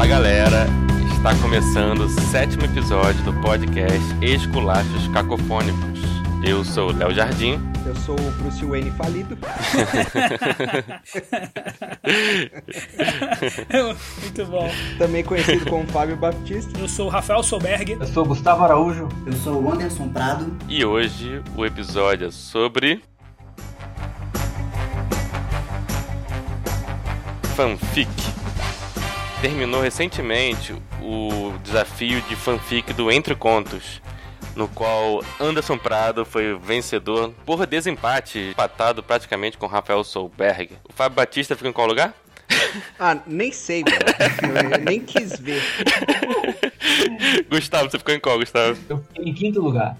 Fala galera, está começando o sétimo episódio do podcast Esculachos Cacofônicos. Eu sou o Léo Jardim. Eu sou o Bruce Wayne falido. Muito bom. Também conhecido como Fábio Baptista. Eu sou o Rafael Solberg. Eu sou o Gustavo Araújo. Eu sou o Anderson Prado. E hoje o episódio é sobre. Fanfic. Terminou recentemente o desafio de fanfic do Entre Contos, no qual Anderson Prado foi vencedor por desempate, empatado praticamente com Rafael Solberg. O Fábio Batista fica em qual lugar? Ah, nem sei. Eu nem quis ver. Gustavo, você ficou em qual, Gustavo? Eu fiquei em quinto lugar.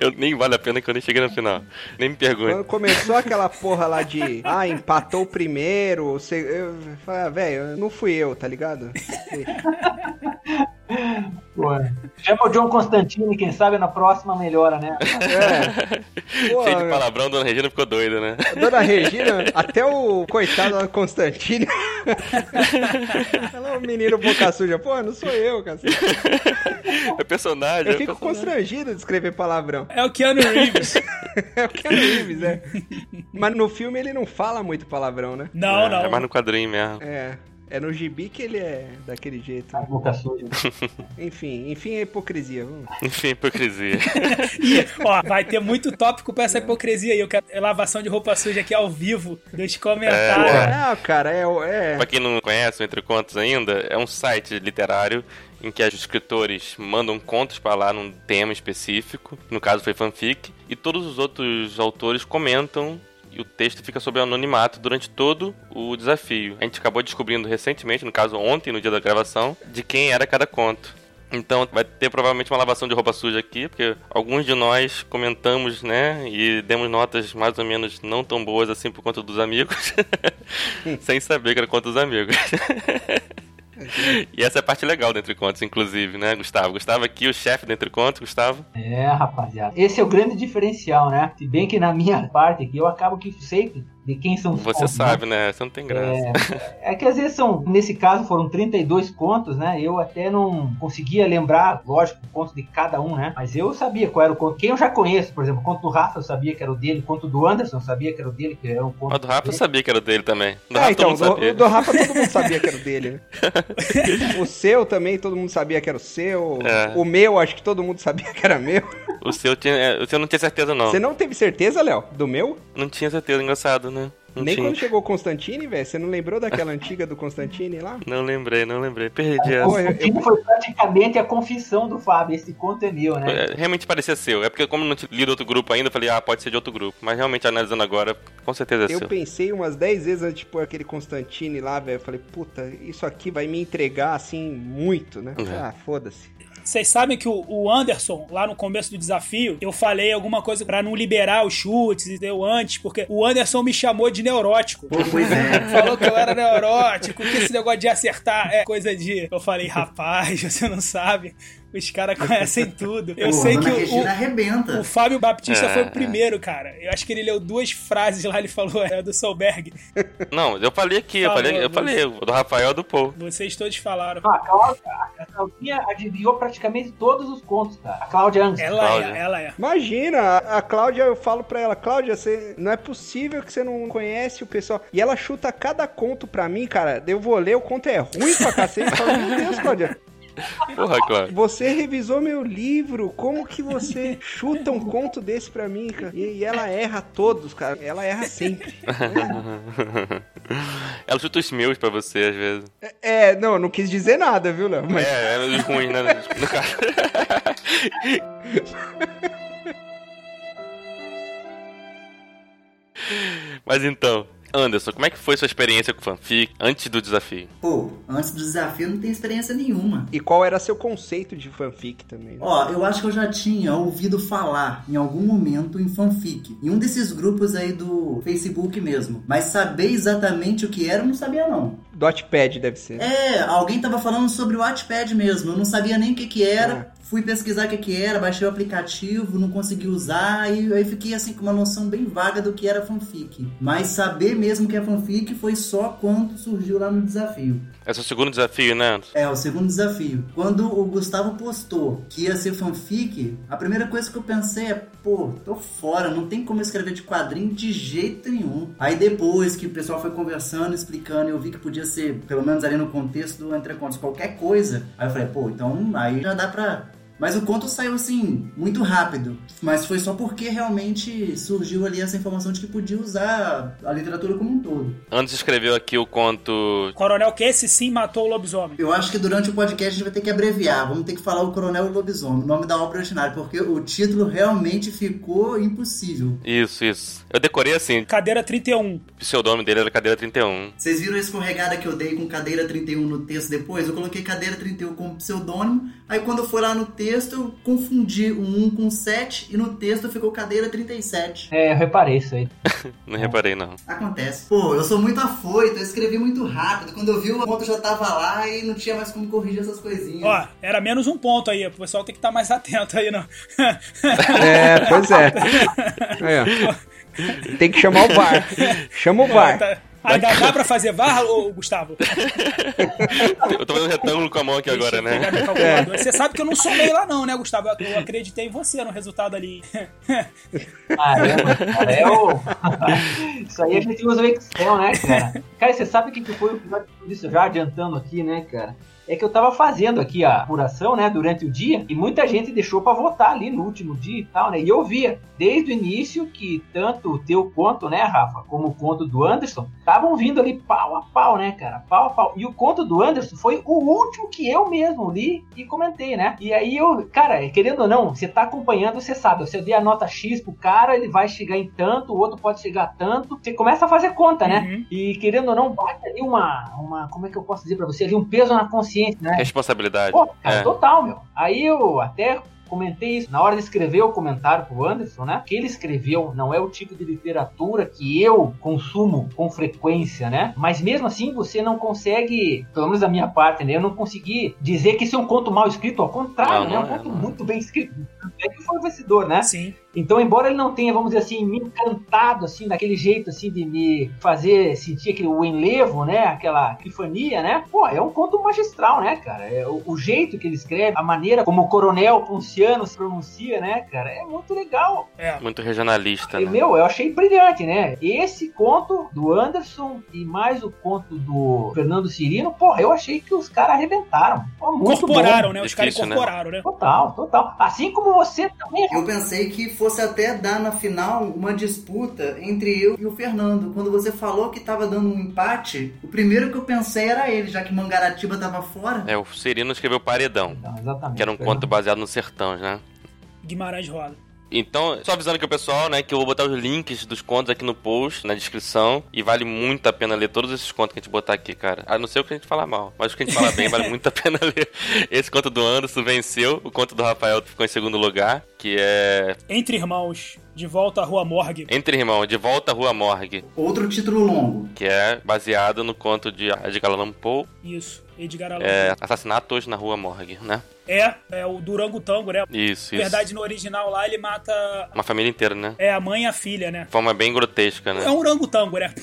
Eu nem vale a pena que eu nem cheguei na final. Nem me pergunte. Quando começou aquela porra lá de. Ah, empatou o primeiro. Você, eu falei, ah, velho, não fui eu, tá ligado? Ué. Chama o John Constantine, quem sabe na próxima melhora, né? É. Pô, Cheio de palavrão, Dona Regina ficou doida, né? Dona Regina, até o coitado da Constantine. Ela é um menino boca suja. Pô, não sou eu, cara. É personagem. Eu é fico personagem. constrangido de escrever palavrão. É o Keanu Reeves. É o Keanu Reeves, é. Mas no filme ele não fala muito palavrão, né? Não, É, não. É mais no quadrinho mesmo. É. É no gibi que ele é daquele jeito. A boca suja. Enfim, enfim, é hipocrisia. Vamos. Enfim, hipocrisia. E, ó, vai ter muito tópico pra essa hipocrisia aí. Eu quero lavação de roupa suja aqui ao vivo. Deixa comentário. Não, cara, é. é... pra quem não conhece o Entre Contos ainda, é um site literário em que os escritores mandam contos pra lá num tema específico, no caso foi fanfic, e todos os outros autores comentam e o texto fica sob anonimato durante todo o desafio. A gente acabou descobrindo recentemente, no caso ontem, no dia da gravação, de quem era cada conto. Então vai ter provavelmente uma lavação de roupa suja aqui, porque alguns de nós comentamos, né, e demos notas mais ou menos não tão boas assim por conta dos amigos, sem saber que era conta dos amigos. e essa é a parte legal do Entre Contos, inclusive, né, Gustavo? Gustavo aqui, o chefe do Entre Contos, Gustavo. É, rapaziada. Esse é o grande diferencial, né? Se bem que na minha parte aqui eu acabo que sei de quem são os Você contos, sabe, né? Você não tem graça. É, é que às vezes são, nesse caso foram 32 contos, né? Eu até não conseguia lembrar, lógico, o conto de cada um, né? Mas eu sabia qual era o conto. Quem eu já conheço, por exemplo, o conto do Rafa eu sabia que era o dele, o conto do Anderson eu sabia que era o dele, que era um conto. Mas do Rafa eu sabia que era dele também. Do Ah, Rafa então, todo mundo do, sabia. do Rafa todo mundo sabia que era o dele. né? o seu também, todo mundo sabia que era o seu. É. O meu, acho que todo mundo sabia que era meu. O seu, tinha, é, o seu não tinha certeza, não. Você não teve certeza, Léo? Do meu? Não tinha certeza, engraçado, né? Nem tinha. quando chegou o Constantine, velho? Você não lembrou daquela antiga do Constantine lá? Não lembrei, não lembrei. Perdi essa. Eu- Constantino foi praticamente a confissão do Fábio. Esse conto é meu, né? É, realmente parecia seu. É porque como eu não tinha lido outro grupo ainda, eu falei, ah, pode ser de outro grupo. Mas realmente analisando agora, com certeza é Eu seu. pensei umas 10 vezes antes de pôr aquele Constantine lá, velho. Eu falei, puta, isso aqui vai me entregar, assim, muito, né? Uhum. Ah, foda-se. Vocês sabem que o, Anderson, lá no começo do desafio, eu falei alguma coisa pra não liberar os chutes e deu antes, porque o Anderson me chamou de neurótico. Pô, pois é. Falou que eu era neurótico, que esse negócio de acertar é coisa de. Eu falei, rapaz, você não sabe. Os caras conhecem tudo. Eu Pô, sei que o, arrebenta. o Fábio Baptista É, foi o é. primeiro, cara. Eu acho que ele leu duas frases lá, ele falou, é do Solberg. Não, eu falei aqui, eu Falou, falei, eu você- falei, o do Rafael do Paul. Vocês todos falaram. Ah, a Cláudia, a Claudinha adivinhou praticamente todos os contos, cara. A Cláudia Angst. Ela Cláudia. é, ela é. Imagina, a a Cláudia, eu falo pra ela, Cláudia, você, não é possível que você não conhece o pessoal. E ela chuta cada conto pra mim, cara. Eu vou ler, o conto é ruim pra cacete. Eu falo, meu Deus, Cláudia, Porra, Cláudio. você revisou meu livro. Como que você chuta um conto desse pra mim, cara? E, e ela erra todos, cara. Ela erra sempre. Ela chuta os meus pra você, às vezes. É, não, eu não quis dizer nada, viu, Léo? Mas É, é os ruins, né? No caso. Mas então, Anderson, como é que foi sua experiência com fanfic antes do desafio? Pô, antes do desafio eu não tenho experiência nenhuma. E qual era seu conceito de fanfic também? Ó, eu acho que eu já tinha ouvido falar em algum momento em fanfic. Em um desses grupos aí do Facebook mesmo. Mas saber exatamente o que era, eu não sabia não. Dotpad deve ser. É, alguém tava falando sobre o Wattpad mesmo. Eu não sabia nem o que que era. Fui pesquisar o que, que era, baixei o aplicativo, não consegui usar, e aí fiquei assim com uma noção bem vaga do que era fanfic. Mas saber mesmo que é fanfic foi só quando surgiu lá no desafio. Esse é o segundo desafio, né? É, o segundo desafio. Quando o Gustavo postou que ia ser fanfic, a primeira coisa que eu pensei é, pô, tô fora, não tem como escrever de quadrinho de jeito nenhum. Aí depois que o pessoal foi conversando, explicando, eu vi que podia ser, pelo menos ali no contexto do Entre Contos, qualquer coisa. Aí eu falei, pô, então aí já dá pra mas o conto saiu assim, muito rápido. Mas foi só porque realmente surgiu ali essa informação de que podia usar a literatura como um todo. Antes escreveu aqui o conto. Coronel, que esse sim matou o lobisomem. Eu acho que durante o podcast a gente vai ter que abreviar. Vamos ter que falar o Coronel e o Lobisomem, o nome da obra original, porque o título realmente ficou impossível. Isso, isso. Eu decorei assim. Cadeira 31. O pseudônimo dele era Cadeira 31. Vocês viram a escorregada que eu dei com cadeira 31 no texto depois? Eu coloquei cadeira 31 como pseudônimo. Aí quando eu fui lá no texto, eu confundi o 1 com 7 e no texto ficou cadeira 37. É, eu reparei isso aí. não reparei, não. Acontece. Pô, eu sou muito afoito, eu escrevi muito rápido. Quando eu vi o ponto já tava lá e não tinha mais como corrigir essas coisinhas. Ó, era menos um ponto aí. O pessoal tem que estar mais atento aí, não. é, pois é. Ó. Tem que chamar o VAR. Chama o VAR. Tá. Ainda dá pra fazer VAR, ô, Gustavo? eu tô fazendo retângulo com a mão aqui agora, né? É. Você sabe que eu não somei lá não, né, Gustavo? Eu acreditei em você no resultado ali. Caramba, cara, é o... Isso aí a gente usa o Excel, né, cara? Cara, você sabe o que foi o episódio disso já adiantando aqui, né, cara? É que eu tava fazendo aqui a apuração, né, durante o dia, e muita gente deixou para votar ali no último dia e tal, né? E eu via desde o início que tanto o teu conto, né, Rafa, como o conto do Anderson, estavam vindo ali pau a pau, né, cara? Pau a pau. E o conto do Anderson foi o último que eu mesmo li e comentei, né? E aí eu, cara, querendo ou não, você tá acompanhando, você sabe, se eu der a nota X pro cara, ele vai chegar em tanto, o outro pode chegar a tanto. Você começa a fazer conta, né? Uhum. E querendo ou não, bate ali uma, uma, como é que eu posso dizer para você, ali um peso na consciência consciente, né? Responsabilidade. Pô, cara, é. total, meu. Aí eu até comentei isso na hora de escrever o comentário pro Anderson, né? Que ele escreveu não é o tipo de literatura que eu consumo com frequência, né? Mas mesmo assim você não consegue, pelo menos da minha parte, né? Eu não consegui dizer que isso é um conto mal escrito, ao contrário, não, né? É um é, conto não. muito bem escrito. É que foi o vencedor, né? Sim. Então, embora ele não tenha, vamos dizer assim, me encantado, assim, daquele jeito, assim, de me fazer sentir aquele, o enlevo, né? Aquela epifania, né? Pô, é um conto magistral, né, cara? É, o, o, jeito que ele escreve, a maneira como o coronel Ponciano se pronuncia, né, cara? É muito legal. É. Muito regionalista, e, né? Meu, eu achei brilhante, né? Esse conto do Anderson e mais o conto do Fernando Cirino, pô, eu achei que os caras arrebentaram. Pô, incorporaram, bom. né? Os caras incorporaram, né? né? Total, total. Assim como você também. Eu pensei que fosse até dar na final uma disputa entre eu e o Fernando. Quando você falou que tava dando um empate, o primeiro que eu pensei era ele, já que Mangaratiba tava fora. É, o Serino escreveu Paredão. Então, exatamente. Que era um conto baseado no sertão, né? Guimarães Roda. Então, só avisando aqui o pessoal, né, que eu vou botar os links dos contos aqui no post, na descrição, e vale muito a pena ler todos esses contos que a gente botar aqui, cara. A não ser o que a gente fala mal, mas o que a gente fala bem vale muito a pena ler. Esse conto do Anderson venceu, o conto do Rafael ficou em segundo lugar, que é... Entre Irmãos. De Volta à Rua Morgue. Entre Irmãos, De Volta à Rua Morgue. Outro título longo. Que é baseado no conto de Edgar Allan Poe. Isso, Edgar Allan é, Poe. É, Assassinatos na Rua Morgue, né? É, é o Durango Tango, né? Isso, Na verdade, no original lá ele mata. Uma família inteira, né? É, a mãe e a filha, né? Forma bem grotesca, né? É um orangotango, né?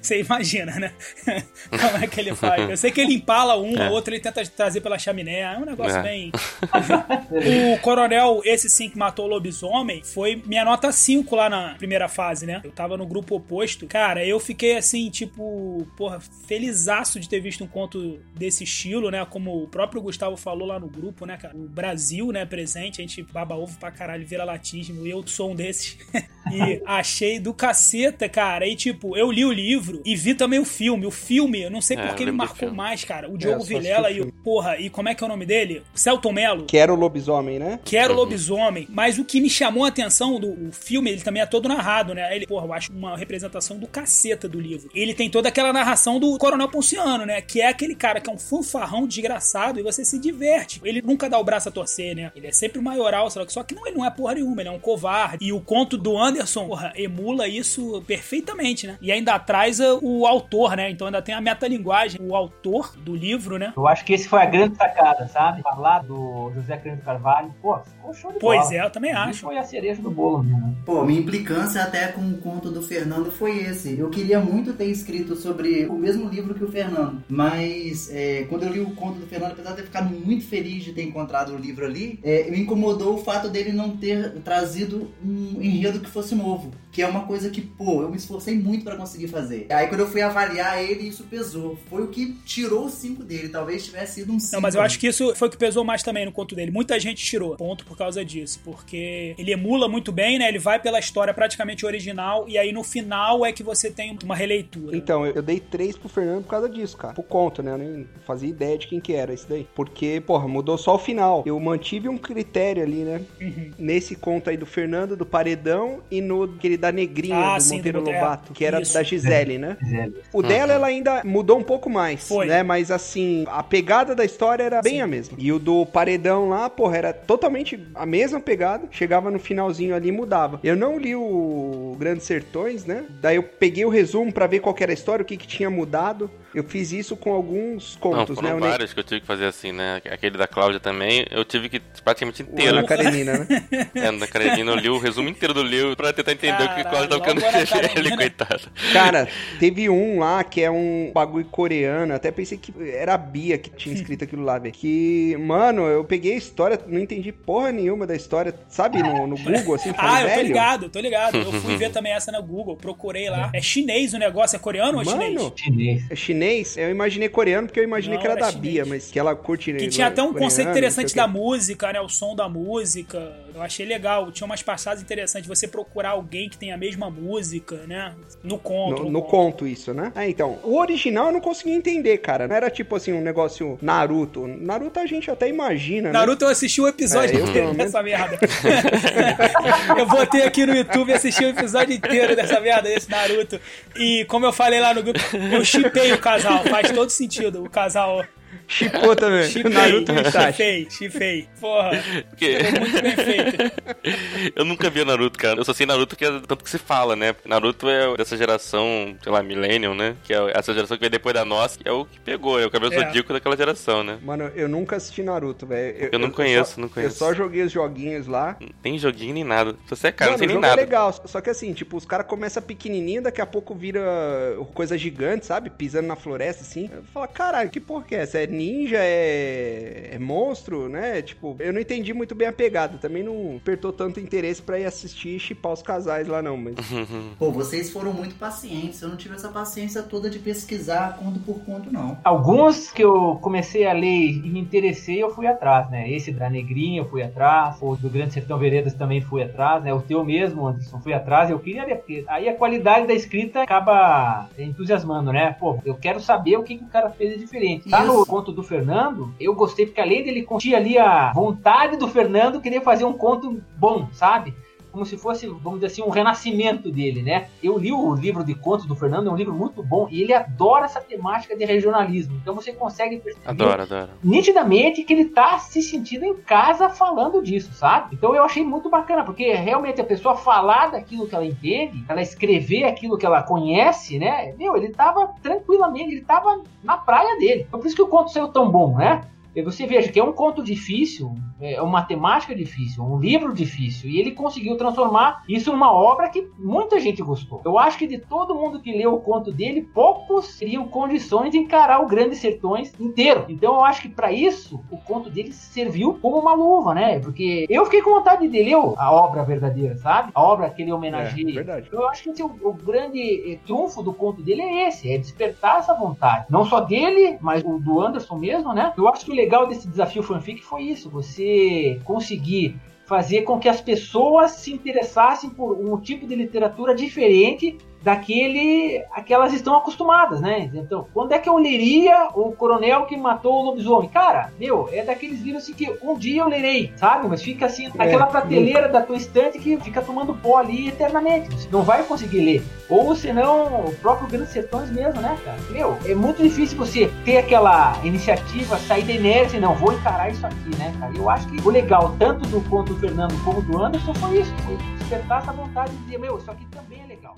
Você imagina, né? Como é que ele faz? Eu sei que ele empala um, é. o outro ele tenta trazer pela chaminé. É um negócio é. bem. o coronel, esse sim que matou o lobisomem, foi minha nota 5 lá na primeira fase, né? Eu tava no grupo oposto. Cara, eu fiquei assim, tipo, porra, felizaço de ter visto um conto desse estilo, né? Como o próprio Gustavo falou lá no grupo, né, cara? O Brasil, né, presente, a gente baba ovo pra caralho, vira latismo, e eu sou um desses. e achei do caceta, cara. E tipo, eu li o livro e vi também o filme. O filme, eu não sei é, porque me marcou mais, cara. O Diogo é, Vilela e o. Porra, e como é que é o nome dele? Celton Mello. Quero lobisomem, né? Quero uhum. lobisomem. Mas o que me chamou a atenção do filme, ele também é todo narrado, né? Ele, porra, eu acho uma representação do caceta do livro. Ele tem toda aquela narração do Coronel Ponciano, né? Que é aquele cara que é um fanfarrão desgraçado e você se diverte. Ele não nunca dá o braço a torcer, né? Ele é sempre o maioral, só que não, ele não é porra nenhuma, ele é um covarde. E o conto do Anderson, porra, emula isso perfeitamente, né? E ainda traz o autor, né? Então ainda tem a metalinguagem, o autor do livro, né? Eu acho que esse foi a grande sacada, sabe? Falar do José Cândido Carvalho, pô, ficou show de Pois bola. é, eu também acho. Foi a cereja do bolo, né? Pô, minha implicância até com o conto do Fernando foi esse. Eu queria muito ter escrito sobre o mesmo livro que o Fernando, mas é, quando eu li o conto do Fernando, apesar de ter ficado muito feliz de ter encontrado o livro ali, é, me incomodou o fato dele não ter trazido um enredo que fosse novo, que é uma coisa que, pô, eu me esforcei muito para conseguir fazer. Aí quando eu fui avaliar ele, isso pesou. Foi o que tirou o 5 dele, talvez tivesse sido um 5. Não, mas eu acho que isso foi o que pesou mais também no conto dele. Muita gente tirou ponto por causa disso, porque ele emula muito bem, né? Ele vai pela história praticamente original e aí no final é que você tem uma releitura. Então, eu, dei três pro Fernando por causa disso, cara. Por conto, né? Eu nem fazia ideia de quem que era isso daí. Porque, porra, mudou só o final. Eu mantive um critério ali, né? Uhum. Nesse conto aí do Fernando, do Paredão e no aquele da Negrinha, Ah, do sim, Monteiro do- Lobato, que era isso. da Gisele, né? Gisele. O dela, ela ainda mudou um pouco mais, Foi. né? Mas assim, a pegada da história era bem Sim. a mesma. E o do Paredão lá, porra, era totalmente a mesma pegada. Chegava no finalzinho ali e mudava. Eu não li o Grandes Sertões, né? Daí eu peguei o resumo pra ver qual que era a história, o que que tinha mudado. Eu fiz isso com alguns Não, contos, foram né? O Ne- vários que eu tive que fazer assim, né? Aquele da Cláudia também, eu tive que praticamente o inteiro. Ana Karenina, né? É, na Karenina eu li o resumo inteiro do livro pra tentar entender o que Caralho, Cláudia tava ali, Karenina. coitado. Cara, teve um lá que é um bagulho coreano. Até pensei que era a Bia que tinha escrito aquilo lá, velho. Que, mano, eu peguei a história, não entendi porra nenhuma da história, sabe? No, no Google, assim, falei, Ah, eu tô velho. ligado, tô ligado. Eu fui ver também essa no Google, procurei lá. É chinês o negócio, é coreano ou é chinês? Mano, Chinês. Chinês? Eu imaginei coreano porque eu imaginei Não, que era, era da chinês. Bia, mas que ela curte. Que né, tinha até um coreano, conceito interessante da música, né? O som da música. Eu achei legal. Tinha umas passagens interessantes. Você procurar alguém que tem a mesma música, né? No conto. No, no conto, isso, né? Ah, então. O original eu não conseguia entender, cara. Não era tipo assim, um negócio Naruto. Naruto a gente até imagina, né? Naruto eu assisti um episódio É, inteiro menos. dessa merda. eu botei aqui no YouTube e assisti o episódio inteiro dessa merda, desse Naruto. E como eu falei lá no grupo, eu chipei o casal. Faz todo sentido o casal. Chipou também. Chipei, Naruto chipei, chipei. Porra, Porque ficou muito bem feito. eu nunca vi Naruto, cara. Eu só sei Naruto que é tanto que se fala, né? Naruto é dessa geração, sei lá, Millennium, né? Que é essa geração que veio depois da nossa, que é o que pegou, é o cabelo É. zodíaco daquela geração, né? Mano, eu nunca assisti Naruto, velho. Eu não conheço, só- não conheço. Eu só joguei os joguinhos lá. Não tem joguinho nem nada. Se você é cara, Mano, não sei o nem é nada. legal, só que assim, tipo, os caras começam pequenininho, daqui a pouco vira coisa gigante, sabe? Pisando na floresta, assim. Eu falo, caralho, que porra que é essa? É ninja? É... é monstro, né? Tipo, eu não entendi muito bem a pegada. Também não apertou tanto interesse pra ir assistir e chipar os casais lá, não. Mas Pô, vocês foram muito pacientes. Eu não tive essa paciência toda de pesquisar conto por conto, não. Alguns que eu comecei a ler e me interessei, eu fui atrás, né? Esse da Negrinha eu fui atrás, o do Grande Sertão Veredas também fui atrás, né? O teu mesmo, Anderson, fui atrás. Eu queria ler, porque aí a qualidade da escrita acaba entusiasmando, né? Pô, eu quero saber o que, que o cara fez de diferente. Tá no Isso. Conto do Fernando, eu gostei, porque além dele tinha ali a vontade do Fernando querer fazer um conto bom, sabe? Como se fosse, vamos dizer assim, um renascimento dele, né? Eu li o livro de contos do Fernando, é um livro muito bom, e ele adora essa temática de regionalismo. Então você consegue perceber Adoro, adoro. nitidamente que ele tá se sentindo em casa falando disso, sabe? Então eu achei muito bacana, porque realmente a pessoa falar daquilo que ela entende, ela escrever aquilo que ela conhece, né? Meu, ele tava tranquilamente, ele tava na praia dele. Então por isso que o conto saiu tão bom, né? Você veja que é um conto difícil, é uma temática difícil, um livro difícil, e ele conseguiu transformar isso numa obra que muita gente gostou. Eu acho que de todo mundo que leu o conto dele, poucos teriam condições de encarar o Grandes Sertões inteiro. Então eu acho que para isso o conto dele serviu como uma luva, né? Porque eu fiquei com vontade de ler a obra verdadeira, sabe? A obra que ele é, homenageia. verdade. Eu acho que assim, o, o grande eh, trunfo do conto dele é esse, é despertar essa vontade. Não só dele, mas o do Anderson mesmo, né? Eu acho que o legal desse desafio fanfic foi isso, você conseguir fazer com que as pessoas se interessassem por um tipo de literatura diferente daquele a que elas estão acostumadas, né? Então, quando é que eu leria o coronel que matou o lobisomem? Cara, meu, é daqueles livros assim que um dia eu lerei, sabe? Mas fica assim, naquela prateleira da tua estante que fica tomando pó ali eternamente. Você não vai conseguir ler. Ou senão, o próprio Grandes Sertões mesmo, né, cara? Meu, é muito difícil você ter aquela iniciativa, sair da inércia e não, vou encarar isso aqui, né, cara? Eu acho que o legal, tanto do conto do Fernando como do Anderson, foi isso. Foi despertar essa vontade de dizer, meu, isso aqui também é legal.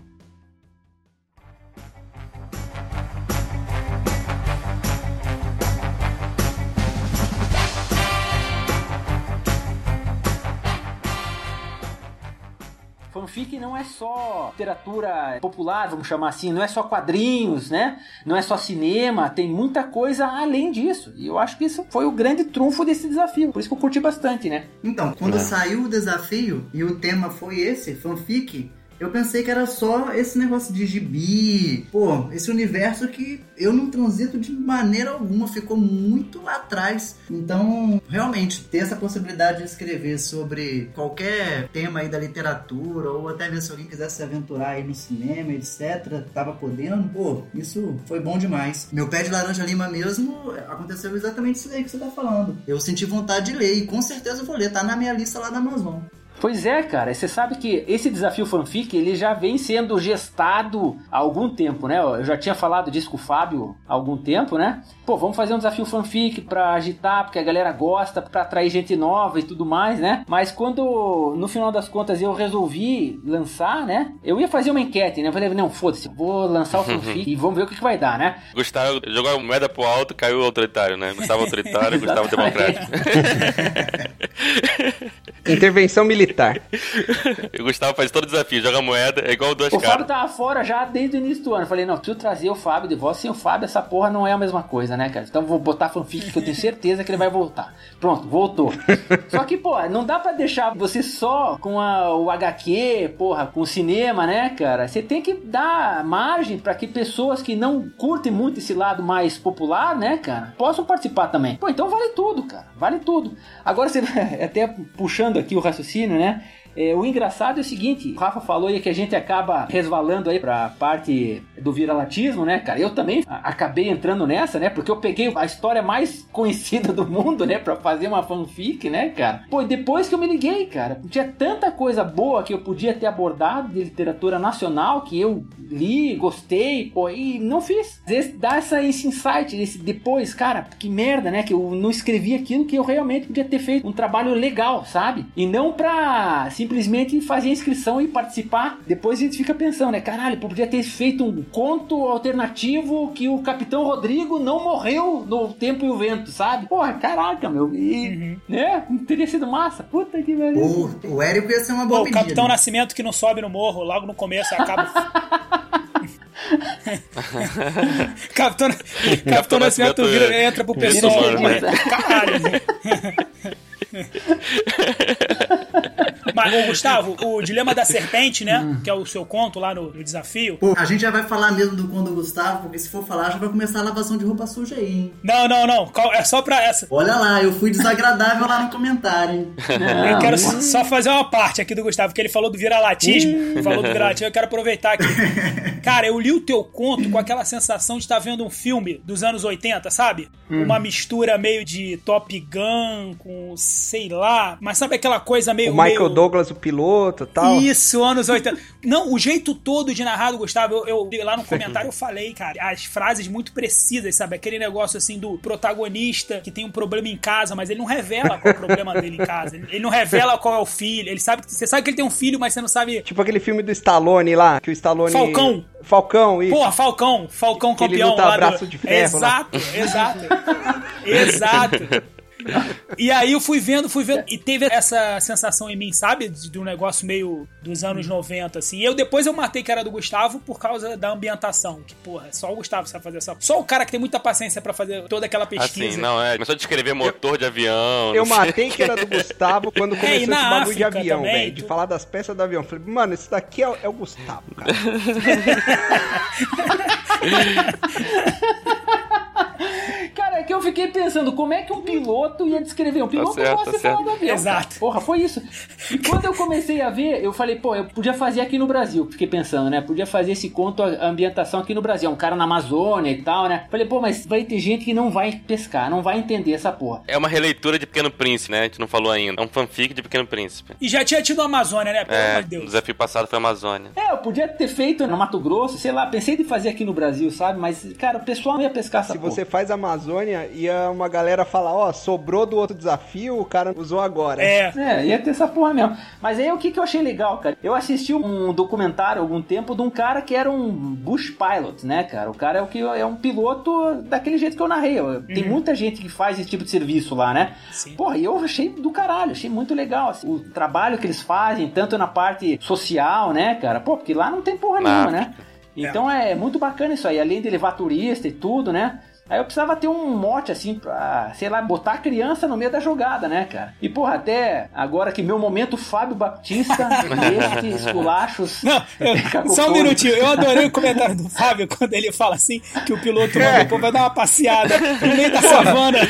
Fanfic não é só literatura popular, vamos chamar assim, não é só quadrinhos, né? Não é só cinema, tem muita coisa além disso. E eu acho que isso foi o grande trunfo desse desafio. Por isso que eu curti bastante, né? Então, quando é. saiu o desafio e o tema foi esse, fanfic, eu pensei que era só esse negócio de gibi, pô, esse universo que eu não transito de maneira alguma, ficou muito lá atrás. Então, realmente, ter essa possibilidade de escrever sobre qualquer tema aí da literatura, ou até mesmo se alguém quisesse se aventurar aí no cinema, etc., tava podendo, pô, isso foi bom demais. Meu pé de laranja lima mesmo, aconteceu exatamente isso aí que você tá falando. Eu senti vontade de ler, e com certeza eu vou ler, tá na minha lista lá da Amazon. Pois é, cara. Você sabe que esse desafio fanfic ele já vem sendo gestado há algum tempo, né? Eu já tinha falado disso com o Fábio há algum tempo, né? Pô, vamos fazer um desafio fanfic pra agitar, porque a galera gosta, pra atrair gente nova e tudo mais, né? Mas quando, no final das contas, eu resolvi lançar, né? Eu ia fazer uma enquete, né? Eu falei, não, foda-se, vou lançar o fanfic e vamos ver o que, que vai dar, né? Gustavo jogou a moeda pro alto, caiu o autoritário, né? Gustavo autoritário, Gustavo democrático. Intervenção militar militar. o Gustavo faz todo desafio, joga moeda, é igual duas O caras. Fábio tava fora já desde o início do ano. Eu falei, não, preciso trazer o Fábio de volta. Sem o Fábio, essa porra não é a mesma coisa, né, cara? Então vou botar fanfic que eu tenho certeza que ele vai voltar. Pronto, voltou. Só que, pô, não dá pra deixar você só com a, o HQ, porra, com o cinema, né, cara? Você tem que dar margem para que pessoas que não curtem muito esse lado mais popular, né, cara, possam participar também. Pô, então vale tudo, cara. Vale tudo. Agora, você até puxando aqui o raciocínio, né? É, o engraçado é o seguinte, o Rafa falou aí que a gente acaba resvalando aí pra parte do viralatismo, né, cara? Eu também acabei entrando nessa, né? Porque eu peguei a história mais conhecida do mundo, né, pra fazer uma fanfic, né, cara? Pô, depois que eu me liguei, cara, tinha tanta coisa boa que eu podia ter abordado de literatura nacional que eu li, gostei, pô, e não fiz. Às vezes dá essa, esse insight, esse depois, cara, que merda, né? Que eu não escrevi aquilo que eu realmente podia ter feito um trabalho legal, sabe? E não pra simplesmente fazer a inscrição e participar. Depois a gente fica pensando, né? Caralho, podia ter feito um conto alternativo que o Capitão Rodrigo não morreu no tempo e o vento, sabe? Porra, caraca, meu. E, uhum. né? Não teria sido massa. Puta que velho. O, o Érico ia ser uma boa Pô, O Capitão Nascimento que não sobe no morro, logo no começo acaba. Capitão, Capitão Nascimento entra pro pessoal. Né? Caralho. Mas, ô, Gustavo, o Dilema da Serpente, né? Hum. Que é o seu conto lá no, no, desafio. Pô, a gente já vai falar mesmo do conto do Gustavo, porque se for falar, já vai começar a lavação de roupa suja aí, hein? Não, não, não. É só pra essa. Olha lá, eu fui desagradável lá no comentário, hein? Não, eu quero não. só fazer uma parte aqui do Gustavo, que ele falou do viralatismo. falou do viralatismo, eu quero aproveitar aqui. Cara, eu li o teu conto com aquela sensação de estar vendo um filme dos anos 80, sabe? Hum. Uma mistura meio de Top Gun com, sei lá, mas sabe aquela coisa meio. O Michael meio... Douglas, o piloto tal. Isso, anos 80. Não, o jeito todo de narrar do Gustavo, eu, eu lá no comentário eu falei, cara, as frases muito precisas, sabe? Aquele negócio assim do protagonista que tem um problema em casa, mas ele não revela qual é o problema dele em casa. Ele não revela qual é o filho. Ele sabe que você sabe que ele tem um filho, mas você não sabe. Tipo aquele filme do Stallone lá, que o Stallone. Falcão. Falcão, isso. Porra, Falcão, Falcão que campeão. Ele luta lá braço do... de ferro. Exato, exato. exato. E aí eu fui vendo, fui vendo, e teve essa sensação em mim, sabe? De, de um negócio meio dos anos 90, assim. E eu depois eu matei que era do Gustavo por causa da ambientação. Que, porra, só o Gustavo sabe fazer essa. Só o cara que tem muita paciência para fazer toda aquela pesquisa. Assim, não, é. Começou a descrever motor eu, de avião. Eu matei que era do Gustavo quando começou é, esse bagulho África de avião, velho. De falar das peças do avião. Falei, mano, esse daqui é, é o Gustavo, cara. Cara, é que eu fiquei pensando, como é que um piloto ia descrever? Um piloto tá certo, gosta tá de falar do avião. Exato. Porra, foi isso. Quando eu comecei a ver, eu falei, pô, eu podia fazer aqui no Brasil. Fiquei pensando, né? Podia fazer esse conto, a ambientação aqui no Brasil. É um cara na Amazônia e tal, né? Falei, pô, mas vai ter gente que não vai pescar, não vai entender essa porra. É uma releitura de Pequeno Príncipe, né? A gente não falou ainda. É um fanfic de Pequeno Príncipe. E já tinha tido a Amazônia, né? Pelo É, amor de o Deus. desafio passado foi a Amazônia. É, eu podia ter feito no Mato Grosso, sei lá, pensei de fazer aqui no Brasil, sabe? Mas, cara, o pessoal não ia pescar essa Se porra. você faz Amazônia, ia uma galera falar, ó, sobrou do outro desafio, o cara usou agora. É. É, ia ter essa porra mesmo. Mas aí o que, que eu achei legal, cara? Eu assisti um documentário há algum tempo de um cara que era um bush pilot, né, cara? O cara é o que é um piloto daquele jeito que eu narrei. Tem muita gente que faz esse tipo de serviço lá, né? Sim. Porra, e eu achei do caralho, achei muito legal assim, o trabalho que eles fazem, tanto na parte social, né, cara? Pô, porque lá não tem porra Na nenhuma, né? Então é muito bacana isso aí, além de levar turista e tudo, né? Aí eu precisava ter um mote assim pra, sei lá, botar a criança no meio da jogada, né, cara? E porra, até agora que meu momento Fábio Baptista, este esculachos. Não, eu- só um minutinho. Eu adorei o comentário do Fábio quando ele fala assim que o piloto mandou pô, vai dar uma passeada no meio da savana.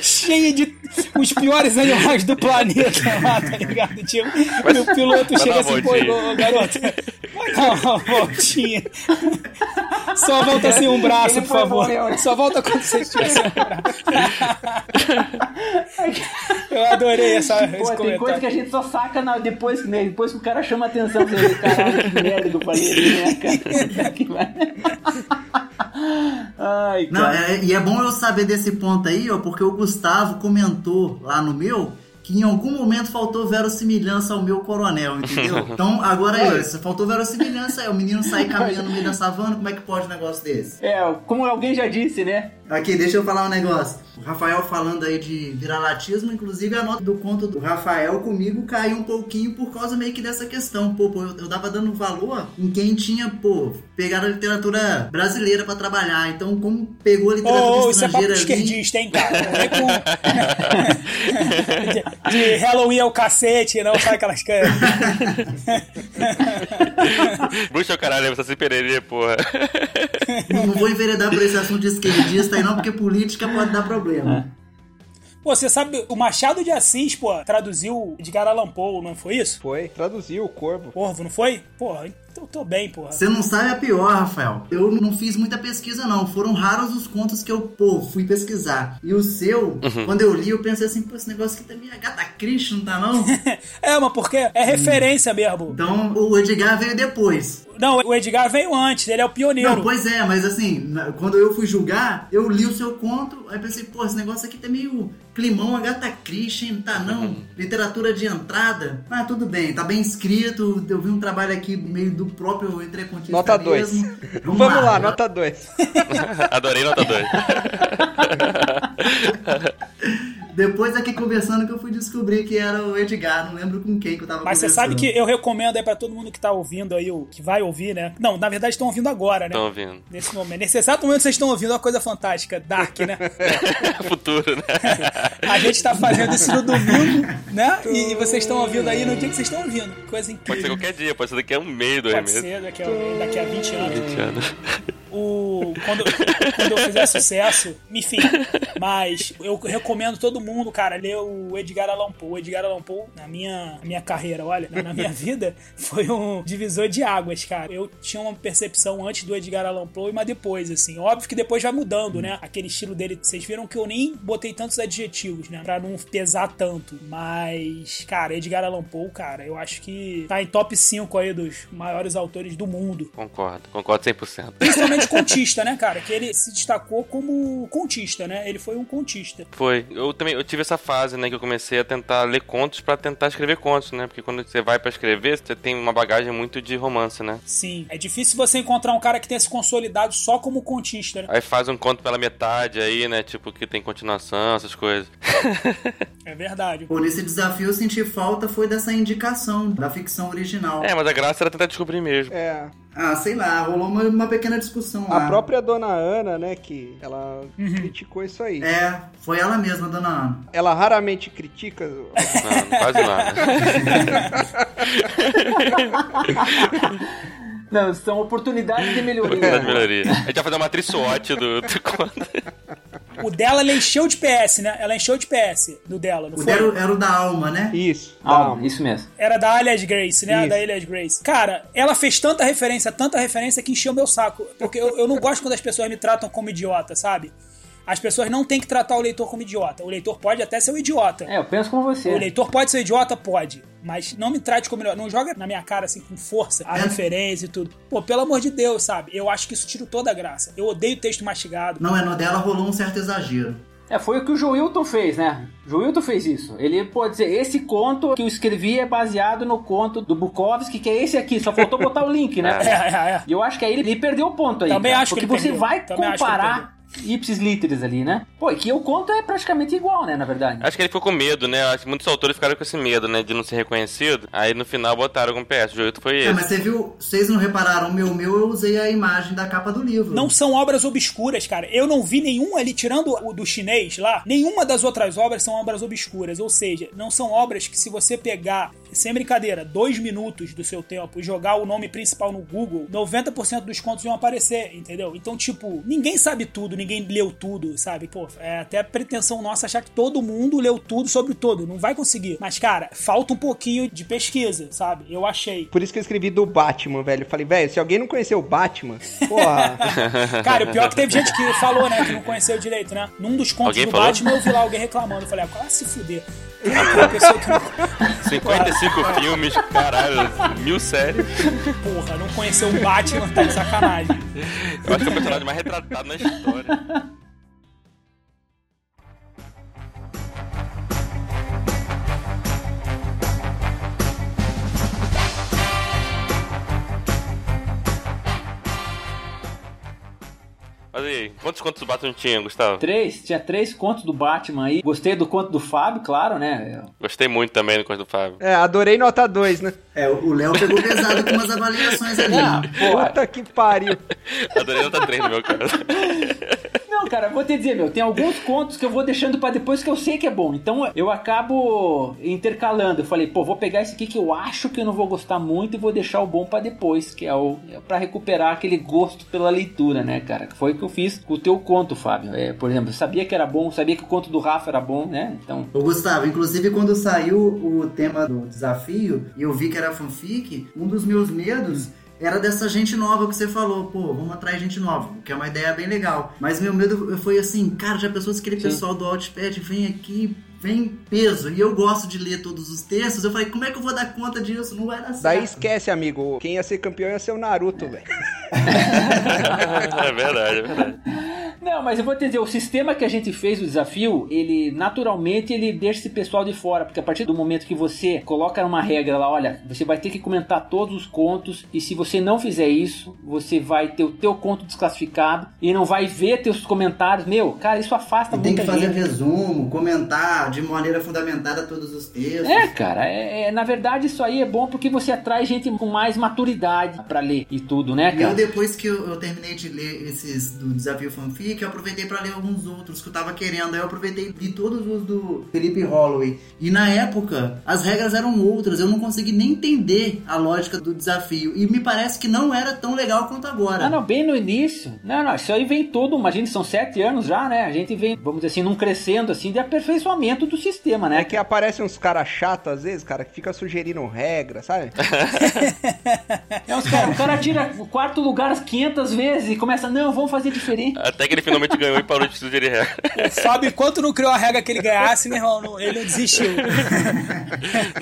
Cheia de os piores animais do planeta lá, tá ligado? Tipo, e o piloto chega assim, pô, garoto, vai dar uma voltinha. Só volta assim um braço, por favor. bom? Só volta quando você estiver sem um braço. Eu adorei essa, Pô, tem coisa que a gente só saca na- depois, né, depois que o cara chama a atenção. Vê, caralho, que merda que eu falei ali, né, cara? Ai, Não, cara. é- e é bom eu saber desse ponto aí, ó, porque o Gustavo comentou lá no meu que em algum momento faltou verossimilhança ao meu coronel, entendeu? Então, agora aí, ó, se faltou verossimilhança, é o menino sair caminhando no meio da savana, como é que pode um negócio desse? É, como alguém já disse, né? Aqui, deixa eu falar um negócio. O Rafael falando aí de viralatismo, inclusive a nota do conto do Rafael comigo caiu um pouquinho por causa meio que dessa questão. Pô, pô, eu, eu dava dando valor em quem tinha, pô, pegado a literatura brasileira pra trabalhar. Então, como pegou a literatura ô, isso é papo estrangeira ali... esquerdista, hein, cara? Com... de, de Halloween ao cacete, não sabe aquelas coisas. Bruxa é o caralho, você se pererê, porra. Não, não vou enveredar por esse assunto de esquerdista aí não, porque política pode dar problema. Pô, você sabe, o Machado de Assis, pô, traduziu Edgar Allan Poe, não foi isso? Foi, traduziu o corvo. Corvo, não foi? Porra, então tô bem, porra. Você não sabe a pior, Rafael. Eu não fiz muita pesquisa, não. Foram raros os contos que eu, pô, fui pesquisar. E o seu, quando eu li, eu pensei assim, pô, esse negócio aqui também é gata Christ, não tá não? É, mas porque é referência mesmo. Então, o Edgar veio depois. Não, o Edgar veio antes, ele é o pioneiro. Não, pois é, mas assim, quando eu fui julgar, eu li o seu conto, aí pensei, pô, esse negócio aqui tá meio climão Agatha Christie, não tá não? Literatura de entrada. Ah, tudo bem, tá bem escrito, eu vi um trabalho aqui meio do próprio entrecontista Nota 2. mesmo. Vamos, lá, nota 2. Adorei nota 2. Depois aqui conversando que eu fui descobrir que era o Edgar, não lembro com quem que eu tava Mas você sabe que eu recomendo aí pra todo mundo que tá ouvindo aí, o que vai ouvir, né? Não, na verdade estão ouvindo agora, né? Estão ouvindo. Nesse momento. Nesse exato momento vocês estão ouvindo uma coisa fantástica, Dark, né? Futuro, né? A gente tá fazendo isso no domingo, né? E vocês estão ouvindo aí no dia que vocês estão ouvindo. Coisa Pode ser incrível. qualquer dia, pode ser daqui a um mês, dois Pode meses. ser daqui a, daqui a 20 anos. 20 anos. o, quando, quando eu fizer sucesso, enfim. Mas eu recomendo todo mundo, cara, ler o Edgar Allan Poe. O Edgar Allan Poe, na minha, minha carreira, olha, na, na minha vida, foi um divisor de águas, cara. Eu tinha uma percepção antes do Edgar Allan Poe, mas depois, assim. Óbvio que depois vai mudando, né? Aquele estilo dele. Vocês viram que eu nem botei tantos adjetivos, né? Pra não pesar tanto. Mas, cara, Edgar Allan Poe, cara, eu acho que tá em top 5 aí dos maiores autores do mundo. Concordo, concordo 100%. Principalmente contista, né, cara? Que ele se destacou como contista, né? Ele foi um contista. Foi. Eu também eu tive essa fase, né, que eu comecei a tentar ler contos pra tentar escrever contos, né? Porque quando você vai pra escrever, você tem uma bagagem muito de romance, né? Sim. É difícil você encontrar um cara que tenha se consolidado só como contista, né? Aí faz um conto pela metade aí, né? Tipo, que tem continuação, essas coisas. É verdade. Pô, nesse desafio eu senti falta foi dessa indicação da ficção original. É, mas a graça era tentar descobrir mesmo. É, Ah, sei lá, rolou uma, uma pequena discussão lá. a própria dona Ana, né, que ela criticou isso aí. É, foi ela mesma, dona Ana. Ela raramente critica. Não, quase nada. Não, são oportunidades de melhoria. Oportunidade de melhoria. A gente vai fazer uma matriz SWOT do, do. O dela, ela encheu de PS, né? Ela encheu de PS do dela, não O foi? dela era o da alma, né? Isso. Ah, Não. isso mesmo. Era da Alias Grace, né? Isso. Da Alias Grace. Cara, ela fez tanta referência, tanta referência que encheu meu saco. Porque eu, eu não gosto quando as pessoas me tratam como idiota, sabe? As pessoas não têm que tratar o leitor como idiota. O leitor pode até ser um idiota. É, eu penso como você. O leitor pode ser idiota? Pode. Mas não me trate como idiota. Não joga na minha cara assim com força a É. referência e tudo. Pô, pelo amor de Deus, sabe? Eu acho que isso tira toda a graça. Eu odeio texto mastigado. Não, é no dela rolou um certo exagero. É, foi o que o Joilton fez, né? Joilton fez isso. Ele pode dizer, esse conto que eu escrevi é baseado no conto do Bukowski, que é esse aqui, só faltou botar o link, né? É, é, é. E eu acho que aí ele, ele perdeu o ponto aí. Também cara, acho que ele você perdeu. vai Também acho que ele comparar ipsis literis ali, né? Pô, e que o conto é praticamente igual, né, na verdade. Acho que ele ficou com medo, né? Acho que muitos autores ficaram com esse medo, né? De não ser reconhecido. Aí no final botaram com PS. O jogo foi É, esse. mas você viu, vocês não repararam, o meu, meu eu usei a imagem da capa do livro. Não são obras obscuras, cara. Eu não vi nenhum ali, tirando o do chinês lá, nenhuma das outras obras são obras obscuras. Ou seja, não são obras que se você pegar, sem brincadeira, dois minutos do seu tempo e jogar o nome principal no Google, 90% dos contos vão aparecer, entendeu? Então, tipo, ninguém sabe tudo, ninguém leu tudo, sabe? Pô, é até pretensão nossa achar que todo mundo leu tudo sobre tudo. Não vai conseguir. Mas, cara, falta um pouquinho de pesquisa, sabe? Eu achei. Por isso que eu escrevi do Batman, velho. Eu falei, velho, se alguém não conheceu o Batman, porra. Cara, o pior é que teve gente que falou, né, que não conheceu direito, né? Num dos contos Alguém do falou? Batman eu vi lá alguém reclamando. Eu falei, ah, quase se fuder. Uma pessoa que não, 55 filmes, caralho, mil séries. porra, não conheceu o Batman, tá de sacanagem. Eu acho que é o personagem mais retratado na história. Mas e aí, quantos contos do Batman tinha, Gustavo? Três, tinha três contos do Batman aí. Gostei do conto do Fábio, claro, né? Gostei muito também do coisa do Fábio. É, adorei nota 2, né? É, o Léo pegou pesado com umas avaliações ali. Ah. Puta que pariu. Adorei nota 3 no meu caso. Não, cara, vou te dizer, meu, tem alguns contos que eu vou deixando pra depois que eu sei que é bom. Então eu acabo intercalando. Eu falei, pô, vou pegar esse aqui que eu acho que eu não vou gostar muito e vou deixar o bom pra depois, que é o é para recuperar aquele gosto pela leitura, né, cara? Que foi o que eu fiz com o teu conto, Fábio. É, por exemplo, eu sabia que era bom, sabia que o conto do Rafa era bom, né? Então, Ô Gustavo, inclusive quando saiu o tema do desafio e eu vi que era fanfic, um dos meus medos era dessa gente nova que você falou, pô, vamos atrair gente nova, que é uma ideia bem legal. Mas meu medo foi assim, cara, já pensou se aquele Sim. pessoal do Outpad vem aqui, vem peso, e eu gosto de ler todos os textos, eu falei, como é que eu vou dar conta disso? Não vai dar certo. Daí esquece, amigo. Quem ia ser campeão ia ser o Naruto, velho. é verdade, é verdade. Não, mas eu vou te dizer, o sistema que a gente fez o desafio, ele naturalmente ele deixa esse pessoal de fora, porque a partir do momento que você coloca uma regra lá, olha, você vai ter que comentar todos os contos e se você não fizer isso, você vai ter o teu conto desclassificado e não vai ver teus comentários. Meu, cara, isso afasta E tem muita que fazer gente. resumo, comentar de maneira fundamentada todos os textos. É, cara, é, é- na verdade isso aí é bom porque você atrai gente com mais maturidade pra ler e tudo, né, E eu, cara? depois que eu, eu terminei de ler esses do Desafio Fanfic, eu aproveitei pra ler alguns outros que eu tava querendo. Aí eu aproveitei de todos os do Felipe Holloway. E na época, as regras eram outras. Eu não consegui nem entender a lógica do desafio. E me parece que não era tão legal quanto agora. Ah, não, bem no início. Não, não, isso aí vem todo, imagina, são sete anos já, né? A gente vem, vamos dizer assim, num crescendo assim de aperfeiçoamento do sistema, É né? que aparecem uns caras chatos às vezes, cara, que fica sugerindo regra, sabe? É, os cara, o cara tira o quarto lugar 500 vezes e começa, não, vamos fazer diferente. Até que ele finalmente ganhou e parou de sugerir regra. O Fábio, enquanto não criou a regra que ele ganhasse, meu irmão, ele não desistiu.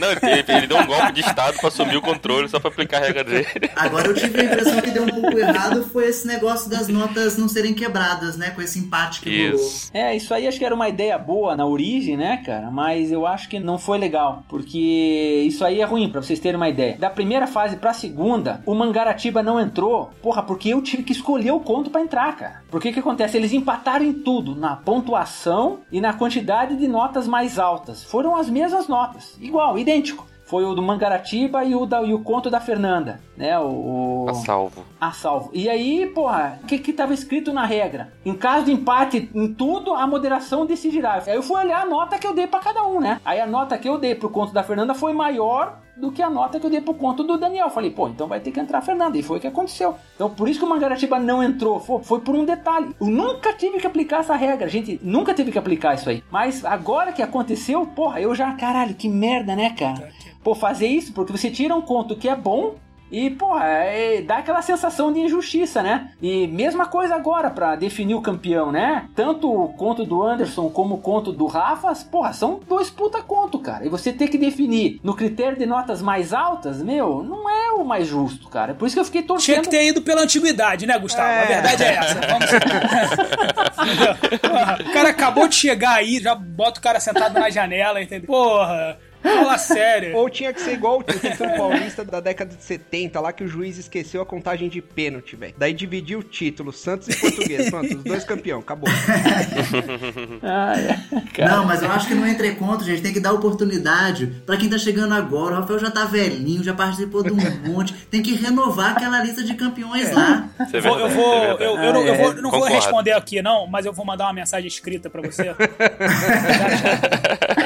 Não, ele, ele- deu um golpe de estado pra assumir o controle só pra aplicar a regra dele. Agora eu tive a impressão que deu um pouco errado foi esse negócio das notas não serem quebradas, né? Com esse empate que rolou. Isso. É, isso aí acho que era uma ideia boa na origem, né, cara? Mas eu acho que não foi legal, porque isso aí é ruim, pra vocês terem uma ideia. Da primeira fase pra segunda, o Mangaratiba não entrou, porra, porque eu tive que escolher o conto pra entrar, cara. Porque que acontece? Eles empataram em tudo, na pontuação e na quantidade de notas mais altas. Foram as mesmas notas, igual, idêntico. Foi o do Mangaratiba e o, da, e o conto da Fernanda, né? O, o... A salvo. a salvo. E aí, porra, o que que tava escrito na regra? Em caso de empate em tudo, a moderação decidirá. Aí eu fui olhar a nota que eu dei pra cada um, né? Aí a nota que eu dei pro conto da Fernanda foi maior do que a nota que eu dei pro conto do Daniel. Falei, pô, então vai ter que entrar a Fernanda. E foi o que aconteceu. Então por isso que o Mangaratiba não entrou. Foi, por um detalhe. Eu nunca tive que aplicar essa regra. A gente nunca teve que aplicar isso aí. Mas agora que aconteceu, porra, eu já, caralho, que merda, né, cara? Pô, fazer isso porque você tira um conto que é bom e, porra, é, dá aquela sensação de injustiça, né? E mesma coisa agora para definir o campeão, né? Tanto o conto do Anderson como o conto do Rafa, porra, são dois puta conto, cara. E você ter que definir no critério de notas mais altas, meu, não é o mais justo, cara. É por isso que eu fiquei torcendo. Tinha que ter ido pela antiguidade, né, Gustavo? É. A verdade é essa. Vamos... o cara acabou de chegar aí, já bota o cara sentado na janela, entendeu? Porra. Fala sério. Ou tinha que ser igual o título paulista da década de 70, lá que o juiz esqueceu a contagem de pênalti, velho. Daí dividiu o título, Santos e Português. Pronto, os dois campeão, acabou. ah, é. Não, mas eu acho que no entreconto, gente, tem que dar oportunidade pra quem tá chegando agora. O Rafael já tá velhinho, já participou de um monte. Tem que renovar aquela lista de campeões é. lá. É verdade, eu vou, é eu, eu, não, eu vou, não vou responder aqui, não, mas eu vou mandar uma mensagem escrita pra você.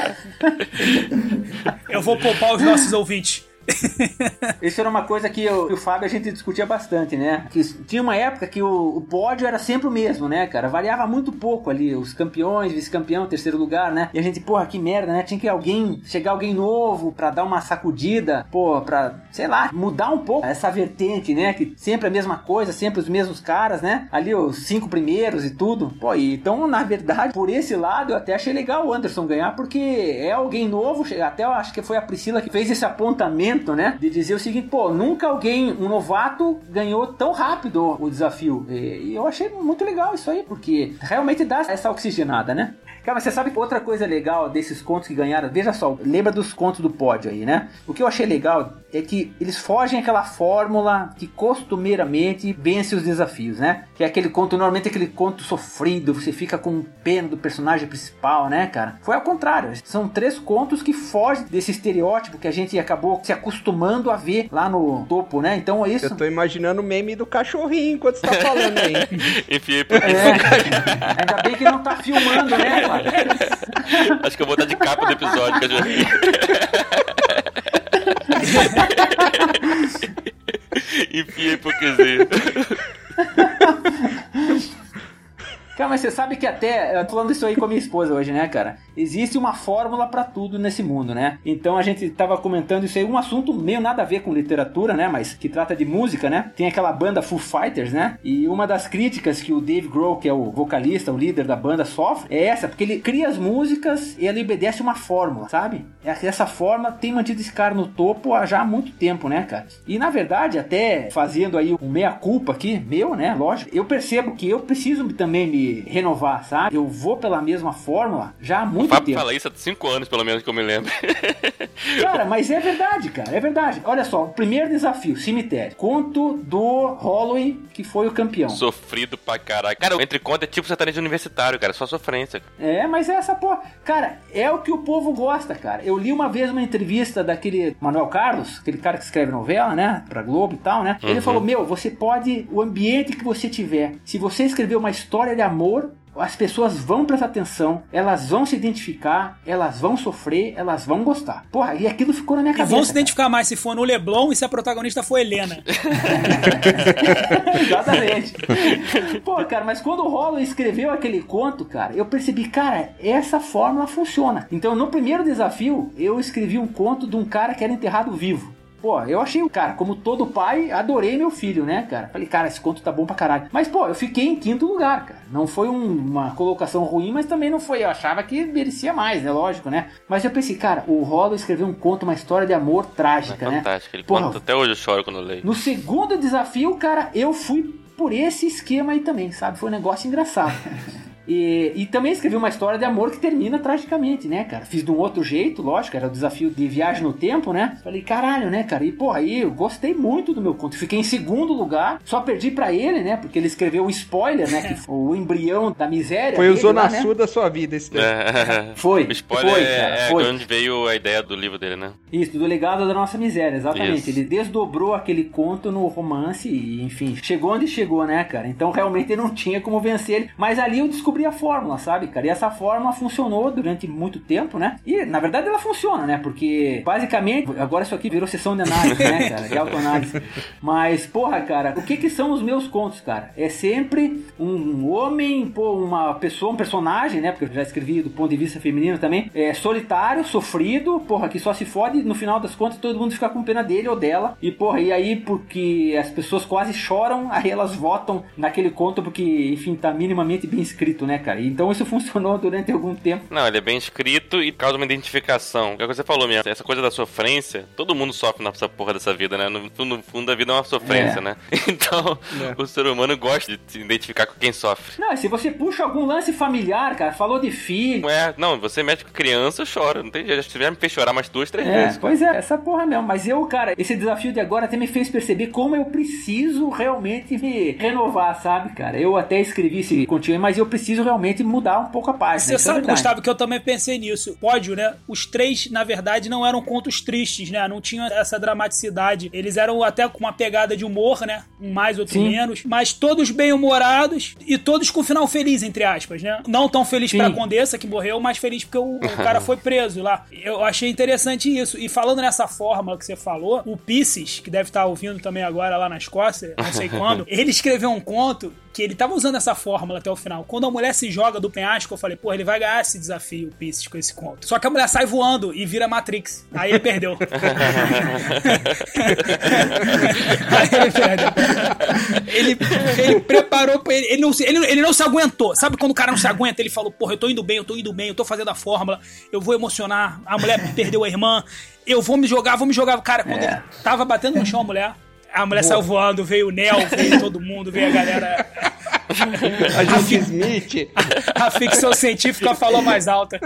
Eu vou poupar os nossos ouvintes. Isso era uma coisa que eu, o Fábio a gente discutia bastante, né? Que tinha uma época que o, o pódio era sempre o mesmo, né, cara? Variava muito pouco ali, os campeões, vice-campeão, terceiro lugar, né? E a gente, porra, que merda, né? Tinha que alguém, chegar alguém novo pra dar uma sacudida, pô, pra, sei lá, mudar um pouco essa vertente, né? Que sempre a mesma coisa, sempre os mesmos caras, né? Ali os cinco primeiros e tudo. Pô, e, então, na verdade, por esse lado, eu até achei legal o Anderson ganhar, porque é alguém novo, até eu acho que foi a Priscila que fez esse apontamento né? De dizer o seguinte, pô, nunca alguém, um novato, ganhou tão rápido o desafio. E eu achei muito legal isso aí, porque realmente dá essa oxigenada, né? Cara, você sabe que outra coisa legal desses contos que ganharam, veja só, lembra dos contos do pódio aí, né? O que eu achei legal é que eles fogem aquela fórmula que costumeiramente vence os desafios, né? Que é aquele conto, normalmente aquele conto sofrido, você fica com pena do personagem principal, né, cara? Foi ao contrário, são três contos que fogem desse estereótipo que a gente acabou se acostumando a ver lá no topo, né? Então é isso. Eu tô imaginando o meme do cachorrinho enquanto você tá falando aí. Enfiei pro é, Ainda bem que não tá filmando, né, cara? Acho que eu vou dar de capa do episódio, cachorrinho. Enfia a hipocrisia. Cara, mas você sabe que até. Eu tô falando isso aí com a minha esposa hoje, né, cara? Existe uma fórmula para tudo nesse mundo, né? Então a gente tava comentando isso aí, um assunto meio nada a ver com literatura, né? Mas que trata de música, né? Tem aquela banda Foo Fighters, né? E uma das críticas que o Dave Grohl, que é o vocalista, o líder da banda, sofre é essa, porque ele cria as músicas e ele obedece uma fórmula, sabe? Essa fórmula tem mantido esse cara no topo há já muito tempo, né, cara? E na verdade, até fazendo aí um meia-culpa aqui, meu, né? Lógico, eu percebo que eu preciso também me renovar, sabe? Eu vou pela mesma fórmula já há muito o Fábio tempo. fala isso há 5 anos, pelo menos, que eu me lembro. cara, mas é verdade, cara, é verdade. Olha só, o primeiro desafio, cemitério. Conto do Holloway, que foi o campeão. Sofrido pra caralho. Cara, entre conto é tipo sertanejo universitário, cara, só sofrência. É, mas é essa porra. Cara, é o que o povo gosta, cara. Eu li uma vez uma entrevista daquele Manuel Carlos, aquele cara que escreve novela, né, pra Globo e tal, né? Ele uhum. falou: Meu, você pode, o ambiente que você tiver, se você escrever uma história de amor amor, as pessoas vão prestar atenção, elas vão se identificar, elas vão sofrer, elas vão gostar. Porra, e aquilo ficou na minha cabeça. E vão se identificar cara. mais se for no Leblon e se a protagonista for Helena. Exatamente. Pô, cara, mas quando o Rollo escreveu aquele conto, cara, eu percebi, cara, essa fórmula funciona. Então, no primeiro desafio, eu escrevi um conto de um cara que era enterrado vivo. Pô, eu achei, cara, como todo pai, adorei meu filho, né, cara? Falei, cara, esse conto tá bom pra caralho. Mas, pô, eu fiquei em quinto lugar, cara. Não foi um, uma colocação ruim, mas também não foi. Eu achava que merecia mais, né? Lógico, né? Mas eu pensei, cara, o Rollo escreveu um conto, uma história de amor trágica, é né? Fantástico, ele Porra, conta, até hoje eu choro quando eu leio. No segundo desafio, cara, eu fui por esse esquema aí também, sabe? Foi um negócio engraçado. E, e também escrevi uma história de amor que termina tragicamente, né, cara? Fiz de um outro jeito, lógico, era o desafio de viagem no tempo, né? Falei, caralho, né, cara? E, pô, aí eu gostei muito do meu conto. Fiquei em segundo lugar, só perdi para ele, né? Porque ele escreveu o spoiler, né? Que o embrião da miséria. Foi o Zona lá, né? Sul da sua vida esse tempo. É. Foi. O spoiler foi, cara, é, foi. onde veio a ideia do livro dele, né? Isso, do legado da nossa miséria, exatamente. Isso. Ele desdobrou aquele conto no romance e, enfim, chegou onde chegou, né, cara? Então realmente não tinha como vencer ele. Mas ali eu descobri descobri a fórmula, sabe, cara? E essa fórmula funcionou durante muito tempo, né? E, na verdade, ela funciona, né? Porque, basicamente, agora isso aqui virou sessão de análise, né, cara? De autoanálise. Mas, porra, cara, o que que são os meus contos, cara? É sempre um homem, pô, uma pessoa, um personagem, né? Porque eu já escrevi do ponto de vista feminino também. É solitário, sofrido, porra, que só se fode, no final das contas todo mundo fica com pena dele ou dela. E, porra, e aí, porque as pessoas quase choram, aí elas votam naquele conto porque, enfim, tá minimamente bem escrito, né, cara? Então isso funcionou durante algum tempo. Não, ele é bem escrito e causa uma identificação. É o que você falou mesmo, essa coisa da sofrência, todo mundo sofre nessa porra dessa vida, né? No, no fundo, a vida é uma sofrência, É. né? Então, É. o ser humano gosta de se identificar com quem sofre. Não, e se você puxa algum lance familiar, cara, falou de filho. Não é, não, você mexe com criança, chora. Não tem jeito. Já tiver me fez chorar mais duas, três É, vezes. pois é, essa porra mesmo. Mas eu, cara, esse desafio de agora até me fez perceber como eu preciso realmente me renovar, sabe, cara? Eu até escrevi esse continho, mas eu preciso realmente mudar um pouco a página. Você é sabe, verdade. Gustavo, que eu também pensei nisso. Pódio, né? Os três, na verdade, não eram contos tristes, né? Não tinham essa dramaticidade. Eles eram até com uma pegada de humor, né? Um mais, outro Sim. menos. Mas todos bem-humorados e todos com final feliz, entre aspas, né? Não tão feliz Sim. pra Condessa, que morreu, mas feliz porque o, o cara foi preso lá. Eu achei interessante isso. E falando nessa fórmula que você falou, o Pisces, que deve estar ouvindo também agora lá na Escócia, não sei quando, ele escreveu um conto que ele tava usando essa fórmula até o final. Quando a mulher se joga do penhasco, eu falei, pô, ele vai ganhar esse desafio, o Pisces, com esse conto. Só que a mulher sai voando e vira Matrix. Aí ele perdeu. Aí ele perdeu. Ele, ele preparou pra ele. Ele não, se- ele, ele não se aguentou. Sabe quando o cara não se aguenta? Ele falou, porra, eu tô indo bem, eu tô indo bem, eu tô fazendo a fórmula, eu vou emocionar. A mulher perdeu a irmã, eu vou me jogar, vou me jogar. Cara, quando É. ele tava batendo no chão a mulher. A mulher saiu voando, veio o Nel, veio todo mundo, veio a galera. A Judy Smith. A ficção científica falou mais alta.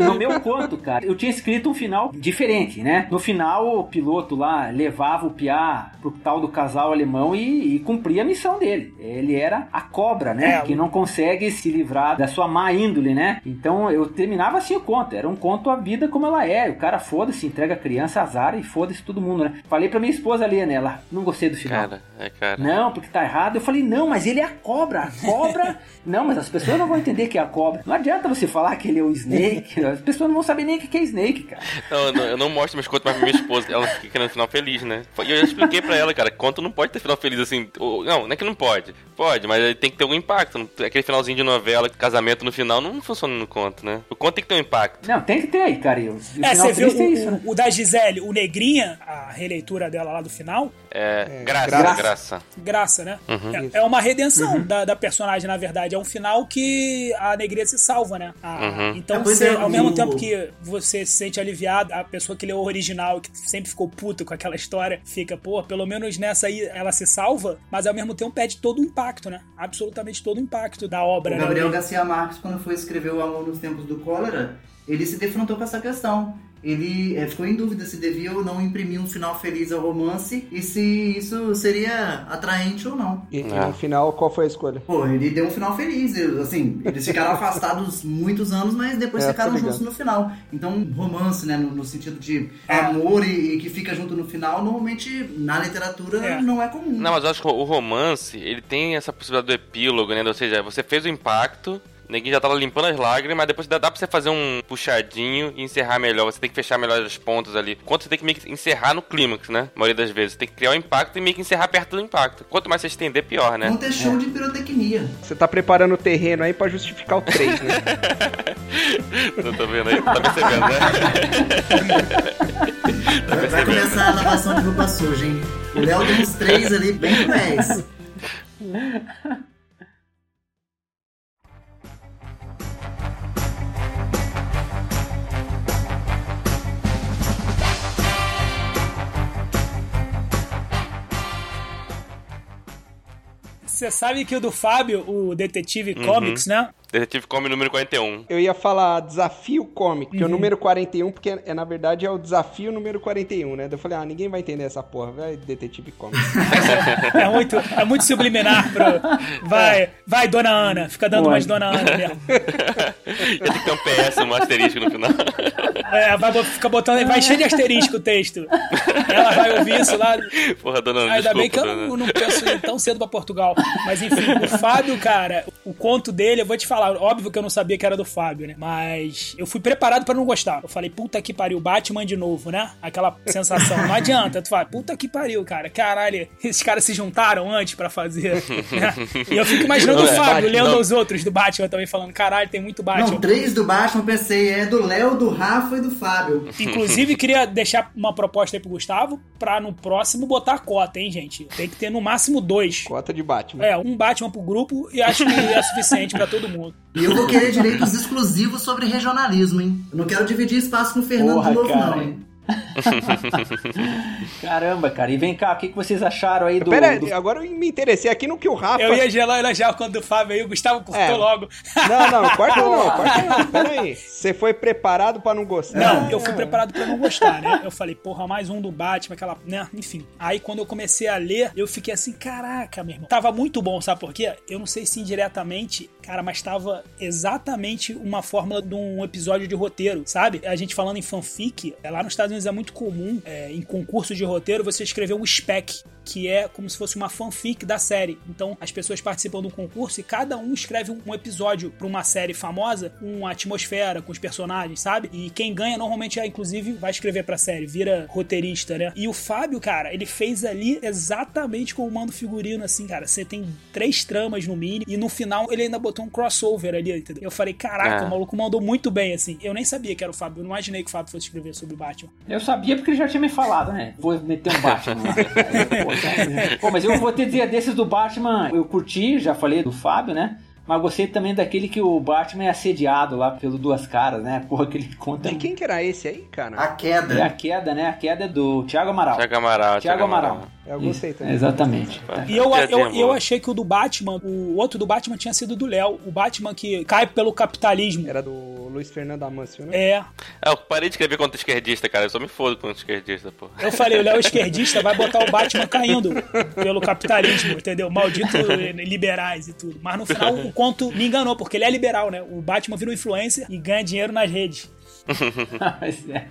No meu conto, cara, eu tinha escrito um final diferente, né? No final, o piloto lá levava o Piá pro tal do casal alemão e, e cumpria a missão dele. Ele era a cobra, né? É, que não consegue se livrar da sua má índole, né? Então eu terminava assim o conto. Era um conto a vida como ela é. O cara foda-se, entrega a criança, azar e foda-se todo mundo, né? Falei pra minha esposa ali, né? Ela, não gostei do final. Cara, é cara. Não, porque tá errado. Eu falei, não, mas ele é a cobra. A cobra. não, mas as pessoas não vão entender que é a cobra. Não adianta você falar que ele é o Snake. As pessoas não vão saber nem o que é Snake, cara. Não, eu não, eu não mostro meus contos mais pra minha esposa. Ela fica querendo final feliz, né? E eu já expliquei pra ela, cara, conto não pode ter final feliz assim. ou- Não, não é que não pode. Pode, mas tem que ter algum impacto. Aquele finalzinho de novela, casamento no final, não funciona no conto, né? O conto tem que ter um impacto. Não, tem que ter aí, cara. O, o É, você viu é o, isso, né? o, da Gisele, o Negrinha, a releitura dela lá do final, É, graça, graça. graça. graça, né? Uhum. É, é uma redenção da, da personagem, na verdade. É um final que a Negrinha se salva, né? A- Uhum. Então, Ah, você- é, ao mesmo o- tempo que você se sente aliviado, a pessoa que leu o original, que sempre ficou puta com aquela história, fica, pô, pelo menos nessa aí ela se salva, mas ao mesmo tempo perde todo o impacto, né? Absolutamente todo o impacto da obra, O né? Gabriel Garcia Marques, quando foi escrever O Amor nos Tempos do Cólera, ele se defrontou com essa questão. Ele eh, ficou em dúvida se devia ou não imprimir um final feliz ao romance e se isso seria atraente ou não. E, e É. no final, qual foi a escolha? Pô, ele deu um final feliz. Assim, eles ficaram afastados muitos anos, mas depois É, ficaram juntos no final. Então, romance, né, no, no sentido de É. amor e, e que fica junto no final, normalmente na literatura É. não é comum. Não, mas eu acho que o romance, ele tem essa possibilidade do epílogo, né? Ou seja, você fez o impacto, neguinho já tava limpando as lágrimas, mas depois dá, dá pra você fazer um puxadinho e encerrar melhor. Você tem que fechar melhor as pontas ali. Quanto você tem que meio que encerrar no clímax, né? A maioria das vezes. Você tem que criar o impacto e meio que encerrar perto do impacto. Quanto mais você estender, pior, né? Vão ter show de pirotecnia. Você tá preparando o terreno aí pra justificar o 3, né? Eu tô vendo aí, tá percebendo, né? Tá Vai, vai percebendo. começar a lavação de roupa suja, hein? O Léo tem uns três ali bem cruéis. Você sabe que o do Fábio, o Detetive Uhum. Comics, né? Detetive Come número 41. Eu ia falar desafio cômico, que é o número 41, porque é, na verdade é o desafio número 41, né? Daí Eu falei, ah, ninguém vai entender essa porra, vai detetive cômico. É muito, é muito subliminar pro. Vai, vai, dona Ana. Fica dando Ué. mais dona Ana mesmo. Ele tem que ter um PS, um asterisco no final. É, vai, fica botando. Vai cheio de asterisco o texto. Ela vai ouvir isso lá. Porra, dona Ana, Ainda desculpa. bem que eu não, não penso ir tão cedo pra Portugal. Mas enfim, o Fábio, cara, o conto dele, eu vou te falar, óbvio que eu não sabia que era do Fábio, né? Mas eu fui preparado pra não gostar. Eu falei, puta que pariu, Batman de novo, né? Aquela sensação. Não adianta, tu fala, puta que pariu, cara. Caralho, esses caras se juntaram antes pra fazer. né? E eu fico imaginando Não o é, Fábio Batman, lendo não. os outros do Batman também, falando, caralho, tem muito Batman. Não, três do Batman, eu pensei, é do Léo, do Rafa e do Fábio. Inclusive, queria deixar uma proposta aí pro Gustavo pra no próximo botar a cota, hein, gente? Tem que ter no máximo dois. Cota de Batman. É, um Batman pro grupo e acho que é suficiente pra todo mundo. E eu vou querer direitos exclusivos sobre regionalismo, hein? Eu não quero dividir espaço com o Fernando Porra, de novo, cara. não, hein? Caramba, cara. E vem cá, o que, que vocês acharam aí do. Pera, do- agora eu me interessei aqui no que o Rafa. Eu ia gelar elogiar quando o Fábio aí, o Gustavo cortou É. logo. Não, não, corta não, corta não. Pera aí. Você foi preparado pra não gostar? Não, eu fui preparado pra não gostar, né? Eu falei, porra, mais um do Batman, aquela, né? Enfim. Aí quando eu comecei a ler, eu fiquei assim, caraca, meu irmão. Tava muito bom, sabe por quê? Eu não sei se indiretamente, cara, mas tava exatamente uma fórmula de um episódio de roteiro, sabe? A gente falando em fanfic, é, lá nos Estados Unidos é muito comum, é, em concurso de roteiro, você escrever um spec, que é como se fosse uma fanfic da série. Então, as pessoas participam do concurso e cada um escreve um, episódio pra uma série famosa, com uma atmosfera, com os personagens, sabe? E quem ganha normalmente é, inclusive, vai escrever pra série, vira roteirista, né? E o Fábio, cara, ele fez ali exatamente como o figurino, assim, cara. Você tem três tramas no mini e no final ele ainda botou um crossover ali, entendeu? Eu falei, caraca, É. o maluco mandou muito bem, assim. Eu nem sabia que era o Fábio, eu não imaginei que o Fábio fosse escrever sobre o Batman. Eu sabia porque ele já tinha me falado, né? Vou meter um Batman. lá. Pô, mas eu vou ter dizer desses do Batman, eu curti, já falei do Fábio, né? Mas gostei também daquele que o Batman é assediado lá pelo Duas Caras, né? Porra, que ele conta. De quem que era esse aí, cara? A É a queda. queda, né? A queda é do Thiago Amaral. Thiago Amaral. Thiago Amaral. Eu gostei Isso, também. Exatamente. E eu, eu, eu achei que o do Batman, o outro do Batman tinha sido do Léo. O Batman que cai pelo capitalismo. Era do Luiz Fernando Amâncio, né? É, É, eu parei de escrever contra esquerdista, cara. Eu só me fodo contra esquerdista, pô. eu falei, o Léo é esquerdista vai botar o Batman caindo pelo capitalismo, entendeu? Maldito liberais e tudo. Mas no final o conto me enganou, porque ele é liberal, né? O Batman vira um influencer e ganha dinheiro nas redes. Mas é.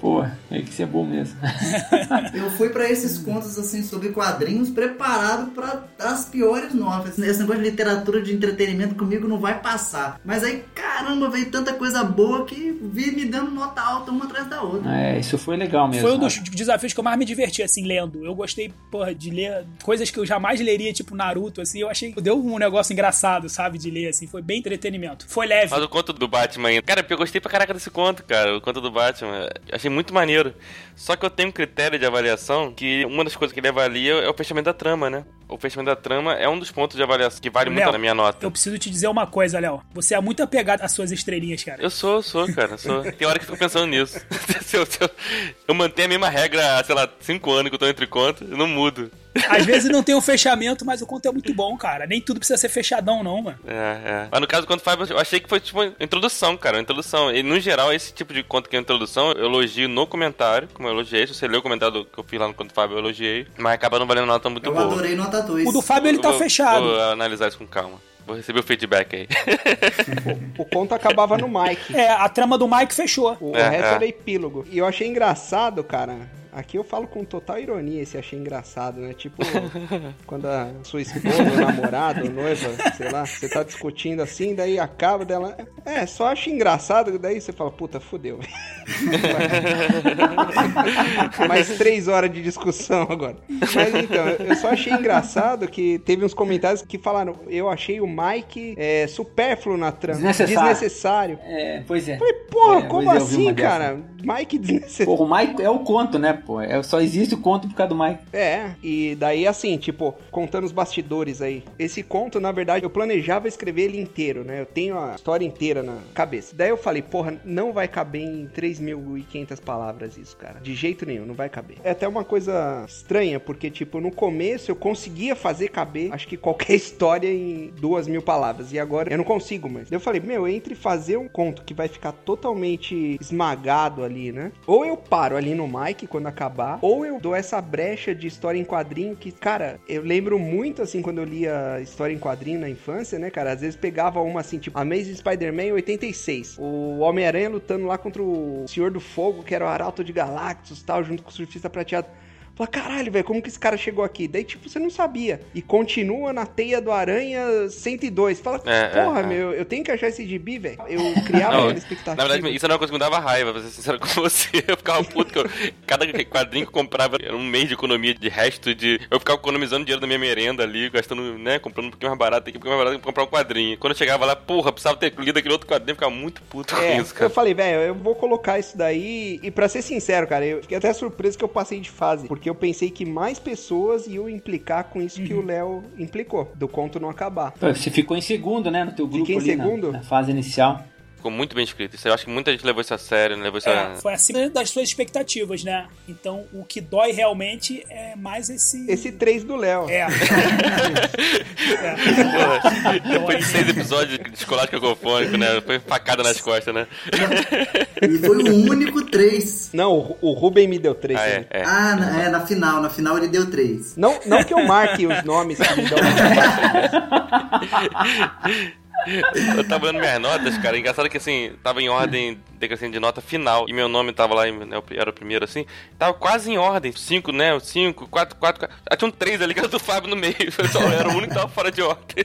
Pô, é que isso é bom mesmo. Eu fui pra esses contos assim sobre quadrinhos preparado pra as piores notas. Esse negócio de literatura de entretenimento comigo não vai passar. Mas aí, caramba, veio tanta coisa boa que vi me dando nota alta uma atrás da outra. É, isso foi legal mesmo. Foi um dos desafios que eu mais me diverti, assim, lendo. Eu gostei, porra, de ler coisas que eu jamais leria, tipo Naruto, assim. Eu achei que deu um negócio engraçado, sabe, de ler, assim. Foi bem entretenimento. Foi leve. Mas o conto do Batman. Cara, eu gostei pra caraca desse conto, cara. O conto do Batman. Achei muito maneiro. Só que eu tenho um critério de avaliação que uma das coisas que ele avalia é o fechamento da trama, né? O fechamento da trama é um dos pontos de avaliação que vale muito Léo, na minha nota. Eu preciso te dizer uma coisa, Léo. Você é muito apegado às suas estrelinhas, cara. Eu sou, eu sou, cara. eu Sou. Tem hora que eu fico pensando nisso. Eu, se eu- eu mantenho a mesma regra há, sei lá, 5 anos que eu tô entre contos, eu não mudo. Às vezes não tem um fechamento, mas o conto é muito bom, cara. Nem tudo precisa ser fechadão, não, mano. É, é. Mas no caso do conto Fábio, eu achei que foi tipo uma introdução, cara. Uma introdução. E no geral, esse tipo de conto que é introdução, eu elogio no comentário, como eu elogiei. Se você leu o comentário que eu fiz lá no conto Fábio, eu elogiei. Mas acaba não valendo nota muito Eu boa. adorei nota 2. O do Fábio, ele tá Eu vou- fechado. Vou analisar isso com calma. Vou receber o feedback aí. O conto acabava no Mike. É, a trama do Mike fechou. O, o É, resto é. era epílogo. E eu achei engraçado, cara. Aqui eu falo com total ironia esse achei engraçado, né? Tipo, quando a sua esposa, namorada, noiva, sei lá, você tá discutindo assim, daí acaba dela. É, só acho engraçado, daí você fala, puta, fudeu. Mais três horas de discussão agora. Mas então, eu só achei engraçado que teve uns comentários que falaram, eu achei o Mike é, supérfluo na trama. Desnecessário. Desnecessário. É, pois é. Falei, porra, É, como é, assim, dessa. cara? Mike desnecessário. Porra, o Mike é o conto, né? Pô. É, só existe o conto por causa do Mike. É, e daí assim, tipo, contando os bastidores aí. Esse conto, na verdade, eu planejava escrever ele inteiro, né? Eu tenho a história inteira na cabeça. Daí eu falei, porra, não vai caber em 3.500 palavras isso, cara. De jeito nenhum, não vai caber. É até uma coisa estranha, porque, tipo, no começo eu conseguia fazer caber, acho que qualquer história em duas mil palavras. E agora eu não consigo mais. Daí eu falei, meu, entre fazer um conto que vai ficar totalmente esmagado ali, né? Ou eu paro ali no Mike quando acabar, ou eu dou essa brecha de história em quadrinho que, cara, eu lembro muito assim quando eu lia história em quadrinho na infância, né, cara? Às vezes pegava uma assim, tipo, Amazing Spider-Man 86. O Homem-Aranha lutando lá contra o Senhor do Fogo, que era o Arauto de Galactus tal, junto com o Surfista Prateado. Fala, caralho, velho, como que esse cara chegou aqui? Daí, tipo, você não sabia. E continua na teia do Aranha 102. Fala, É, porra, é, é. meu, eu tenho que achar esse gibi, velho. Eu criava Não, aquela expectativa. Na verdade, isso era uma coisa que me dava raiva, pra ser sincero com você. Eu ficava puto que eu, cada quadrinho que eu comprava era um mês de economia de resto de. Eu ficava economizando dinheiro da minha merenda ali, gastando, né? Comprando um pouquinho mais barato, aqui, um pouquinho mais barato pra comprar um quadrinho. Quando eu chegava lá, porra, precisava ter lido aquele outro quadrinho, eu ficava muito puto É, com isso, eu cara. falei, velho, eu vou colocar isso daí. E pra ser sincero, cara, eu fiquei até surpreso que eu passei de fase. Porque eu pensei que mais pessoas iam implicar com isso que o Léo implicou, do conto não acabar. Você ficou em segundo, né? No teu grupo Fiquei em ali, na- segundo? Na, fase inicial. Ficou muito bem escrito. Isso eu acho que muita gente levou isso a sério, né? levou isso a. É, foi acima das suas expectativas, né? Então, o que dói realmente é mais esse. Esse 3 do Léo. É. Porra, é. Depois de seis episódios de chocolate cacofônico, né? Foi facada nas costas, né? E foi o único 3. Não, o, o Ruben me deu 3. Ah, é, é. Ah, na, é, na final. Na final ele deu 3. Não, não que eu marque os nomes que me dão. Eu tava olhando minhas notas, cara. Engraçado que assim, tava em ordem decrescente de nota final. E meu nome tava lá, né, era o primeiro assim. Tava quase em ordem. Cinco, né? Cinco, quatro, quatro. quatro. Ah, tinha um três ali que era do Fábio no meio. Eu só era o único que tava fora de ordem.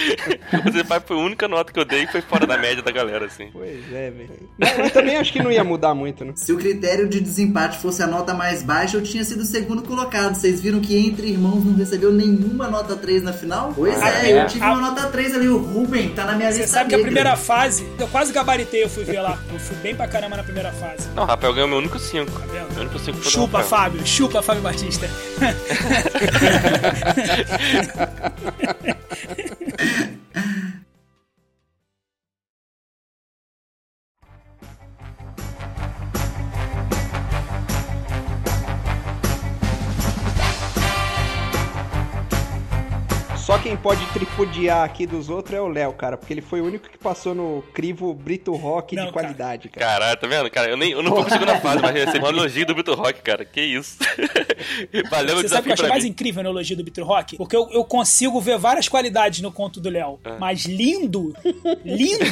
Você Fábio foi a única nota que eu dei que foi fora da média da galera, assim. Pois é, velho. Mas eu também acho que não ia mudar muito, né? Se o critério de desempate fosse a nota mais baixa, eu tinha sido o segundo colocado. Vocês viram que entre irmãos não recebeu nenhuma nota 3 na final? Pois Ah, é, é. eu tive Ah. uma nota 3 ali. O Ruben tá na minha Você lista sabe que a negra. primeira fase, eu quase gabaritei, eu fui ver lá. Fui bem pra caramba na primeira fase. Não, o Rafael ganhou meu único cinco. Tá vendo? Meu único cinco foi do Chupa, Rafael. Fábio. Chupa, Fábio Batista. Só quem pode tripudiar aqui dos outros é o Léo, cara. Porque ele foi o único que passou no crivo Brito Rock Não, de cara. qualidade, cara. Caralho, tá vendo? Cara, eu, nem, eu não pra segunda fase, mas recebi um elogio do Brito Rock, cara. Que isso. Valeu o Você sabe o que eu achei pra mais mim. incrível na elogio do Bitter Rock? Porque eu, eu consigo ver várias qualidades no conto do Léo. É. Mas lindo, lindo.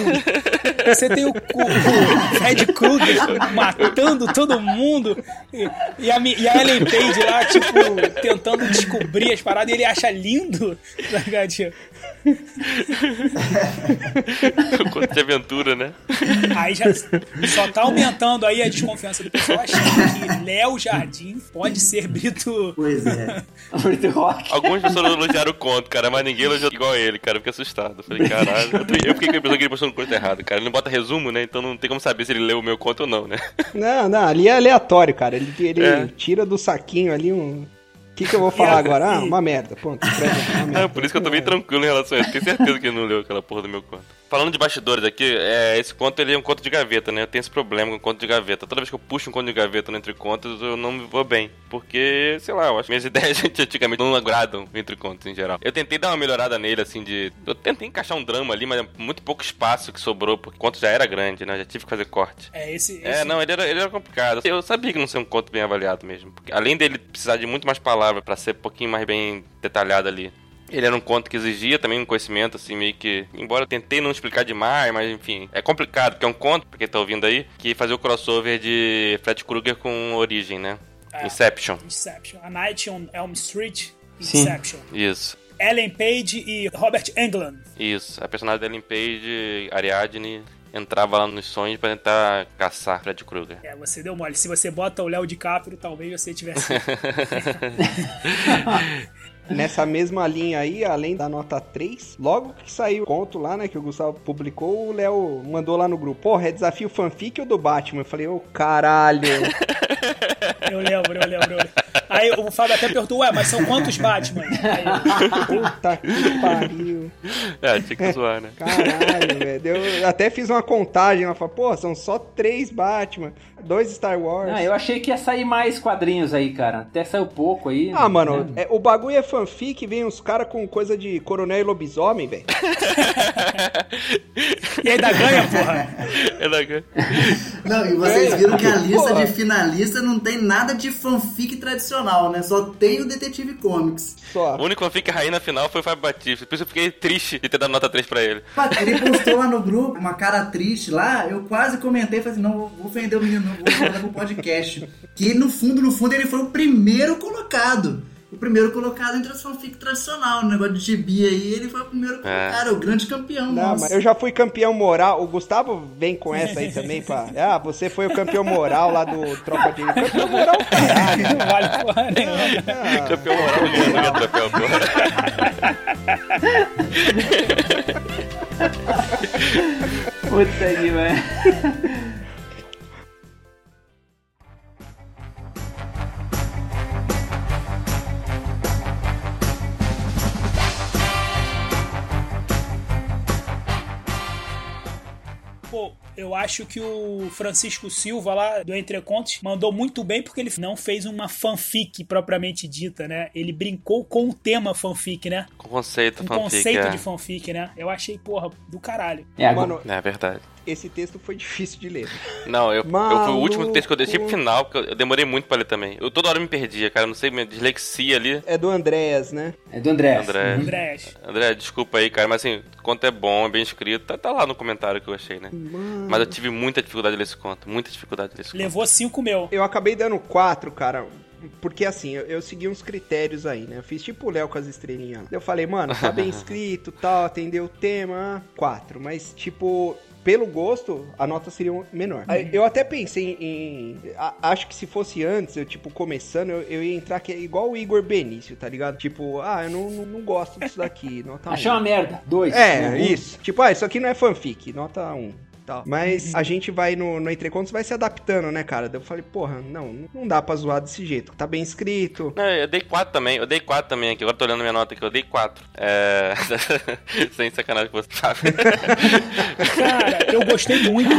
Você tem o, o, o Fred Krueger matando todo mundo. E, e a, e a Ellen Page lá, tipo, tentando descobrir as paradas e ele acha lindo. Tá tio? Conto de aventura, né? Aí já só tá aumentando aí a desconfiança do pessoal achando que Léo Jardim pode ser Brito. Pois é. Brito Rock. Algumas pessoas elogiaram o conto, cara, mas ninguém elogiou igual ele, cara. Eu fiquei assustado. Eu falei, caralho. Eu fiquei eu fiquei com a impressão que ele postou no conto errado, cara. Ele não bota resumo, né? Então não tem como saber se ele leu o meu conto ou não, né? Não, não, ali é aleatório, cara. Ele, ele É. tira do saquinho ali um. O que, que eu vou falar agora? Ah, uma merda. Ponto. Uma merda. É, por isso que eu tô bem tranquilo em relação a isso. Tenho certeza que ele não leu aquela porra do meu conto. Falando de bastidores aqui, é, esse conto ele é um conto de gaveta, né? Eu tenho esse problema com o conto de gaveta. Toda vez que eu puxo um conto de gaveta entre contos, eu não me vou bem. Porque, sei lá, eu acho que minhas ideias antigamente não agradam entre contos em geral. Eu tentei dar uma melhorada nele, assim, de. Eu tentei encaixar um drama ali, mas é muito pouco espaço que sobrou, porque o conto já era grande, né? Eu já tive que fazer corte. É, esse. É, esse- não, ele era, ele era complicado. Eu sabia que não ser um conto bem avaliado mesmo. Porque além dele precisar de muito mais palavras pra ser um pouquinho mais bem detalhado ali. Ele era um conto que exigia também um conhecimento, assim, meio que. Embora eu tentei não explicar demais, mas enfim. É complicado, porque é um conto, pra quem tá ouvindo aí, que fazia o crossover de Fred Krueger com Origem, né? É. Inception. Inception. A Night on Elm Street. Sim. Inception. Isso. Ellen Page e Robert Englund. Isso. A personagem da Ellen Page, Ariadne, entrava lá nos sonhos pra tentar caçar Fred Krueger. É, você deu mole. Se você bota o Léo DiCaprio, talvez você tivesse. Nessa mesma linha aí, além da nota 3, logo que saiu o conto lá, né, que o Gustavo publicou, o Léo mandou lá no grupo, porra, é desafio fanfic ou do Batman? Eu falei, ô caralho. Eu lembro, eu lembro. eu lembro. Aí o Fábio até perguntou, ué, mas são quantos Batman? Aí Puta que pariu. É, tinha que zoar, né? Caralho, velho. Eu até fiz uma contagem. Ela falou, pô, são só três Batman, dois Star Wars. Ah, eu achei que ia sair mais quadrinhos aí, cara. Até saiu pouco aí. Ah, mano, né? é, o bagulho é fanfic, vem uns caras com coisa de coronel e lobisomem, velho. e ainda ganha, porra. É da- Não, e vocês viram que a lista Porra. de finalista não tem nada de fanfic tradicional, né? Só tem o Detetive Comics. Só. O único fanfic rainha na final foi o Fábio Batista. Por isso eu fiquei triste de ter dado nota 3 pra ele. Ele postou lá no grupo uma cara triste lá, eu quase comentei, falei assim, não, vou- vou ofender o menino, não, vou mandar pro podcast. Que no fundo, no fundo, ele foi o primeiro colocado. O primeiro colocado entre as fanfic tradicional, no negócio de gibi aí, ele foi o primeiro colocado, o grande campeão Não, nosso. mas eu já fui campeão moral. O Gustavo vem com essa aí também, pá. Ah, você foi o campeão moral lá do Tropa de. Campeão moral, caralho. Não vale porra nenhuma. Ah, Campeão moral ninguém ganha troféu, porra. Puta que velho. Eu acho que o Francisco Silva lá do Entre Contos mandou muito bem porque ele não fez uma fanfic propriamente dita, né? Ele brincou com o tema fanfic, né? Com conceito Com o fanfic, conceito é. de fanfic, né? Eu achei, porra, do caralho. É, agora- Mano, É verdade. Esse texto foi difícil de ler. Não, eu, eu fui o último texto que eu deixei pro final, porque eu demorei muito pra ler também. Eu toda hora me perdia, cara. Não sei, minha dislexia ali. É do Andréas, né? é do André. André. Uhum. Andrés. André, desculpa aí, cara, mas assim, o conto é bom, é bem escrito. Tá, tá lá no comentário que eu achei, né? Mas eu tive muita dificuldade de ler esse conto. Muita dificuldade de ler esse conto. Levou cinco meu. Eu acabei dando quatro, cara. Porque assim, eu, eu segui uns critérios aí, né? Eu fiz tipo o Léo com as estrelinhas. Eu falei, mano, tá bem escrito, tal, atendeu o tema, quatro. Mas, tipo, pelo gosto, a nota seria um- menor. Aí, Eu até pensei em. a- acho que se fosse antes, eu, tipo, começando, eu, eu ia entrar que é igual o Igor Benício, tá ligado? Tipo, ah, eu não, não, não gosto disso daqui, nota Achei um. uma merda. Dois. É, Um. isso. Tipo, ah, isso aqui não é fanfic, nota 1. Tal. Mas a gente vai no, no Entre Contos vai se adaptando, né, cara? Daí eu falei, porra, não, não dá pra zoar desse jeito. Tá bem escrito. Não, eu dei 4 também, eu dei 4 também aqui. Agora tô olhando minha nota aqui, eu dei 4. É. Sem sacanagem com você, sabe? Cara, eu gostei muito.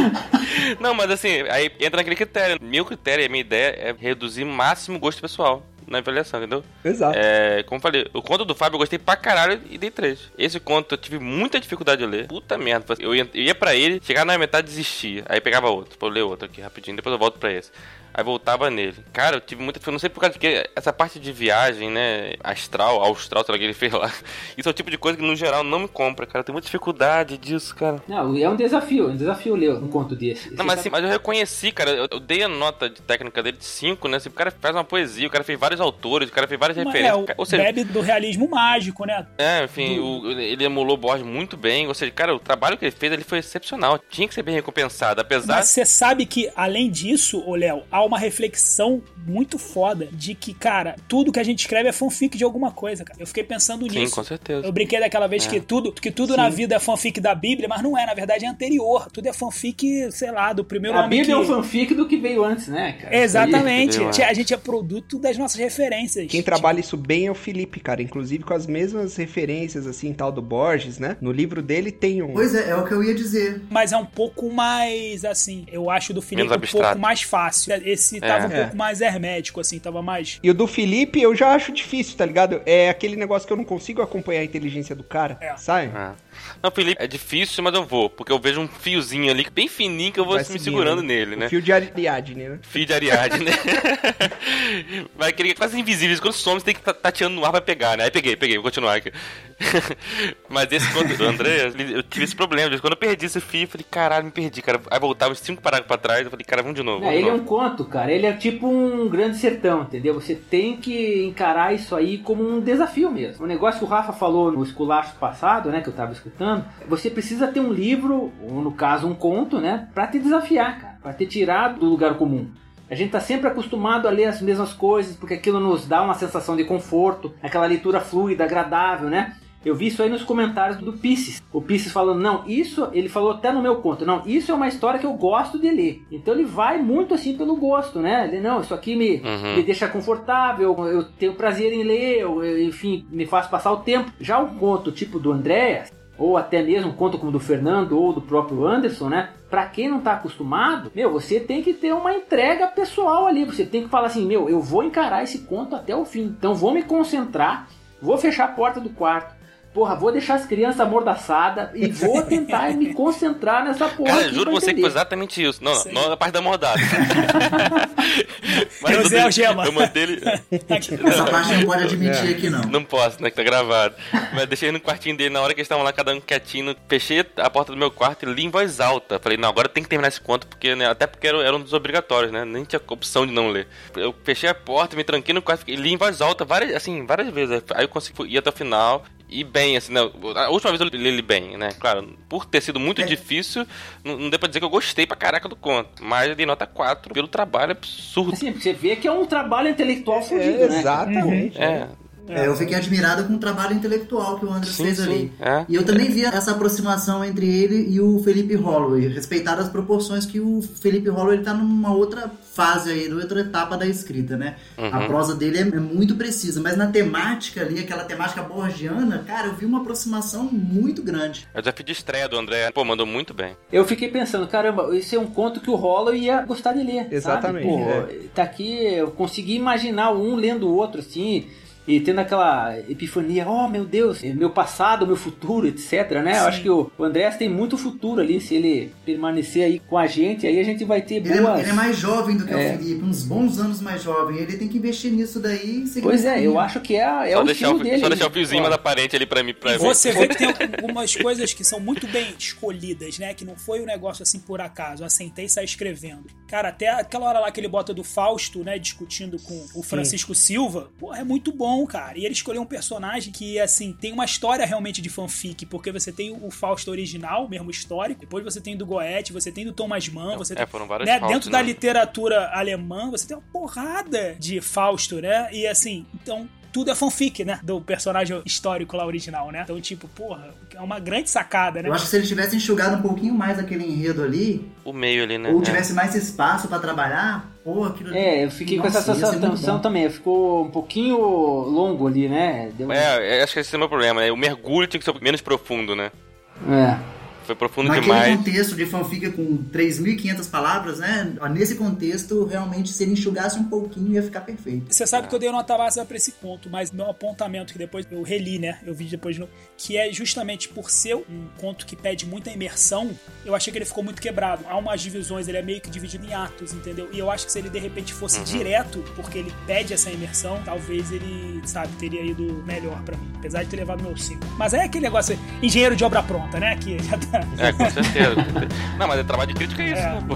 Não, mas assim, aí entra naquele critério. Meu critério, a minha ideia é reduzir máximo o gosto pessoal na avaliação, entendeu? Exato. É, como eu falei, o conto do Fábio eu gostei pra caralho e dei 3. Esse conto eu tive muita dificuldade de ler. Puta merda. Eu ia, eu ia pra ele, chegava na metade desistia. Aí pegava outro. Vou ler outro aqui rapidinho, depois eu volto pra esse. Aí voltava nele. Cara, eu tive muita dificuldade. Não sei por causa de que essa parte de viagem, né? Astral, austral, sei lá o que ele fez lá. Isso é o tipo de coisa que no geral não me compra, cara. Eu tenho muita dificuldade disso, cara. Não, é um desafio, é um desafio ler um conto desse. Não, mas, assim, mas eu reconheci, cara. Eu, eu dei a nota de técnica dele de 5, né? Assim, o cara faz uma poesia, o cara fez vários autores, o cara fez várias É, referências. o Ou seja, bebe do realismo mágico, né? é, enfim, o- ele emulou Borges muito bem. Ou seja, cara, o trabalho que ele fez ele foi excepcional. Tinha que ser bem recompensado. Apesar. Mas você sabe que, além disso, ô Léo, há uma reflexão muito foda de que, cara, tudo que a gente escreve é fanfic de alguma coisa, cara. Eu fiquei pensando Sim, nisso. com certeza. Eu brinquei daquela vez É. que tudo, que tudo na vida é fanfic da Bíblia, mas não é, na verdade é anterior. Tudo é fanfic, sei lá, do primeiro A Bíblia que... é um fanfic do que veio antes, né, cara? Exatamente. A gente é produto das nossas referências. Quem trabalha isso bem é o Felipe, cara. Inclusive com as mesmas referências, assim, tal do Borges, né? No livro dele tem um. Pois é, é o que eu ia dizer. Mas é um pouco mais, assim, eu acho do Felipe Menos um abstrato. pouco mais fácil. Esse tava um É. pouco mais hermético, assim, tava mais... E o do Felipe eu já acho difícil, tá ligado? É aquele negócio que eu não consigo acompanhar a inteligência do cara, É. sabe? É. Não, Felipe, é difícil, mas eu vou. Porque eu vejo um fiozinho ali, bem fininho, que eu vou Vai me seguindo. segurando nele, né? O fio de Ariadne, né? Fio de Ariadne, né? Vai querer quase invisível. Quando some, você tem que estar tateando no ar pra pegar, né? Aí peguei, peguei, vou continuar aqui. Mas esse conto do André, eu tive esse problema. Quando eu perdi esse fio, eu falei, caralho, me perdi, cara. Aí voltava uns cinco parágrafos pra trás, eu falei, cara, vamos de novo. É, vamos de ele é novo. um conto, cara. Ele é tipo um grande sertão, entendeu? Você tem que encarar isso aí como um desafio mesmo. O negócio que o Rafa falou no esculacho passado, né, que eu tava escutando, você precisa ter um livro, ou no caso um conto, né, pra te desafiar, cara, pra te tirar do lugar comum. A gente tá sempre acostumado a ler as mesmas coisas, porque aquilo nos dá uma sensação de conforto, aquela leitura fluida, agradável, né? Eu vi isso aí nos comentários do Pisces. O Pisces falando, não, isso, ele falou até no meu conto, não, isso é uma história que eu gosto de ler. Então ele vai muito assim pelo gosto, né? Ele, não, isso aqui me, Uhum. me deixa confortável, eu tenho prazer em ler, eu, enfim, me faz passar o tempo. Já o conto tipo do Andréas, ou até mesmo um conto como do Fernando ou do próprio Anderson, né? Pra quem não tá acostumado, meu, você tem que ter uma entrega pessoal ali. Você tem que falar assim, meu, eu vou encarar esse conto até o fim. Então vou me concentrar, vou fechar a porta do quarto. Porra, vou deixar as crianças amordaçadas e vou tentar me concentrar nessa porra. Cara, aqui juro pra você que entender. foi exatamente isso. Não, não, não na parte da mordada. Eu usei algema. Eu mandei ele. Essa parte não pode admitir aqui, não. Não posso, né? Que tá gravado. Mas deixei ele no quartinho dele na hora que eles estavam lá, cada um quietinho. Fechei a porta do meu quarto e li em voz alta. Falei, não, agora tem que terminar esse conto, porque, né? Até porque era, era um dos obrigatórios, né? Nem tinha opção de não ler. Eu fechei a porta, me tranquei no quarto e li em voz alta várias, assim, várias vezes. Aí eu consegui ir até o final. E bem, assim, né? A última vez eu li ele bem, né? Claro, por ter sido muito É. difícil, não, não deu pra dizer que eu gostei pra caraca do conto. Mas eu dei nota 4 pelo trabalho absurdo. Assim, você vê que é um trabalho intelectual fudido, É, né? exatamente. É, É, eu fiquei admirado com o trabalho intelectual que o André Sim, fez sim, ali. é. E eu também vi essa aproximação entre ele e o Felipe Holloway, respeitadas as proporções que o Felipe Holloway tá numa outra fase aí, numa outra etapa da escrita, né? Uhum. A prosa dele é, é muito precisa, mas na temática ali, aquela temática borgiana, cara, eu vi uma aproximação muito grande. eu já pedi estreia do André. Pô, mandou muito bem. Eu fiquei pensando, caramba, esse é um conto que o Hollow ia gostar de ler. sabe? Exatamente, Pô, é. Tá aqui, eu consegui imaginar um lendo o outro, assim, e tendo aquela epifania, oh meu Deus, meu passado, meu futuro, etc, né? Eu acho que o, o Andrés tem muito futuro ali, se ele permanecer aí com a gente, aí a gente vai ter Ele é, ele é mais jovem do que É. o Felipe, uns bons anos mais jovem. Ele tem que investir nisso daí e seguir Pois é, eu acho que é, é só, o deixar estilo o, dele. só deixar o fiozinho mais aparente ali pra mim. Pra E ver. você vê que tem algumas coisas que são muito bem escolhidas, né? Que não foi um negócio assim por acaso. Eu sentei e saí escrevendo. Cara, até aquela hora lá que ele bota do Fausto, né? Discutindo com o Francisco Silva. Porra, é muito bom, cara. E ele escolheu um personagem que, assim, tem uma história realmente de fanfic. Porque você tem o Fausto original, mesmo histórico. Depois você tem do Goethe, você tem do Thomas Mann. Você É, foram vários né, dentro da né? literatura alemã, você tem uma porrada de Fausto, né? E assim, então tudo é fanfic, né? Do personagem histórico lá original, né? Então, tipo, porra, é uma grande sacada, né? Eu acho que se ele tivesse enxugado um pouquinho mais aquele enredo ali, O meio ali, né? ou É. tivesse mais espaço pra trabalhar, pô, aquilo É, eu fiquei com Nossa, essa ser muito sensação também, ficou um pouquinho longo ali, né? Deu... É, acho que esse é o meu problema. né? O mergulho tinha que ser menos profundo, né? é. Foi profundo Naquele demais. contexto de fanfic com 3.500 palavras, né? Nesse contexto, realmente, se ele enxugasse um pouquinho, ia ficar perfeito. Você sabe que eu dei nota máxima pra esse conto, mas meu apontamento, que depois eu reli, né? Eu vi depois de novo, que é justamente por ser um conto que pede muita imersão, eu achei que ele ficou muito quebrado. Há umas divisões, ele é meio que dividido em atos, entendeu? E eu acho que se ele de repente fosse direto, porque ele pede essa imersão, talvez ele, sabe, teria ido melhor pra mim. Apesar de ter levado meu 5. Mas é aquele negócio, engenheiro de obra pronta, né? Que já tá. É, com certeza. Não, mas é trabalho de crítica é isso, É. né? pô?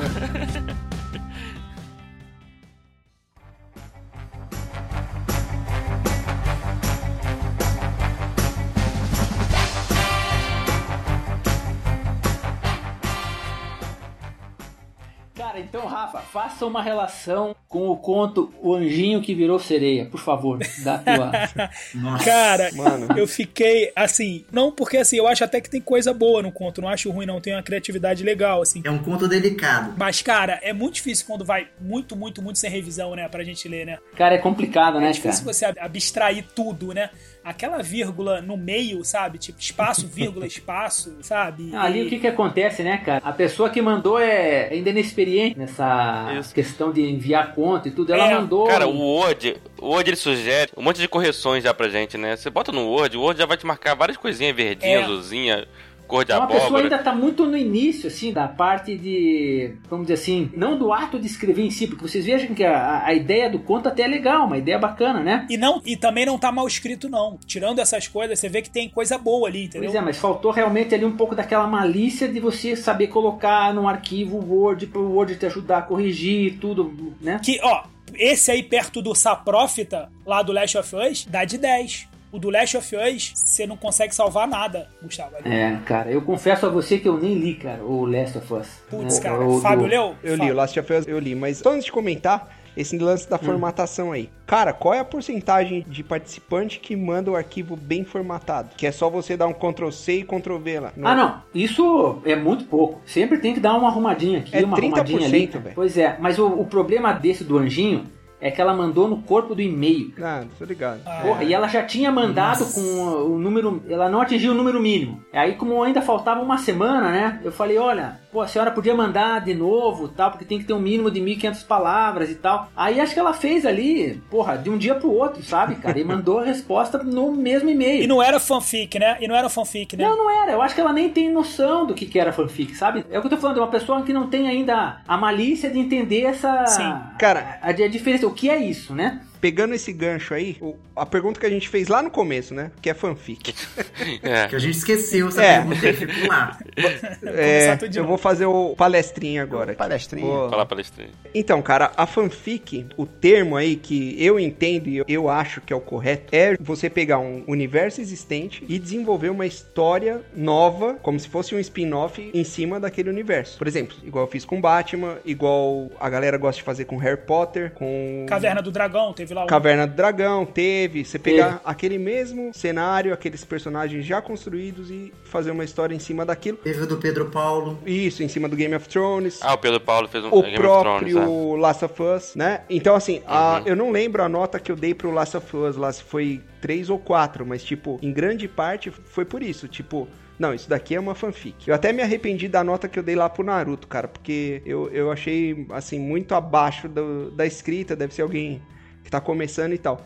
Cara, então, Rafa, faça uma relação com o conto O Anjinho que Virou Sereia, por favor, da tua. Nossa. Cara, Mano. eu fiquei assim, não porque assim, eu acho até que tem coisa boa no conto, não acho ruim não, tem uma criatividade legal assim. É um conto delicado. Mas cara, é muito difícil quando vai muito, muito, muito sem revisão, né, pra gente ler, né? Cara, é complicado, É né, difícil cara? você ab- abstrair tudo, né? Aquela vírgula no meio, sabe? Tipo, espaço, vírgula, espaço, sabe? Ah, Ali E- o que que acontece, né, cara? A pessoa que mandou é ainda inexperiente nessa Isso. questão de enviar conta e tudo. Ela É, mandou. Cara, o Word, o Word ele sugere um monte de correções já pra gente, né? Você bota no Word, o Word já vai te marcar várias coisinhas verdinhas, É. azulzinha, cor de Então a pessoa ainda tá muito no início, assim, da parte de. Vamos dizer assim, não do ato de escrever em si, porque vocês vejam que a, a ideia do conto até é legal, uma ideia bacana, né? E, não, e também não tá mal escrito, não. Tirando essas coisas, você vê que tem coisa boa ali, entendeu? Pois é, mas faltou realmente ali um pouco daquela malícia de você saber colocar num arquivo Word para o Word te ajudar a corrigir tudo, né? Que, ó, esse aí perto do Saprófita, lá do Last of Us, dá de 10. O do Last of Us, você não consegue salvar nada, Gustavo. ali. É, cara, eu confesso a você que eu nem li, cara, o Last of Us. Putz, né? cara. O do- Fábio leu? Eu li, Fábio. o Last of Us eu li, mas só antes de comentar, esse lance da formatação aí. Cara, qual é a porcentagem de participante que manda o arquivo bem formatado? Que é só você dar um Ctrl C e Ctrl V lá. Ah, não. Isso é muito pouco. Sempre tem que dar uma arrumadinha aqui, É uma 30%, arrumadinha ali. velho. Pois é, mas o, o problema desse do anjinho é que ela mandou no corpo do e-mail. Ah, tô ligado. Porra, e ela já tinha mandado Nossa. com o número. Ela não atingiu o número mínimo. Aí, como ainda faltava uma semana, né? Eu falei: olha, pô, a senhora podia mandar de novo, tal, porque tem que ter um mínimo de 1.500 palavras e tal. Aí acho que ela fez ali, porra, de um dia pro outro, sabe, cara? E mandou a resposta no mesmo e-mail. E não era fanfic, né? E não era fanfic, né? Não, não era. Eu acho que ela nem tem noção do que, que era fanfic, sabe? É o que eu tô falando, é uma pessoa que não tem ainda a malícia de entender essa. Sim. Cara- a, a diferença. O que é isso, né? Pegando esse gancho aí, o- a pergunta que a gente fez lá no começo, né? Que é fanfic. É. Que a gente esqueceu essa É. pergunta e ficou lá. É, eu vou fazer o palestrinha agora. aqui. Palestrinha. Vou- Falar palestrinha. Então, cara, a fanfic, o termo aí que eu entendo e eu- eu acho que é o correto, é você pegar um universo existente e desenvolver uma história nova, como se fosse um spin-off em cima daquele universo. Por exemplo, igual eu fiz com Batman, igual a galera gosta de fazer com Harry Potter, com Caverna do Dragão, teve lá um. Caverna do Dragão, teve. Você pegar aquele mesmo cenário, aqueles personagens já construídos e fazer uma história em cima daquilo. Teve o do Pedro Paulo. Isso, em cima do Game of Thrones Ah, o Pedro Paulo fez um o Game of Thrones, próprio né? Last of Us, né? Então, assim, a- Uhum. eu não lembro a nota que eu dei pro Last of Us lá, se foi 3 ou 4, mas, tipo, em grande parte foi por isso. Tipo, não, isso daqui é uma fanfic. Eu até me arrependi da nota que eu dei lá pro Naruto, cara, porque eu, eu achei, assim, muito abaixo do- da escrita, deve ser alguém que tá começando e tal.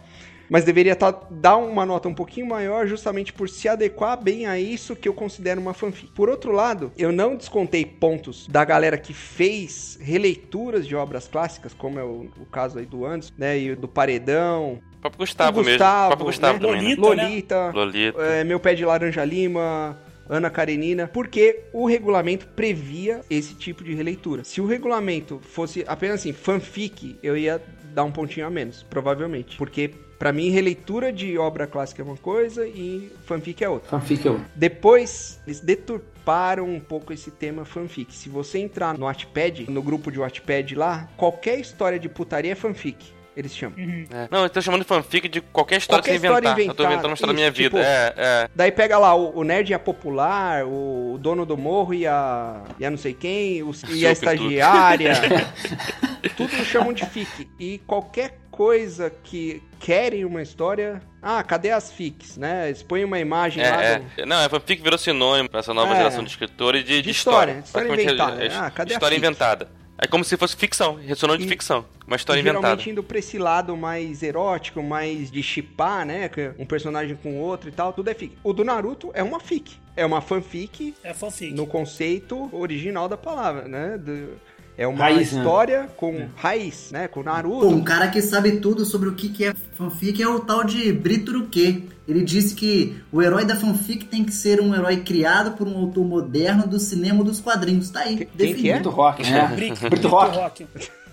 Mas deveria tá, dar uma nota um pouquinho maior justamente por se adequar bem a isso que eu considero uma fanfic. Por outro lado, eu não descontei pontos da galera que fez releituras de obras clássicas, como é o, o caso aí do Anderson, né, e do Paredão, O próprio Gustavo, mesmo. Gustavo, O próprio Gustavo né? também, né? Lolita, né? Lolita, Lolita. é, Meu Pé de Laranja Lima, Ana Karenina, porque o regulamento previa esse tipo de releitura. Se o regulamento fosse apenas assim, fanfic, eu ia dar um pontinho a menos, provavelmente. Porque, pra mim, releitura de obra clássica é uma coisa e fanfic é outra. Fanfic eu. Depois, eles deturparam um pouco esse tema fanfic. Se você entrar no Wattpad, no grupo de Wattpad lá, qualquer história de putaria é fanfic. Eles chamam. É. Não, eu tô chamando de fanfic de qualquer história Qualquer que você inventar. história Eu tô inventando uma história da minha isso, vida. tipo- É, é. Daí pega lá, o, o nerd e a popular, o, dono do morro e a, e a não sei quem, o- e a estagiária. tudo chamam de fic. E qualquer coisa que querem uma história. Ah, cadê as fics, né? Expõe uma imagem lá. É, do- é. Não, a fanfic virou sinônimo pra essa nova É. geração de escritores de, de, De história, história. história inventada. é- é- Ah, cadê a história fic? inventada. É como se fosse ficção, ressonou de ficção. Uma história E inventada. geralmente indo pra esse lado mais erótico, mais de chipar, né? Um personagem com outro e tal, tudo é fic. O do Naruto é uma fic. É uma fanfic É fanfic. no conceito original da palavra, né? Do- é uma Raiz, né? história com raiz, né? Com Naruto. Pô, um cara que sabe tudo sobre o que, que é fanfic é o tal de Brito Ruquet. Ele disse que o herói da fanfic tem que ser um herói criado por um autor moderno do cinema dos quadrinhos. Tá aí, Quem- quem definido. que é? Brito Rock, né? Brick, Brito Rock.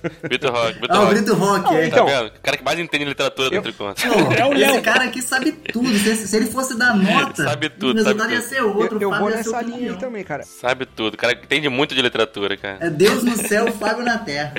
Rock. Vitor Rock, Vitor Ah, o Rock. Brito Rock, é. então- Tá? O cara que mais entende literatura do Eu- Triconto. Pô, É o esse Léo. cara aqui sabe tudo. Se, se ele fosse dar nota, Sabe tudo, o resultado sabe ia tudo. ser outro. eu, eu o vou nessa linha aí também, cara. Sabe tudo. O cara que entende muito de literatura, cara. É Deus no céu, Fábio na terra.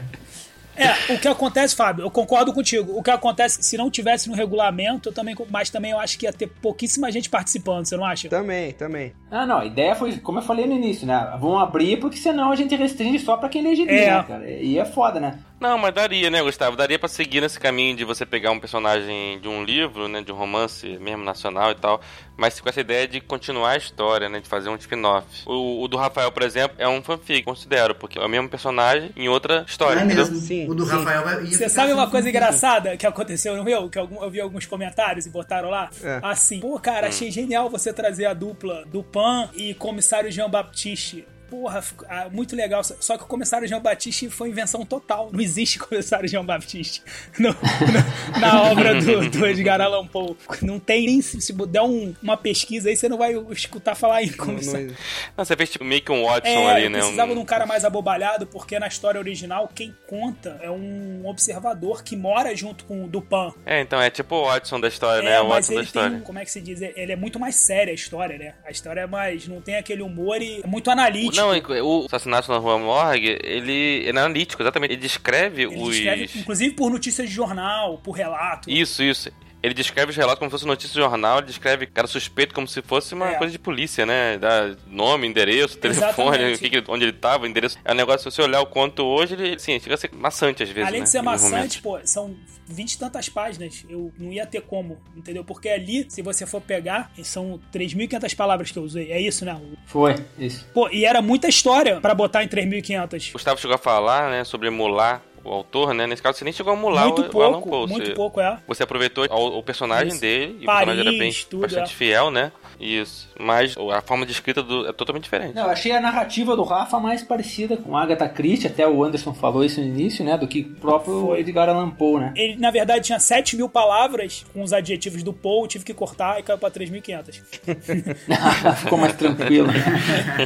É, o que acontece, Fábio, eu concordo contigo. O que acontece é que se não tivesse no regulamento, eu também, mas também eu acho que ia ter pouquíssima gente participando, você não acha? Também, também. Ah, não, a ideia foi, como eu falei no início, né? Vamos abrir porque senão a gente restringe só pra quem gibi, É. né, cara? E é foda, né? Não, mas daria, né, Gustavo? Daria pra seguir nesse caminho de você pegar um personagem de um livro, né, de um romance mesmo nacional e tal, mas com essa ideia de continuar a história, né, de fazer um spin-off. O, o do Rafael, por exemplo, é um fanfic, considero, porque é o mesmo personagem em outra história, Não é mesmo. Sim, o do sim. Rafael vai. Você sabe uma sendo coisa fanfic. engraçada que aconteceu no meu? Que eu vi alguns comentários e botaram lá? É. Assim, pô, cara, achei genial você trazer a dupla do Pan e comissário Jean Baptiste. Porra, ah, muito legal. Só que o comissário Jean Baptiste foi invenção total. Não existe comissário Jean Baptiste no- no- na obra do, do Edgar Allan Poe. Não tem nem. Se, se der um- uma pesquisa aí, você não vai escutar falar em comissário. não- Não, você fez tipo meio que um Watson É, ali, eu né? precisava um... de um cara mais abobalhado, porque na história original, quem conta é um observador que mora junto com o Dupan. É, então é tipo o Watson da história, né? É, O mas Watson da ele tem, história. um- como é que se diz? Ele é muito mais séria a história, né? A história é mais, não tem aquele humor e é muito analítico. Não, o assassinato na Rua Morgue, ele, ele é analítico, exatamente. Ele descreve Ele os. descreve, inclusive por notícias de jornal, por relato. Isso, isso. Ele descreve os relatos como se fosse notícia de jornal, ele descreve cara suspeito como se fosse uma É. coisa de polícia, né? Dá nome, endereço, telefone, que onde ele tava, endereço. É um negócio, se você olhar o conto hoje, ele, assim, chega a ser maçante às vezes, Além né? de ser maçante, pô, são vinte e tantas páginas. Eu não ia ter como, entendeu? Porque ali, se você for pegar, são 3.500 palavras que eu usei. É isso, né? Foi, isso. Pô, e era muita história pra botar em 3.500. Gustavo chegou a falar, né, sobre emular o autor, né? Nesse caso, você nem chegou a emular Muito o, o Alan pouco, Poe. muito você, pouco, é. Você aproveitou o, o personagem Isso. dele, e o Paris, personagem era bem tudo, bastante é. fiel, né? Isso. Mas a forma de escrita do- é totalmente diferente. Não, eu achei a narrativa do Rafa mais parecida com Agatha Christie, até o Anderson falou isso no início, né? Do que o próprio Foi. Edgar Allan Poe, né? Ele, na verdade, tinha 7 mil palavras com os adjetivos do Paul, eu tive que cortar e caiu pra 3.500. Ficou mais tranquilo.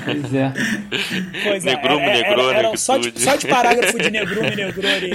pois é. Pois é, Negrume, era- era- negrone, eram só de, só de parágrafo de negrume, negrone,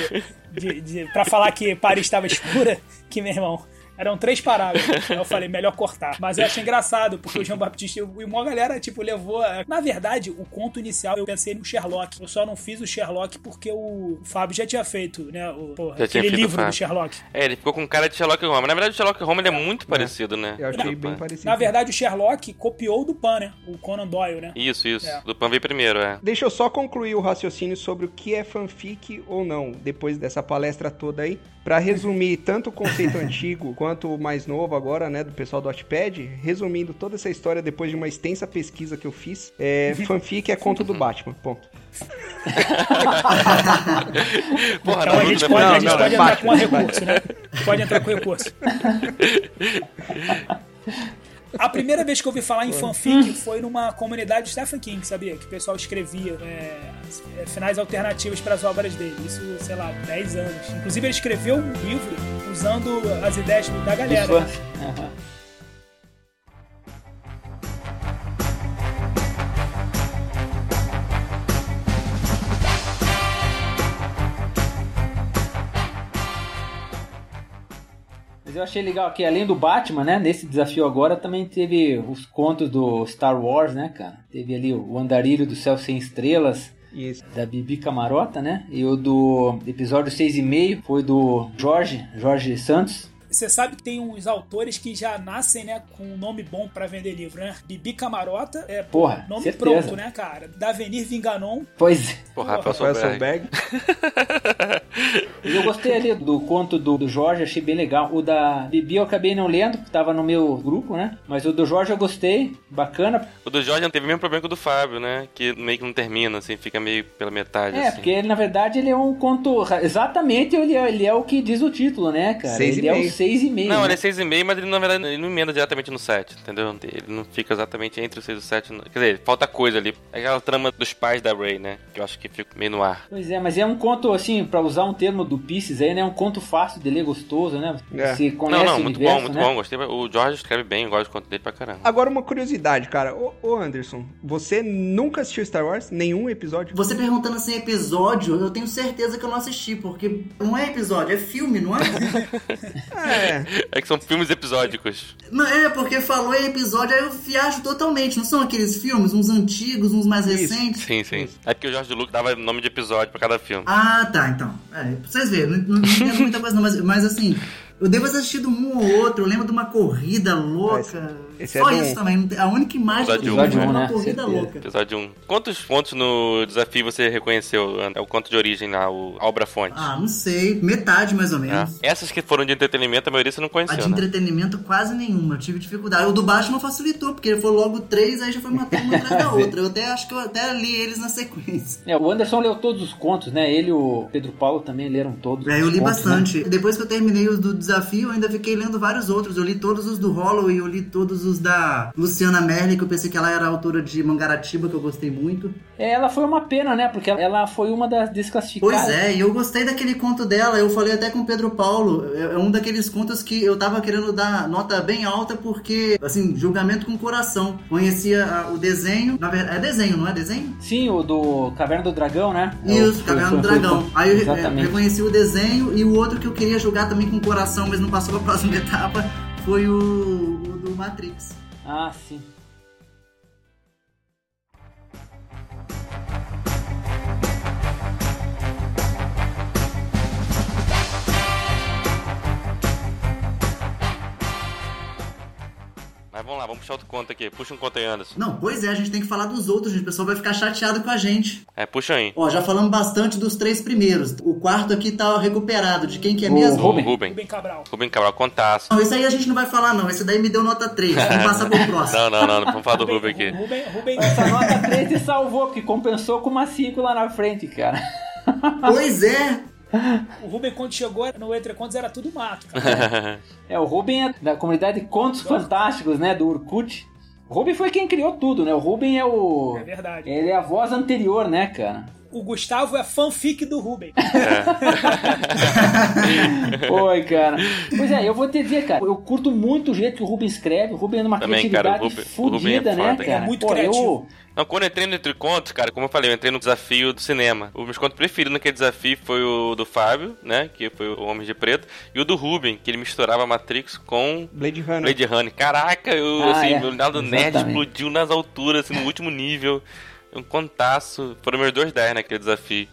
de, de, pra falar que Paris estava escura, que, meu irmão, eram três parágrafos. Aí eu falei, melhor cortar. Mas eu achei engraçado, porque o João Baptista e uma galera, tipo, levou... a- Na verdade, o conto inicial, eu pensei no Sherlock. Eu só não fiz o Sherlock porque o Fábio já tinha feito, né, o, porra, Já tinha aquele livro do. Sherlock. É, ele ficou com cara de Sherlock Holmes. Na verdade, o Sherlock Holmes ele é muito parecido, né? Eu achei Com o bem Dupin. parecido. Na verdade, o Sherlock copiou do Pan, né? O Conan Doyle, né? Isso, isso. É. Do Pan veio primeiro, é. Deixa eu só concluir o raciocínio sobre o que é fanfic ou não, depois dessa palestra toda aí. Pra resumir tanto o conceito antigo quanto o mais novo agora, né, do pessoal do Wattpad, resumindo toda essa história depois de uma extensa pesquisa que eu fiz, é, fanfic é conto do Batman, ponto. Porra, Então a não, gente não, pode, não, a gente não, pode não. entrar com um recurso, né? Pode entrar com recurso. A primeira vez que eu ouvi falar em fanfic foi numa comunidade de Stephen King, sabia? Que o pessoal escrevia é, é, finais alternativas para as obras dele. Isso, sei lá, 10 anos. Inclusive, ele escreveu um livro usando as ideias da galera. Mas eu achei legal que além do Batman, né, nesse desafio agora também teve os contos do Star Wars, né, cara? Teve ali o Andarilho do Céu Sem Estrelas, Isso. da Bibi Camarota, né? E o do episódio 6,5 foi do Jorge, Jorge Santos. Você sabe que tem uns autores que já nascem, né, com um nome bom pra vender livro, né? Bibi Camarota é pô, Porra, nome certeza. pronto, né, cara? Davenir Vinganon. Pois é. Porra, Rafael Rafael Solberg. E eu gostei ali do conto do, do Jorge, achei bem legal. O da Bibi eu acabei não lendo, porque tava no meu grupo, né? Mas o do Jorge eu gostei, bacana. O do Jorge não teve o mesmo problema que o do Fábio, né? Que meio que não termina, assim, fica meio pela metade, É, assim. porque ele, na verdade ele é um conto. Exatamente ele é, ele é o que diz o título, né, cara? Seis e ele é meio. o 6,5. Não, né? ele é 6,5, mas ele na verdade ele não emenda diretamente no 7, entendeu? Ele não fica exatamente entre o 6 e o 7. não. Quer dizer, falta coisa ali. É aquela trama dos pais da Ray, né? Que eu acho que fica meio no ar. Pois é, mas é um conto, assim, pra usar um termo do Pisces aí, né? Um conto fácil de ler, gostoso, né? É. Você conhece não, não, o muito universo, bom, muito né? bom. Gostei. O Jorge escreve bem, eu gosto do conto dele pra caramba. Agora uma curiosidade, cara. Ô, ô, Anderson, você nunca assistiu Star Wars? Nenhum episódio? Você perguntando assim, episódio, eu tenho certeza que eu não assisti, porque não é episódio, é filme, não é? É. É que são filmes episódicos. não é, porque falou em episódio, aí eu viajo totalmente. Não são aqueles filmes, uns antigos, uns mais Isso. recentes? Sim, sim. É porque o Jorge Lucas dava nome de episódio pra cada filme. Ah, tá, então. É, pra vocês verem, não, não, entendo muita coisa não, mas, mas assim, eu devo ter assistido um ou outro, eu lembro de uma corrida louca. Esse Só é isso um. também, não a única imagem que eu Episódio tenho um, é uma né? corrida Certeza. louca. Episódio 1. Quantos pontos no desafio você reconheceu? É o conto de origem lá, o a obra fonte. Ah, não sei, metade mais ou É. menos. Essas que foram de entretenimento, a maioria você não A conheceu, de né? entretenimento quase nenhuma, eu tive dificuldade. O do Batman facilitou, porque ele foi logo três, aí já foi matando uma atrás da outra. Eu até acho que eu até li eles na sequência. É, o Anderson leu todos os contos, né? Ele e o Pedro Paulo também leram todos. É, eu li contos, bastante. Depois que eu terminei os do desafio, eu ainda fiquei lendo vários outros. Eu li todos os do Holloway, eu li todos os da Luciana Merli, que eu pensei que ela era autora de Mangaratiba, que eu gostei muito. É, ela foi uma pena, né? Porque ela foi uma das desclassificadas. Pois é, e eu gostei daquele conto dela. Eu falei até com o Pedro Paulo. É é um daqueles contos que eu tava querendo dar nota bem alta, porque, assim, julgamento com coração. Conhecia ah, o desenho. Na verdade, é desenho, não é desenho? Sim, o do Caverna do Dragão, né? É Isso, o- Caverna do Dragão. foi- Aí eu é, Exatamente. reconheci o desenho e o outro que eu queria jogar também com coração, mas não passou pra próxima etapa, foi o, Matrix. Ah, sim. Lá, vamos puxar outro conto aqui. Puxa um conto aí, Anderson. Não, pois é, a gente tem que falar dos outros, gente. O pessoal vai ficar chateado com a gente. É, puxa aí. Ó, já falamos bastante dos três primeiros. O quarto aqui tá recuperado. De quem que é O mesmo? Rubem. Rubem. Rubem Cabral. Rubem Cabral, contaço. Não, esse aí a gente não vai falar, não. Esse daí me deu nota 3. Vamos passar pro próximo. Não, não, não, não vamos falar do Rubem aqui. Rubem, Rubem, Essa nota 3 te salvou, porque compensou com uma 5 lá na frente, cara. Pois é. O Rubem, quando chegou no Entre Contos, era tudo mato, cara. É, o Rubem é da comunidade Contos Fantásticos, né, do Urkut. O Rubem foi quem criou tudo, né? O Rubem é o... É verdade. Ele é a voz anterior, né, cara? O Gustavo é fanfic do Rubem. Oi, cara. Pois é, eu vou te dizer, cara, eu curto muito o jeito que o Rubem escreve. O Rubem é uma Também, cara, criatividade é fodida, né, foda, cara? é muito Pô, criativo. Eu... Não, quando eu entrei no Entre Contos, cara, como eu falei, eu entrei no desafio do cinema. O meu conto preferido naquele desafio foi o do Fábio, né? Que foi o Homem de Preto. E o do Rubem, que ele misturava Matrix com Blade Runner. Blade Runner. Caraca, eu, Ah, assim, é. meu lado nerd explodiu nas alturas, assim, no último nível. Um contaço. Foram meus dois 10 naquele desafio.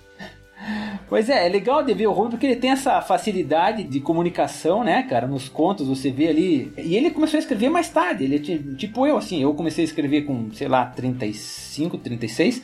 Pois é, é legal de ver o Rubem porque ele tem essa facilidade de comunicação, né, cara? Nos contos você vê ali. E ele começou a escrever mais tarde. Ele é ti- tipo eu, assim. Eu comecei a escrever com, sei lá, 35, 36.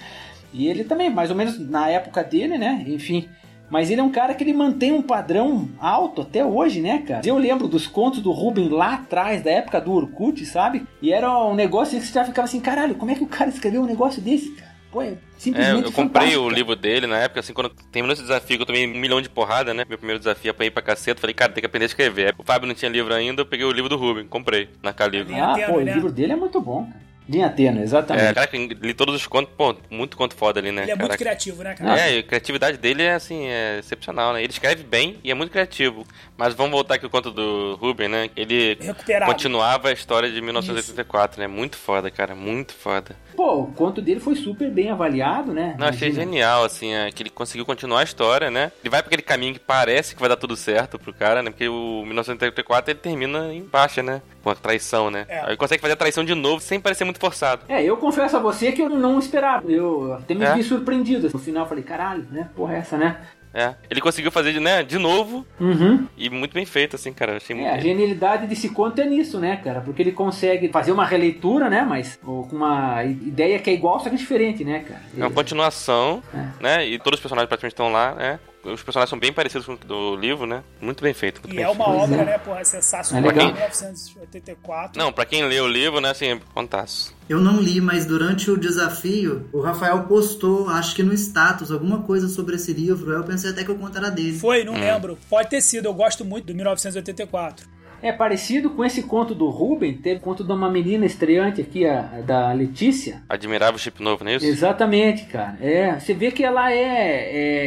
E ele também, mais ou menos na época dele, né? Enfim. Mas ele é um cara que ele mantém um padrão alto até hoje, né, cara? Eu lembro dos contos do Ruben lá atrás, da época do Orkut, sabe? E era um negócio que você já ficava assim, caralho, como é que o cara escreveu um negócio desse, cara? Pô, é É, simplesmente eu comprei fantástico, o livro dele na época, assim, quando terminou esse desafio, que eu tomei um milhão de porrada, né? Meu primeiro desafio, apanhei pra caceta. Falei, cara, tem que aprender a escrever. O Fábio não tinha livro ainda, eu peguei o livro do Rubem, comprei na. Linha Ah, pô, o né? livro dele é muito bom, cara. Linha tênue, exatamente. É, caraca, li todos os contos, pô, muito conto foda ali, né? Ele é muito caraca. criativo, né, cara? É, e a criatividade dele é assim, é excepcional, né? Ele escreve bem e é muito criativo. Mas vamos voltar aqui ao conto do Ruben, né? Ele Recuperado. continuava a história de 1984, né? Muito foda, cara, muito foda. Pô, o conto dele foi super bem avaliado, né? Não, achei Imagina. genial, assim, é, que ele conseguiu continuar a história, né? Ele vai pra aquele caminho que parece que vai dar tudo certo pro cara, né? Porque o 1984 ele termina em baixa, né? Com a traição, né? É. Aí ele consegue fazer a traição de novo sem parecer muito forçado. É, eu confesso a você que eu não esperava. Eu até me É? vi surpreendido. No final eu falei, caralho, né? Porra, é essa, né? É. Ele conseguiu fazer, de, né, de novo Uhum. e muito bem feito, assim, cara. Achei É, muito. a genialidade desse conto é nisso, né, cara? Porque ele consegue fazer uma releitura, né? Mas com uma ideia que é igual, só que diferente, né, cara? É uma continuação, É. né? E todos os personagens praticamente estão lá, né? Os personagens são bem parecidos com o do livro, né? Muito bem feito. Muito E bem é uma feito. Obra, é. né, porra, sensacional. É legal. 1984. Não, pra quem lê o livro, né, assim, contaço. Eu não li, mas durante o desafio, o Rafael postou, acho que no status, alguma coisa sobre esse livro. Aí eu pensei até que o conto era dele. Foi, Hum. não lembro. Pode ter sido, eu gosto muito do 1984. É parecido com esse conto do Ruben. Teve conto de uma menina estreante aqui, a, da Letícia. Admirável chip novo, não é isso? Exatamente, cara. É, você vê que ela é,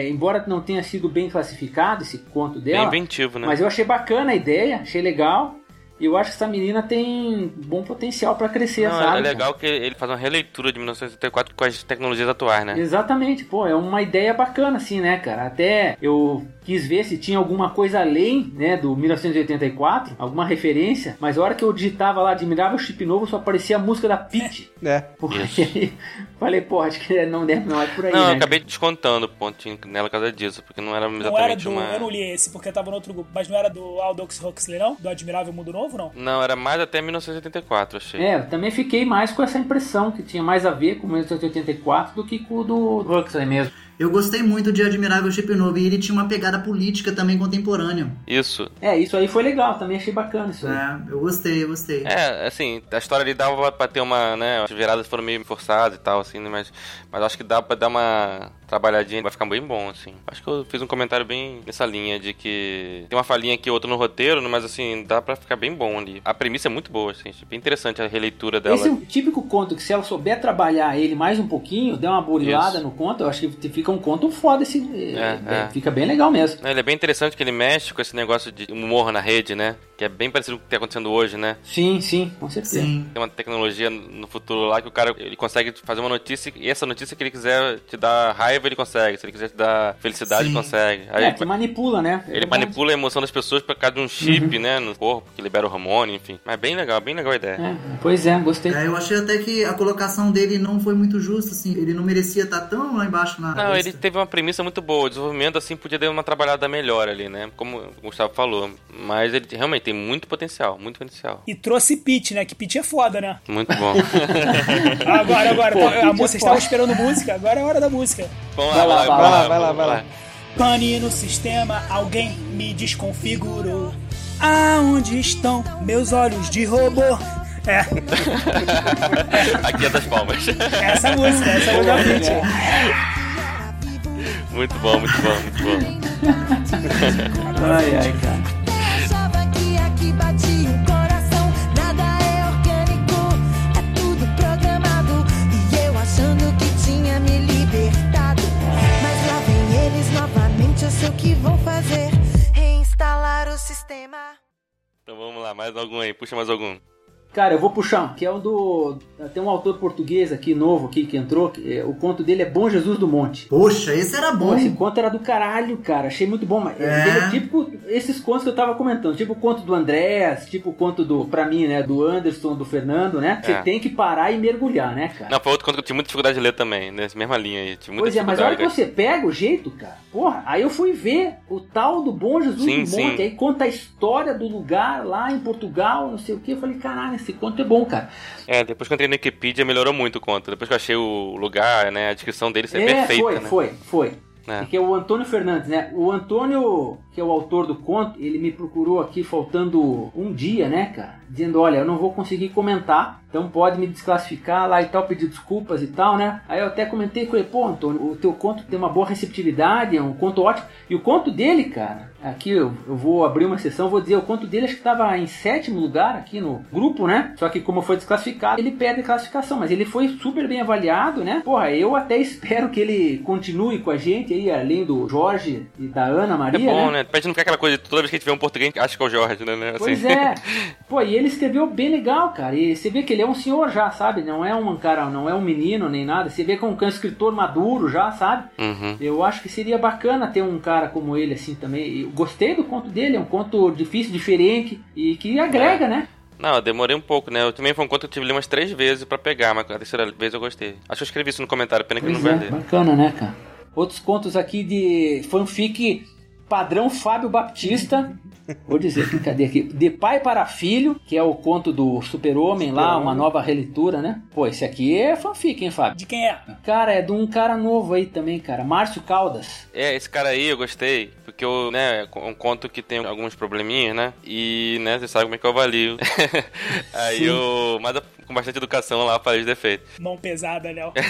é, embora não tenha sido bem classificado esse conto Bem dela, inventivo, né? mas eu achei bacana a ideia, achei legal. E eu acho que essa menina tem bom potencial pra crescer, Não, sabe? é legal que ele faz uma releitura de 1984 com as tecnologias atuais, né? Exatamente, pô, é uma ideia bacana assim, né, cara? Até eu quis ver se tinha alguma coisa além, né, do 1984, alguma referência, mas a hora que eu digitava lá Admirável Chip Novo só aparecia a música da Peach. É. Porque aí, falei, pô, acho que não deve não é por aí, Não, né? eu acabei descontando o pontinho nela por causa disso, porque não era Não era exatamente do. uma. Eu não li esse porque tava no outro grupo, mas não era do Aldous Huxley, não? Do Admirável Mundo Novo, não? Não, era mais até 1984, achei. É, eu também fiquei mais com essa impressão que tinha mais a ver com o 1984 do que com o do Huxley mesmo. Eu gostei muito de Admirável Chip Novo e ele tinha uma pegada política também contemporânea. Isso. É, isso aí foi legal, também achei bacana isso aí. É, eu gostei, eu gostei. É, assim, a história ali dava pra ter uma, né, as viradas foram meio forçadas e tal, assim, né, mas, mas acho que dá pra dar uma trabalhadinha, vai ficar bem bom, assim. Acho que eu fiz um comentário bem nessa linha, de que tem uma falinha aqui, outra no roteiro, mas, assim, dá pra ficar bem bom ali. A premissa é muito boa, assim, bem interessante a releitura dela. Esse é um típico conto que se ela souber trabalhar ele mais um pouquinho, der uma burilada Isso. no conto, eu acho que fica um conto foda esse. É, é. Fica bem legal mesmo. Ele é bem interessante que ele mexe com esse negócio de humor na rede, né? Que é bem parecido com o que tá acontecendo hoje, né? Sim, sim, com certeza. Sim. Tem uma tecnologia no futuro lá que o cara ele consegue fazer uma notícia e essa notícia que ele quiser te dar raiva, ele consegue. Se ele quiser te dar felicidade, Sim. ele consegue. Aí É, que manipula, né? É ele manipula a emoção das pessoas por causa de um chip, né, no corpo, que libera o hormônio, enfim. Mas bem legal, bem legal a ideia. É, pois é, gostei. É, eu achei até que a colocação dele não foi muito justa, assim. Ele não merecia estar tão lá embaixo na. Não, Não, ele teve uma premissa muito boa. O desenvolvimento, assim, podia dar uma trabalhada melhor ali, né? Como o Gustavo falou. Mas ele realmente tem muito potencial, muito potencial. E trouxe Pete, né? Que Pete é foda, né? Muito bom. agora, agora, Pô, a Pete é moça foda. estava esperando música, agora é a hora da música. Vamos Vai lá, vai vai lá, vai lá, vai lá. Pane no sistema, alguém me desconfigurou. Aonde estão meus olhos de robô? É, Aqui é das palmas. essa música, essa música é Pete. Muito bom, muito bom, muito bom. Ai, ai, cara. Achava que aqui batia o coração. Nada é orgânico, é tudo programado. E eu achando que tinha me libertado. Mas lá vem eles novamente. Eu sei o que vão fazer: reinstalar o sistema. Então vamos lá, mais algum aí. Puxa mais algum. Cara, eu vou puxar, que é um do. Tem um autor português aqui, novo, aqui, que entrou. que, é, o conto dele é Bom Jesus do Monte. Poxa, esse era Pô, bom. esse conto era do caralho, cara. Achei muito bom. Mas É. Ele é tipo esses contos que eu tava comentando. Tipo o conto do Andrés, tipo o conto do, pra mim, né? Do Anderson, do Fernando, né? Você É. tem que parar e mergulhar, né, cara? Não, foi outro conto que eu tive muita dificuldade de ler também, nessa mesma linha aí. Tive muita Pois é, mas a hora que você pega o jeito, cara, porra, aí eu fui ver o tal do Bom Jesus Sim, do sim. Monte, aí conta a história do lugar lá em Portugal, não sei o que. Eu falei, caralho, esse conto é bom, cara. É, depois que eu entrei no Wikipedia melhorou muito o conto. Depois que eu achei o lugar, né, a descrição dele ser é, perfeita, foi, né? foi, foi. É. Que é o Antônio Fernandes, né? O Antônio, que é o autor do conto, ele me procurou aqui faltando um dia, né, cara? Dizendo, olha, eu não vou conseguir comentar, então pode me desclassificar lá e tal, pedir desculpas e tal, né? Aí eu até comentei com ele, pô, Antônio, o teu conto tem uma boa receptividade, é um conto ótimo. E o conto dele, cara, aqui eu, eu vou abrir uma sessão, vou dizer, o conto dele acho que estava em sétimo lugar aqui no grupo, né? Só que como foi desclassificado, ele perde a classificação, mas ele foi super bem avaliado, né? Porra, eu até espero que ele continue com a gente aí, além do Jorge e da Ana É Maria, bom, né? né? Pra gente não ficar aquela coisa de toda vez que a gente vê um português, acha que é o Jorge, né? né? Pois Assim. é. Pô, e ele escreveu bem legal, cara. E você vê que ele é um senhor já, sabe? Não é um cara, não é um menino nem nada. Você vê que é um escritor maduro já, sabe? Uhum. Eu acho que seria bacana ter um cara como ele assim também. Eu gostei do conto dele, é um conto difícil, diferente e que agrega, né? Não, eu demorei um pouco, né? Eu também foi um conto que eu tive que umas três vezes pra pegar, mas a terceira vez eu gostei. Acho que eu escrevi isso no comentário, pena que eu não Pois vai é, ler. bacana, né, cara? Outros contos aqui de fanfic padrão Fábio Baptista. Vou dizer cadê aqui? De pai para filho, que é o conto do super-homem lá, uma nova releitura, né? Pô, esse aqui é fanfic, hein, Fábio? De quem é? Cara, é de um cara novo aí também, cara. Márcio Caldas. É, esse cara aí eu gostei, porque eu, né, é um conto que tem alguns probleminhas, né? E, né, você sabe como é que eu avalio. aí Sim. eu, mas com bastante educação lá, falei os defeitos. Mão pesada, Léo.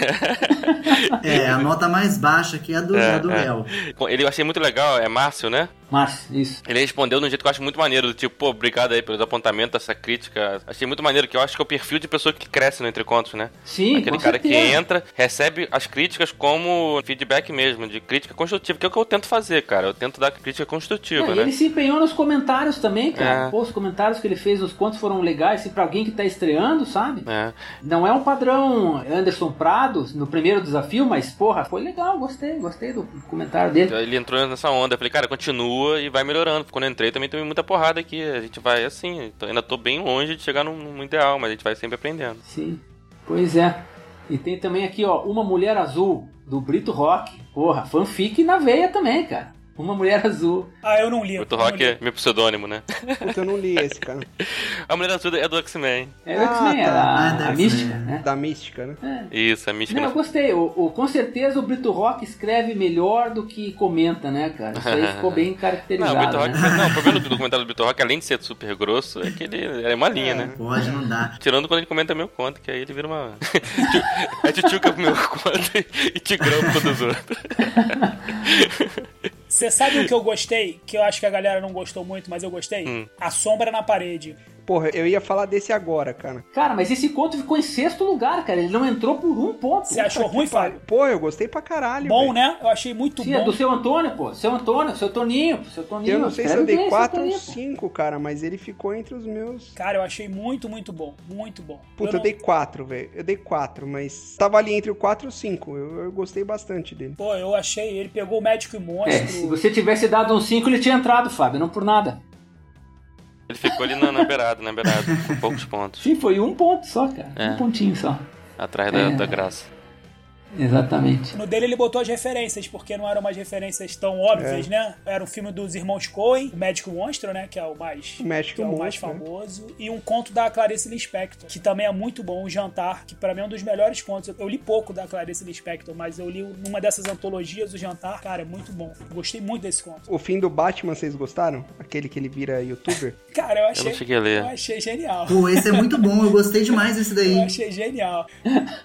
É, a nota mais baixa aqui é a do, É, do é. Léo. Ele eu achei muito legal, é Márcio, né? Márcio, isso. Ele respondeu de um jeito que eu acho muito maneiro, do tipo, pô, obrigado aí pelos apontamentos, essa crítica. Achei muito maneiro, que eu acho que é o perfil de pessoa que cresce no Entre Contos, né? Sim, Aquele cara que certeza. entra, recebe as críticas como feedback mesmo, de crítica construtiva, que é o que eu tento fazer, cara. Eu tento dar crítica construtiva, e né? Ele se empenhou nos comentários também, cara. É. Pô, os comentários que ele fez nos contos foram legais, assim, pra alguém que tá estreando, sabe? É. Não é um padrão Anderson Prado no primeiro desafio, mas, porra, foi legal, gostei, gostei do comentário dele. Ele entrou nessa onda, eu falei, cara, continua e vai melhorando. Quando eu entrei também tomei muita porrada aqui. A gente vai assim, ainda tô bem longe de chegar no ideal, mas a gente vai sempre aprendendo. Sim, pois é. E tem também aqui, ó, Uma Mulher Azul, do Brito Rock. Porra, fanfic na veia também, cara. Uma Mulher Azul. Ah, eu não li. O eu não Rock li. é meu pseudônimo, né? Puta, eu não li esse, cara. A Mulher Azul é do X-Men. É Ah, o X-Men, tá. a, Ah, a mística, né? Da mística, né? É. Isso, a mística. Não, eu no- gostei. O, o- com certeza o Brito Rock escreve melhor do que comenta, né, cara? Isso aí ficou bem Não, caracterizado. o Brito Rock, né? não, o problema do documentário do Brito Rock, além de ser super grosso, é que ele é uma linha, né? Pode, não dá. Tirando quando ele comenta meu conto, que aí ele vira uma. é tchutchuca pro meu conto e tigrão pro dos outros. Você sabe o que eu gostei? Que eu acho que a galera não gostou muito, mas eu gostei? Hum. A sombra na parede. Porra, eu ia falar desse agora, cara. Cara, mas esse conto ficou em sexto lugar, cara. Ele não entrou por um ponto. Você achou ruim, Fábio? Pô, eu gostei pra caralho. Bom, velho. né? Eu achei muito Sim, é bom. do seu Antônio, pô. Seu Antônio, seu Toninho, seu Toninho. Eu não sei se eu dei bem, seu 4 ou Toninho, pô. 5, cara, mas ele ficou entre os meus. Cara, eu achei muito, muito bom. Muito bom. Puta, eu, não- dei 4, velho. Eu dei 4, mas tava ali entre o 4 e o 5. Eu, eu gostei bastante dele. Pô, eu achei. Ele pegou o médico e monstro. É, se você tivesse dado um 5, ele tinha entrado, Fábio, não por nada. Ele ficou ali na, na beirada, na beirada, com poucos pontos. Sim, foi um ponto só, cara. É. Um pontinho só. Atrás da, É. da graça. Exatamente. No dele ele botou as referências, porque não eram umas referências tão óbvias, né? Era um filme dos irmãos Coen, o Médico Monstro, né? Que é o mais, O Médico que é o mais Monstro, né? famoso. E um conto da Clarice Lispector, que também é muito bom, O Jantar, que pra mim é um dos melhores contos. Eu li pouco da Clarice Lispector, mas eu li numa dessas antologias, O Jantar. Cara, é muito bom. Gostei muito desse conto. O fim do Batman, vocês gostaram? Aquele que ele vira youtuber? Cara, eu achei, não cheguei a ler. eu achei genial. Pô, esse é muito bom, eu gostei demais desse Eu daí. achei genial.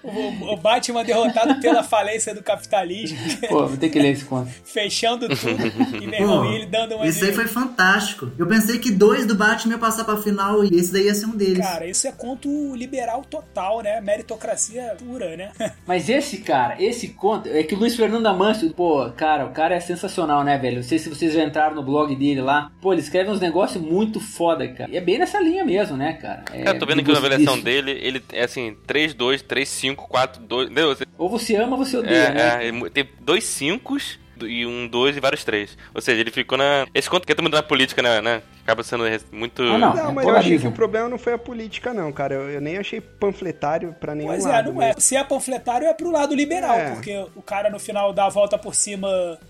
O, o Batman derrotado pela falência do capitalismo, Pô, vou ter que ler esse conto. fechando tudo. E, meu irmão, Pô, e ele dando uma. esse de- aí foi fantástico. Eu pensei que dois do Batman ia passar pra final e esse daí ia ser um deles. Cara, isso é conto liberal total, né? Meritocracia pura, né? Mas esse, cara, esse conto, é que o Luiz Fernando Amâncio, pô, cara, o cara é sensacional, né, velho? Não sei se vocês já entraram no blog dele lá. Pô, ele escreve uns negócios muito foda, cara. E é bem nessa linha mesmo, né, cara? É, Cara, eu tô vendo de aqui na avaliação disso. dele, ele é assim, 3, 2, 3, 5, 4, 2. Entendeu? Ou você ama ou você odeia, né? É, é, ele tem dois 5 e um 2 e vários 3. Ou seja, ele ficou na. Esse conto que é mundo na política, né? né? Acaba sendo muito. Ah, não. Não, é mas eu achei que o problema não foi a política, não, cara. Eu, eu nem achei panfletário pra nenhum Pois é, lado. não é. mesmo. Se é panfletário, é pro lado liberal, É. porque o cara no final dá a volta por cima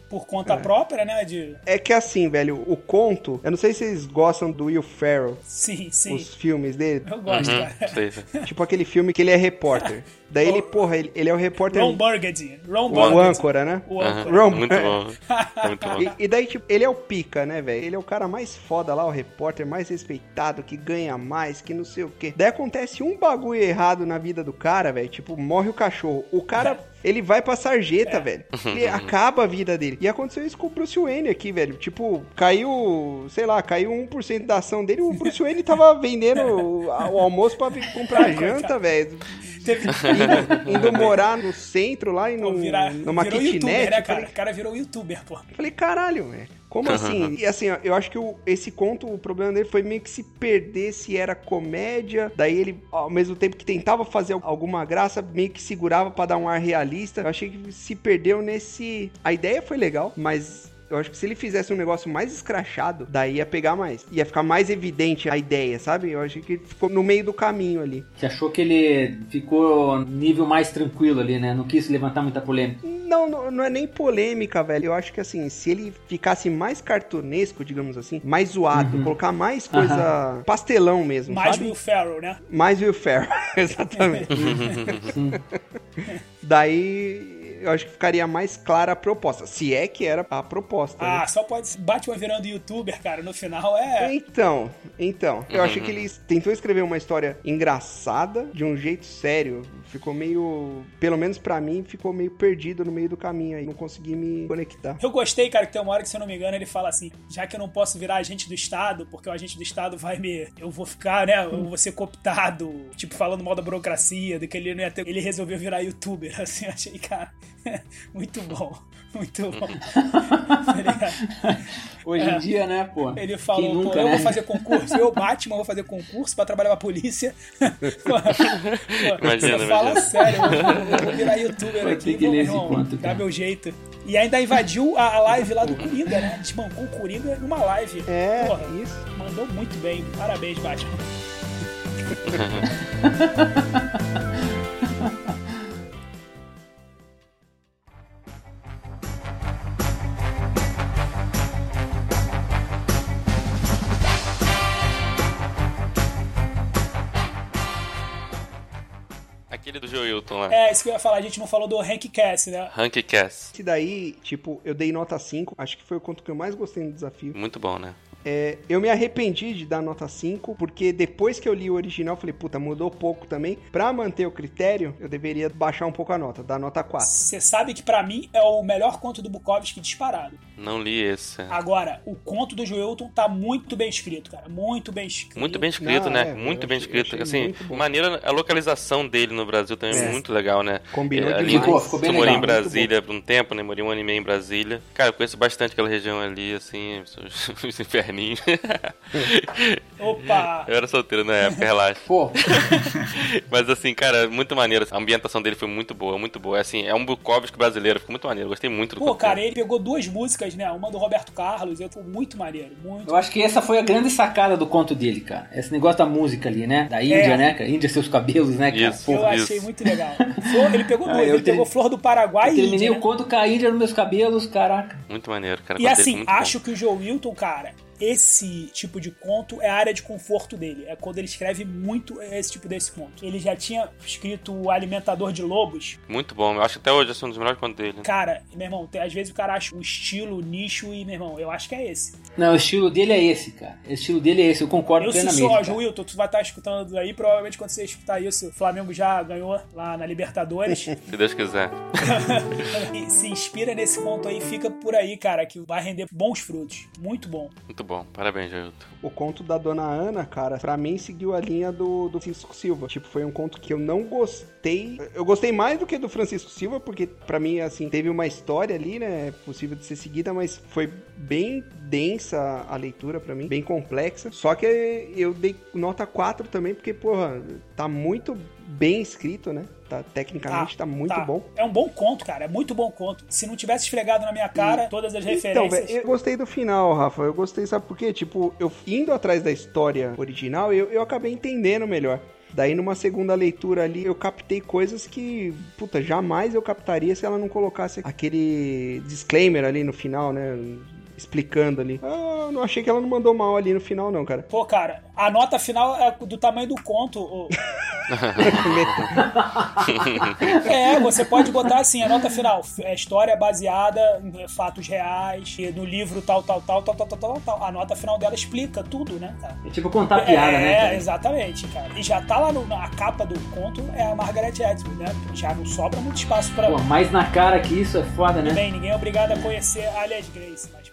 por conta própria, né? De. É que assim, velho, o conto. Eu não sei se vocês gostam do Will Ferrell, Sim, sim. os filmes dele. Eu gosto, Uhum, cara. Tipo aquele filme que ele é repórter. Daí ele, porra, ele, ele é o repórter. Ron Burgundy. Ron o Burgundy. âncora, né? O âncora. Ron- Muito bom. É muito bom. E, e daí, tipo, ele é o pica, né, velho? Ele é o cara mais foda lá, o repórter mais respeitado, que ganha mais, que não sei o quê. Daí acontece um bagulho errado na vida do cara, velho. Tipo, morre o cachorro. O cara, ele vai pra sarjeta, velho. Ele acaba a vida dele. E aconteceu isso com o Bruce Wayne aqui, velho. Tipo, caiu, sei lá, caiu 1% da ação dele. O Bruce Wayne tava vendendo o, o almoço pra comprar janta, velho. Teve... Indo, indo morar no centro lá e Pô, no, virar, numa virou kitnet. youtuber, né, cara? falei, O cara virou youtuber, pô. Falei, caralho, velho. Como assim? E assim, ó, eu acho que o- esse conto, o problema dele foi meio que se perder se era comédia. Daí ele, ao mesmo tempo que tentava fazer alguma graça, meio que segurava pra dar um ar realista. Eu achei que se perdeu nesse. A ideia foi legal, mas. Eu acho que se ele fizesse um negócio mais escrachado, daí ia pegar mais. Ia ficar mais evidente a ideia, sabe? Eu achei que ficou no meio do caminho ali. Você achou que ele ficou nível mais tranquilo ali, né? Não quis levantar muita polêmica. Não, não, não é nem polêmica, velho. Eu acho que assim, se ele ficasse mais cartunesco, digamos assim, mais zoado, colocar mais coisa pastelão mesmo, Mais sabe? Will Ferrell, né? Mais Will Ferrell, exatamente. Daí eu acho que ficaria mais clara a proposta, se é que era a proposta. né? Ah, só pode. Batman virando youtuber, cara, no final é. Então, então, eu achei que ele tentou escrever uma história engraçada, de um jeito sério. Ficou meio, pelo menos pra mim, ficou meio perdido no meio do caminho aí. Não consegui me conectar. Eu gostei, cara, que tem uma hora que, se eu não me engano, ele fala assim: já que eu não posso virar agente do Estado, porque o agente do Estado vai me. Eu vou ficar, né? Eu vou ser cooptado, tipo, falando mal da burocracia, do que ele não ia ter. Ele resolveu virar youtuber, assim, achei, cara, muito bom. Muito bom. Tá? Hoje É. em dia, né, pô? Ele Quem falou, nunca, pô, eu né? vou fazer concurso, eu, Batman, vou fazer concurso pra trabalhar pra polícia. Pô, Imagina, fala imagina. sério, eu vou, eu vou virar youtuber aqui, que vou, esse irmão, conto, dá meu jeito. E ainda invadiu a, a live lá do Coringa, né? Desbancou o Coringa numa live. É, Porra, isso. mandou muito bem. Parabéns, Batman. Isso que eu ia falar, a gente não falou do Hank Cass, né? Hank Cass. Esse daí, tipo, eu dei nota 5. Acho que foi o conto que eu mais gostei no desafio. Muito bom, né? É, eu me arrependi de dar nota 5, porque depois que eu li o original, eu falei, puta, mudou pouco também. Pra manter o critério, eu deveria baixar um pouco a nota, dar nota 4. Você sabe que pra mim é o melhor conto do Bukowski disparado. Não li esse. Agora, o conto do Joelton tá muito bem escrito, cara. Muito bem escrito. Muito bem escrito, Não, né? é, muito bem escrito. achei Assim, maneira, a localização dele no Brasil também é, É. muito legal, né? Combinou É, ali. Ficou- ficou bem eu morei em muito Brasília por um tempo, né? Morei um ano e meio em Brasília. Cara, eu conheço bastante aquela região ali, assim, os, os Opa! eu era solteiro na época, relaxa. Pô, Mas assim, cara, muito maneiro. A ambientação dele foi muito boa, muito boa. Assim, é um Bukowski brasileiro, ficou muito maneiro. Gostei muito do Pô, cara, ele pegou duas músicas né? Uma do Roberto Carlos, eu muito maneiro, muito. Eu acho que essa foi a grande sacada do conto dele, cara. Esse negócio da música ali, né? Da Índia, É. né, cara? Índia, seus cabelos, né, cara? Isso. eu Porra, achei isso. muito legal. Flor- ele pegou Ah, duas, eu ele ter- pegou Flor do Paraguai eu e terminei Índia, o né? conto com a Índia nos meus cabelos, caraca. Muito maneiro, cara. E assim, acho que o Joe Wilton, cara, esse tipo de conto é a área de conforto dele. É quando ele escreve muito esse tipo desse conto. Ele já tinha escrito O Alimentador de Lobos. Muito bom. Eu acho que até hoje é um dos melhores contos dele. Cara, meu irmão, tem- às vezes o cara acha o estilo, o nicho e, meu irmão, eu acho que é esse. Não, o estilo dele é esse, cara. O estilo dele é esse, eu concordo Eu se plenamente. sou, cara. Joe Wilton, tu vai estar escutando aí, provavelmente quando você escutar isso, o Flamengo já ganhou lá na Libertadores. Se Deus quiser. E se inspira nesse conto aí, fica por aí, cara, que vai render bons frutos. Muito bom. Muito bom. Parabéns, Jailton. O conto da Dona Ana, cara, pra mim seguiu a linha do, do Francisco Silva. Tipo, foi um conto que eu não gostei. Eu gostei mais do que do Francisco Silva, porque pra mim, assim, teve uma história ali, né? Possível de ser seguida, mas foi bem densa a leitura pra mim, bem complexa. Só que eu dei nota 4 também, porque, porra, tá muito bem escrito, né? Tá, tecnicamente tá, muito tá. bom. É um bom conto, cara. É muito bom conto. Se não tivesse esfregado na minha cara todas as Então, referências. velho, eu gostei do final, Rafa. Eu gostei, sabe por quê? Tipo, eu indo atrás da história original, eu, eu acabei entendendo melhor. Daí, numa segunda leitura ali, eu captei coisas que, puta, jamais eu captaria se ela não colocasse aquele disclaimer ali no final, né? Explicando ali. Ah, não achei que ela não mandou mal ali no final, não, cara. Pô, cara, a nota final é do tamanho do conto. ô. é, você pode botar assim, a nota final. É história baseada em fatos reais, no livro tal, tal, tal, tal, tal, tal, tal, tal. A nota final dela explica tudo, né, cara? É tipo contar piada, é, né, cara? exatamente, cara. E já tá lá no- na capa do conto, é a Margaret Atwood, né? Já não sobra muito espaço pra. Pô, mais na cara que isso é foda, né? Bem, ninguém é obrigado a conhecer a Alias Grace, mas,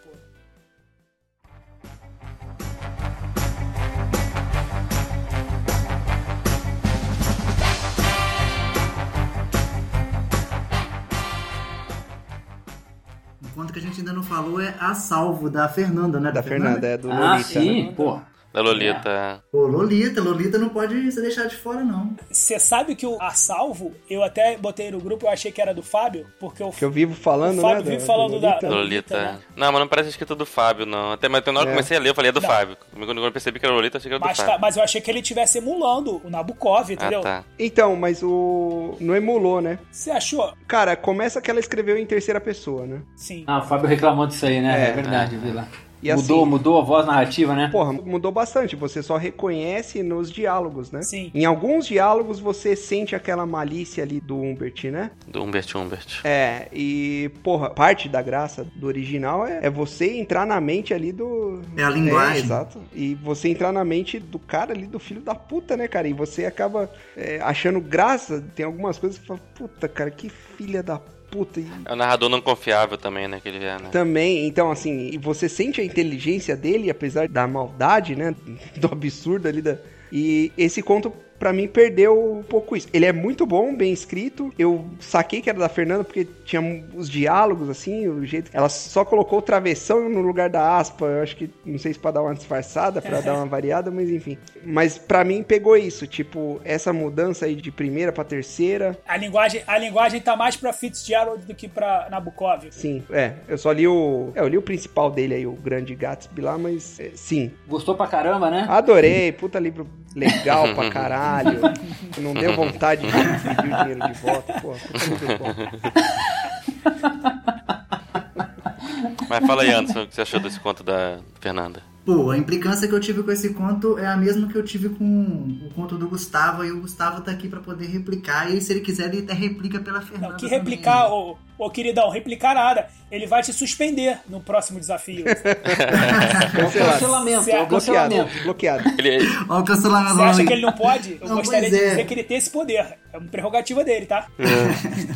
que a gente ainda não falou é A Salvo, da Fernanda, né? Da Fernanda, é do Ah, Lolita, sim, né? pô. Da Lolita. Pô, Lolita, Lolita não pode ser deixado de fora, não. Você sabe que o A Salvo, eu até botei no grupo, eu achei que era do Fábio, porque o, Que eu vivo falando, O Fábio né? vive falando da- Lolita. da- Lolita. né? Não, mas não parece escrito do Fábio, não. Até, mas na hora que eu É. comecei a ler, eu falei, é do Não. Fábio. Quando eu percebi que era Lolita, eu achei que era do mas, tá- Fábio. mas eu achei que ele estivesse emulando o Nabokov, entendeu? Ah, tá. Então, mas o. Não emulou, né? Você achou? Cara, começa que ela escreveu em terceira pessoa, né? Sim. Ah, o Fábio reclamou disso aí, né? É. É, verdade, eu vi lá. E mudou, assim- mudou a voz narrativa, né? Porra, mudou bastante. Você só reconhece nos diálogos, né? Sim. Em alguns diálogos você sente aquela malícia ali do Humbert, né? Do Humbert Humbert. É, e, porra, parte da graça do original é, é você entrar na mente ali do. É a linguagem. É, exato. E você entrar na mente do cara ali, do filho da puta, né, cara? E você acaba é, achando graça. Tem algumas coisas que você fala, puta, cara, que filha da puta. E É o narrador não confiável também, né? Que ele é, né? também, então, assim, e você sente a inteligência dele, apesar da maldade, né? Do absurdo ali da. E esse conto, pra mim, perdeu um pouco isso. Ele é muito bom, bem escrito. Eu saquei que era da Fernanda porque tinha os diálogos, assim, o jeito. Ela só colocou o travessão no lugar da aspa. Eu acho que, não sei se pra dar uma disfarçada, pra dar uma variada, mas enfim. Mas pra mim pegou isso, tipo, essa mudança aí de primeira pra terceira. A linguagem, a linguagem tá mais pra Fitzgerald do que pra Nabokov. Sim, é. Eu só li o. É, eu li o principal dele aí, o Grande Gatsby lá, mas é, sim. Gostou pra caramba, né? Adorei, puta livro legal pra caralho. Não deu vontade de pedir o dinheiro de volta. Pô. Mas fala aí, Anderson, o que você achou desse conto da Fernanda? Pô, a implicância que eu tive com esse conto é a mesma que eu tive com o conto do Gustavo, e o Gustavo tá aqui pra poder replicar, e se ele quiser, ele até replica pela Fernanda. Não, que replicar, ô, ô queridão, replicar nada. Ele vai te suspender no próximo desafio. É o cancelamento, é cancelamento. bloqueado. Ele, Ó, o cancelamento. Você acha que ele não pode? Eu Não, gostaria de é. dizer que ele tem esse poder. É uma prerrogativa dele, tá?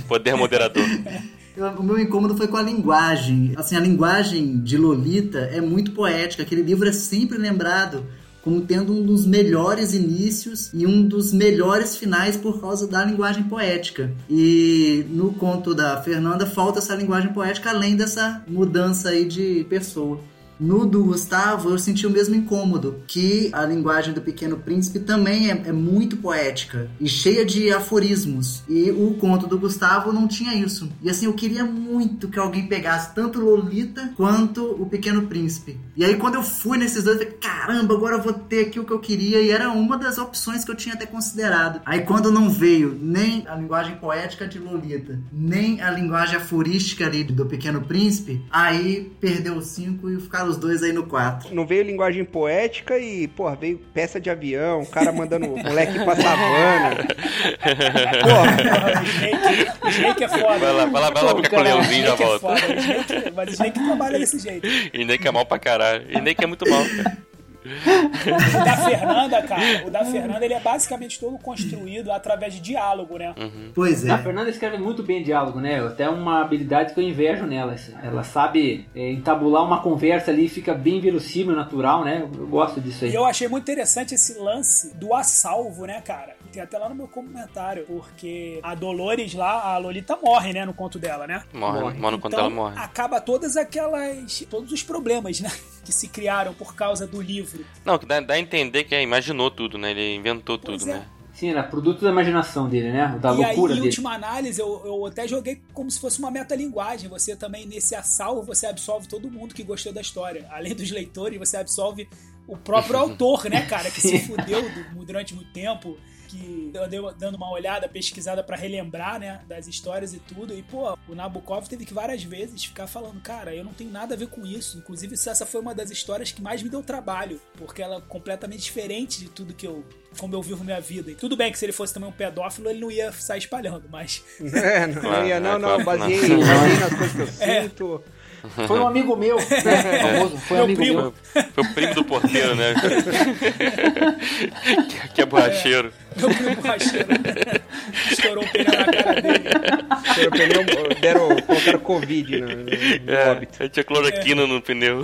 poder moderador. O meu incômodo foi com a linguagem. Assim, a linguagem de Lolita é muito poética. Aquele livro é sempre lembrado como tendo um dos melhores inícios e um dos melhores finais por causa da linguagem poética. E no conto da Fernanda falta essa linguagem poética além dessa mudança aí de pessoa. No do Gustavo, eu senti o mesmo incômodo, que a linguagem do Pequeno Príncipe também é, é muito poética e cheia de aforismos. E o conto do Gustavo não tinha isso. E assim, eu queria muito que alguém pegasse tanto Lolita quanto o Pequeno Príncipe. E aí, quando eu fui nesses dois, eu falei, caramba, agora eu vou ter aqui o que eu queria. E era uma das opções que eu tinha até considerado. Aí, quando não veio nem a linguagem poética de Lolita, nem a linguagem aforística ali do Pequeno Príncipe, aí perdeu o 5 e ficaram os dois aí no 4. Não veio linguagem poética e, porra, veio peça de avião, o cara mandando o moleque pra savana. Porra, Snake, o Snake é foda. Vai lá, vai lá, vai lá, com o leãozinho já Snake é volta. foda, o Snake- Mas o Snake trabalha desse jeito. E nem que é mal pra caralho. E nem que é muito mal, cara. O da Fernanda, cara, o da Fernanda, ele é basicamente todo construído através de diálogo, né? Pois A é. Fernanda escreve muito bem diálogo, né? Até uma habilidade que eu invejo nela. assim. Ela sabe é, entabular uma conversa ali, fica bem verossímil, natural, né? Eu, eu gosto disso aí. E eu achei muito interessante esse lance do assalvo, né, cara? Tem até lá no meu comentário, porque a Dolores lá, a Lolita morre, né, no conto dela, né? Morre, Morre. morre quando então, ela morre. acaba todas aquelas. todos os problemas, né? Que se criaram por causa do livro. Não, que dá, dá a entender que é, imaginou tudo, né? Ele inventou Pois tudo, é. né? Sim, era produto da imaginação dele, né? Da e aí, loucura em dele. última análise, eu, eu até joguei como se fosse uma metalinguagem. Você também, nesse assalvo, você absolve todo mundo que gostou da história. Além dos leitores, você absolve o próprio autor, né, cara? Que se fudeu du- durante muito tempo. Que eu andei dando uma olhada, pesquisada pra relembrar, né, das histórias e tudo. E, pô, o Nabokov teve que várias vezes ficar falando, cara, eu não tenho nada a ver com isso. Inclusive, essa foi uma das histórias que mais me deu trabalho. Porque ela é completamente diferente de tudo que eu. como eu vivo minha vida. E tudo bem que se ele fosse também um pedófilo, ele não ia sair espalhando, mas. É, não, Claro, ia, não, é, não, claro, baseei, baseei nas coisas que eu É. sinto. Foi um amigo meu, né? Famoso, foi Meu amigo primo. meu. Foi, foi o primo do porteiro, né? que, que é borracheiro. Meu primo borracheiro estourou o pneu na cara dele. Deram, pneu, deram, colocaram Covid no, no, no É, óbito. tinha cloroquina no pneu.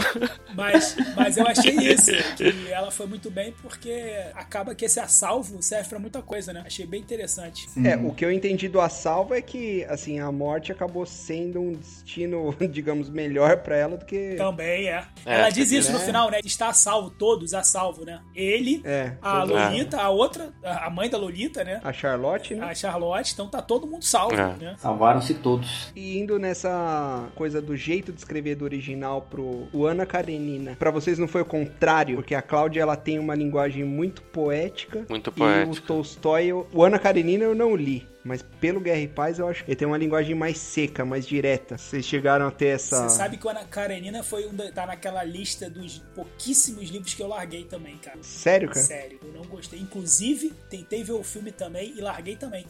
Mas, mas eu achei isso, que ela foi muito bem porque acaba que esse assalvo serve pra muita coisa, né? Achei bem interessante. É, o que eu entendi do assalvo é que, assim, a morte acabou sendo um destino, digamos, melhor pra ela do que... Também é. É, ela diz isso no né? final, né? Está a salvo, todos a salvo, né? Ele, É, a. Lolita, a outra, a mãe da Lolita, né? a Charlotte, né? A Charlotte, então tá todo mundo salvo, É. né? Salvaram-se todos. E indo nessa coisa do jeito de escrever do original pro o Ana Karenina, pra vocês não foi o contrário? Porque a Cláudia, ela tem uma linguagem muito poética. Muito E o. Tolstói, eu- o Ana Karenina eu não li. Mas pelo Guerra e Paz eu acho que ele tem uma linguagem mais seca, mais direta. Vocês chegaram a ter essa... Você sabe que o Ana Karenina foi um da, tá naquela lista dos pouquíssimos livros que eu larguei também, cara. Sério, cara? Sério, eu não gostei. Inclusive, tentei ver o filme também e larguei também.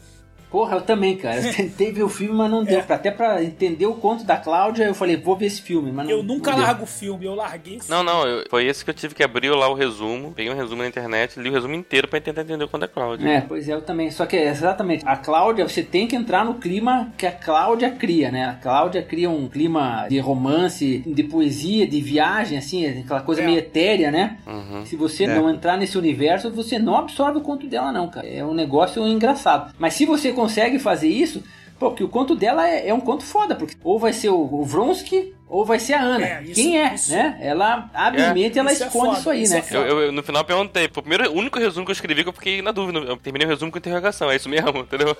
Porra, eu também, cara. Eu tentei ver o filme, mas não deu. É. Até pra entender o conto da Cláudia, eu falei, vou ver esse filme, mas não Eu nunca não largo o filme, eu larguei. Não, não, eu- foi esse que eu tive que abrir lá o resumo. Peguei um resumo na internet, li o resumo inteiro pra tentar entender o conto da Cláudia. É, pois é, eu também. Só que, exatamente, a Cláudia, você tem que entrar no clima que a Cláudia cria, né? A Cláudia cria um clima de romance, de poesia, de viagem, assim, aquela coisa É. meio etérea, né? Uhum. Se você É. não entrar nesse universo, você não absorve o conto dela, não, cara. É um negócio engraçado. Mas se você consegue fazer isso, porque o conto dela é, é um conto foda, porque ou vai ser o, o Vronsky ou vai ser a Ana. É, isso- Quem é, isso- né? Ela, habilmente, ela Isso é esconde foda, isso aí, isso né? é cara? Eu, eu- no final perguntei, o primeiro, o único resumo que eu escrevi que eu fiquei na dúvida. Eu terminei o resumo com interrogação, é isso mesmo, entendeu?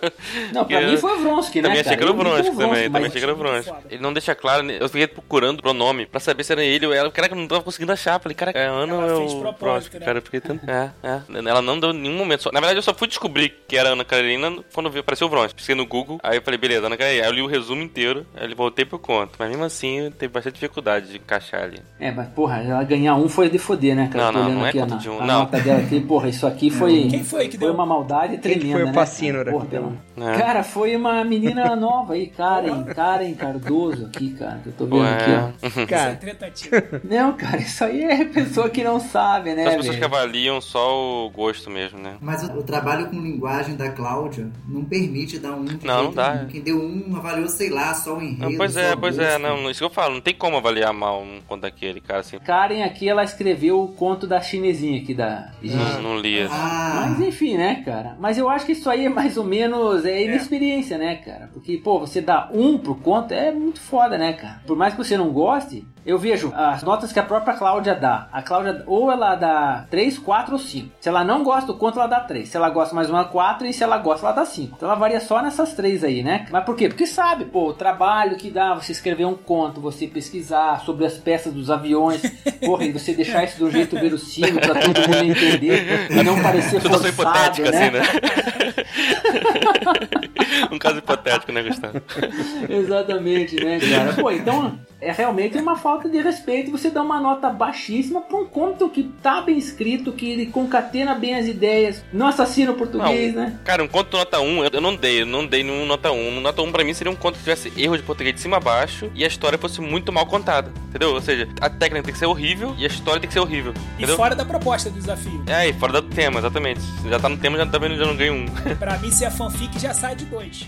Não, pra Porque mim foi o Vronsky, né, Também achei que era o Vronsky também, também achei que era o Vronsky. Ele não deixa claro, né? eu fiquei procurando pronome pra saber se era ele ou ela. Caraca, eu não tava conseguindo achar. Falei, cara, é a Ana Ela é o Vronsky? né? Cara, eu fiquei tanto... É, é. Ela não deu nenhum momento. Só- Na verdade, eu só fui descobrir que era a Ana Carolina quando vi- apareceu o Vronsky. Pesquisei no Google, aí eu falei, beleza, Ana Carolina. Aí eu li o resumo inteiro, aí eu voltei pro conto. Mas mesmo assim, teve bastante dificuldade de encaixar ali. É, mas porra, ela ganhar um foi de foder, né, cara? Não, não, não é aqui conta a, de um, a não. nota dela aqui, porra, isso aqui foi. Quem foi que Foi deu? uma maldade Quem que tremenda. foi o né, Pacínora? Porra, pelo- É. Cara, foi uma menina nova aí, Karen, Karen Cardoso aqui, cara. que Eu tô vendo aqui, Ué. ó. Isso é Cara. Não, cara, isso aí é pessoa que não sabe, né? As pessoas velho? que avaliam só o gosto mesmo, né? Mas o, o trabalho com linguagem da Cláudia não permite dar um. Não, não dá. Quem deu um avaliou, sei lá, só o enredo. Não, pois é, pois é, gosto. não, isso que eu falo, não tem como avaliar mal um conto daquele, cara, assim. Karen aqui, ela escreveu o conto da chinesinha aqui da. Não, não lia. Ah, Mas enfim, né, cara? Mas eu acho que isso aí é mais ou menos é inexperiência, né, cara? Porque, pô, você dá um pro conto é muito foda, né, cara? Por mais que você não goste, eu vejo as notas que a própria Cláudia dá. A Cláudia, ou ela dá 3, 4 ou 5. Se ela não gosta do conto, ela dá 3. Se ela gosta mais uma, 4. E se ela gosta, ela dá 5. Então ela varia só nessas três aí, né? Mas por quê? Porque sabe, pô, o trabalho que dá você escrever um conto, você pesquisar sobre as peças dos aviões, porra, e você deixar isso um jeito verossímil pra todo mundo entender e não parecer Tudo só forçado, hipotético, né? assim, né? um caso hipotético, né, Gustavo? Exatamente, né, cara? Pô, então é realmente uma falta de respeito você dar uma nota baixíssima pra um conto que tá bem escrito, que ele concatena bem as ideias, não assassina o português, Não, né? Cara, um conto nota 1, eu não dei, eu não dei nenhum nota 1. Um nota 1 pra mim seria um conto que tivesse erro de português de cima a baixo e a história fosse muito mal contada, entendeu? Ou seja, a técnica tem que ser horrível e a história tem que ser horrível, E entendeu? fora da proposta do desafio. É, e fora do tema, exatamente. Se já tá no tema, já tá vendo, já não ganho um. Pra mim, se é fanfic, já sai de dois.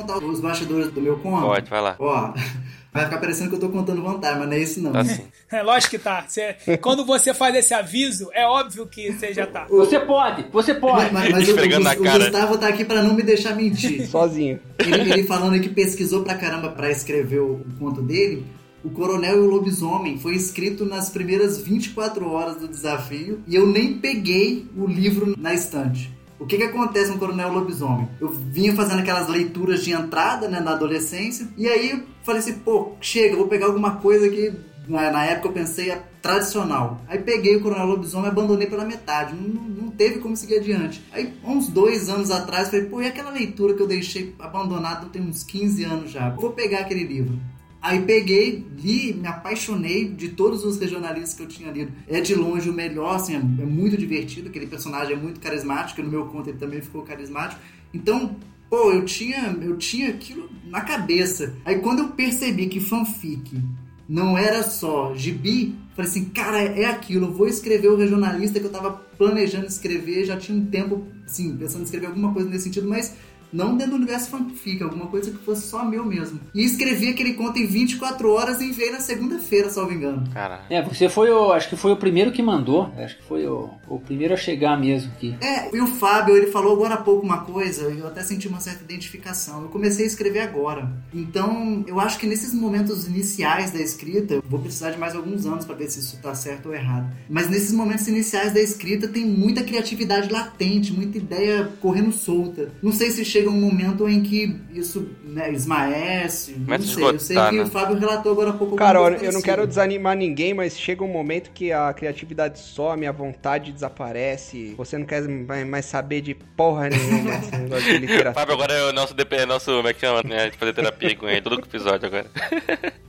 Contar os bastidores do meu conto? Pode, vai lá. Ó, vai ficar parecendo que eu tô contando vantagem, mas não é isso não. Tá assim. É lógico que tá. Você- quando você faz esse aviso, é óbvio que você já tá. Você pode, você pode. Mas, mas o, na o- o cara. Gustavo tá aqui pra não me deixar mentir. Sozinho. Ele, ele falando que pesquisou pra caramba pra escrever o, o conto dele. O Coronel e o Lobisomem foi escrito nas primeiras 24 horas do desafio e eu nem peguei o livro na estante. O que que acontece no Coronel Lobisomem? Eu vinha fazendo aquelas leituras de entrada, né, na adolescência, e aí falei assim, pô, chega, vou pegar alguma coisa que na, na época eu pensei é tradicional. Aí peguei o Coronel Lobisomem e abandonei pela metade. Não, não teve como seguir adiante. Aí, uns dois anos atrás, falei, pô, e aquela leitura que eu deixei abandonada tem uns 15 anos já? Vou pegar aquele livro. Aí peguei, li, me apaixonei de todos os regionalistas que eu tinha lido. É de longe o melhor, assim, é, é muito divertido, aquele personagem é muito carismático, no meu conto ele também ficou carismático. Então, pô, eu tinha, eu tinha aquilo na cabeça. Aí quando eu percebi que fanfic não era só gibi, falei assim, cara, é aquilo, eu vou escrever o regionalista que eu tava planejando escrever, já tinha um tempo, assim, pensando em escrever alguma coisa nesse sentido, mas não dentro do universo fanfic, alguma coisa que fosse só meu mesmo. E escrevi aquele conto em 24 horas e enviei na segunda-feira, salvo engano. Caralho. É, você foi o. Acho que foi o primeiro que mandou. Acho que foi o, o primeiro a chegar mesmo aqui. É, e o Fábio, ele falou agora há pouco uma coisa, e eu até senti uma certa identificação. Eu comecei a escrever agora. Então, eu acho que nesses momentos iniciais da escrita, eu vou precisar de mais alguns anos para ver se isso tá certo ou errado. Mas nesses momentos iniciais da escrita tem muita criatividade latente, muita ideia correndo solta. Não sei se chega um momento em que isso né, esmaece, não Começa a sei. Eu sei esgotar, que né? o Fábio relatou agora há pouco Cara, coisa eu não parecida. quero desanimar ninguém, mas chega um momento que a criatividade some, a vontade desaparece, você não quer mais mais saber de porra nenhuma esse negócio de literatura. Fábio agora é o nosso DP, é nosso, como é que chama, né? De fazer terapia com ele, todo episódio agora.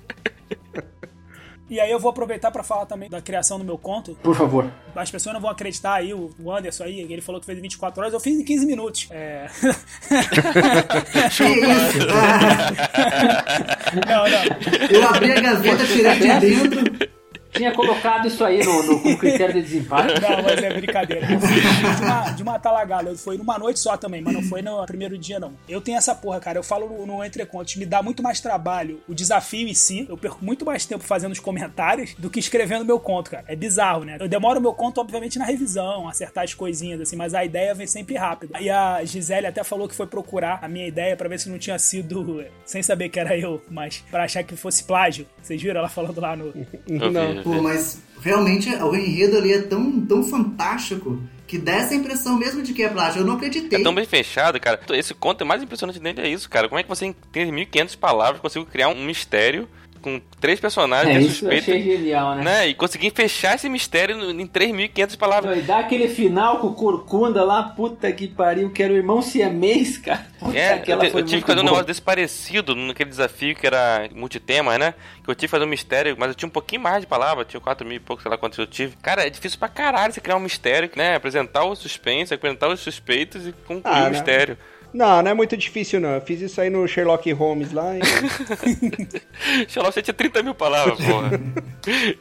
E aí eu vou aproveitar pra falar também da criação do meu conto. Por favor. As pessoas não vão acreditar aí, o o Anderson aí, ele falou que fez em 24 horas, eu fiz em 15 minutos. É... Que isso? Não, não. eu abri a gaveta, tirei de dentro. Tinha colocado isso aí no, no, critério de desempate. Não, mas é brincadeira. Eu fiz de uma, de uma talagada. Foi numa noite só também, mas não foi no primeiro dia, não. Eu tenho essa porra, cara. Eu falo no, no Entre Contos. Me dá muito mais trabalho o desafio em si. Eu perco muito mais tempo fazendo os comentários do que escrevendo meu conto, cara. É bizarro, né? Eu demoro meu conto, obviamente, na revisão, acertar as coisinhas, assim, mas a ideia vem sempre rápido. E a Gisele até falou que foi procurar a minha ideia pra ver se não tinha sido, sem saber que era eu, mas pra achar que fosse plágio. Vocês viram ela falando lá no. Eu Não. Pô, mas realmente o enredo ali é tão, tão fantástico que dá essa impressão mesmo de que é plágio. Eu não acreditei. É tão bem fechado, cara. Esse conto é mais impressionante dele é isso, cara. Como é que você, em 3.500 palavras, conseguiu criar um mistério com três personagens, É, isso eu achei genial, né? né? E conseguir fechar esse mistério em 3.500 palavras. E dá aquele final com o Corcunda lá, puta que pariu, que era o irmão siamês, cara. Puta, É, eu, aquela te- foi eu tive que fazer um negócio desse parecido naquele desafio que era multitema, né? Que eu tive que fazer um mistério, mas eu tinha um pouquinho mais de palavra, tinha 4 mil e pouco, sei lá quantos eu tive. Cara, é difícil pra caralho você criar um mistério, né? Apresentar o suspense, apresentar os suspeitos e concluir Ah, o né? Não, não é muito difícil, não. Eu fiz isso aí no Sherlock Holmes lá. e- Sherlock, você tinha 30 mil palavras, porra.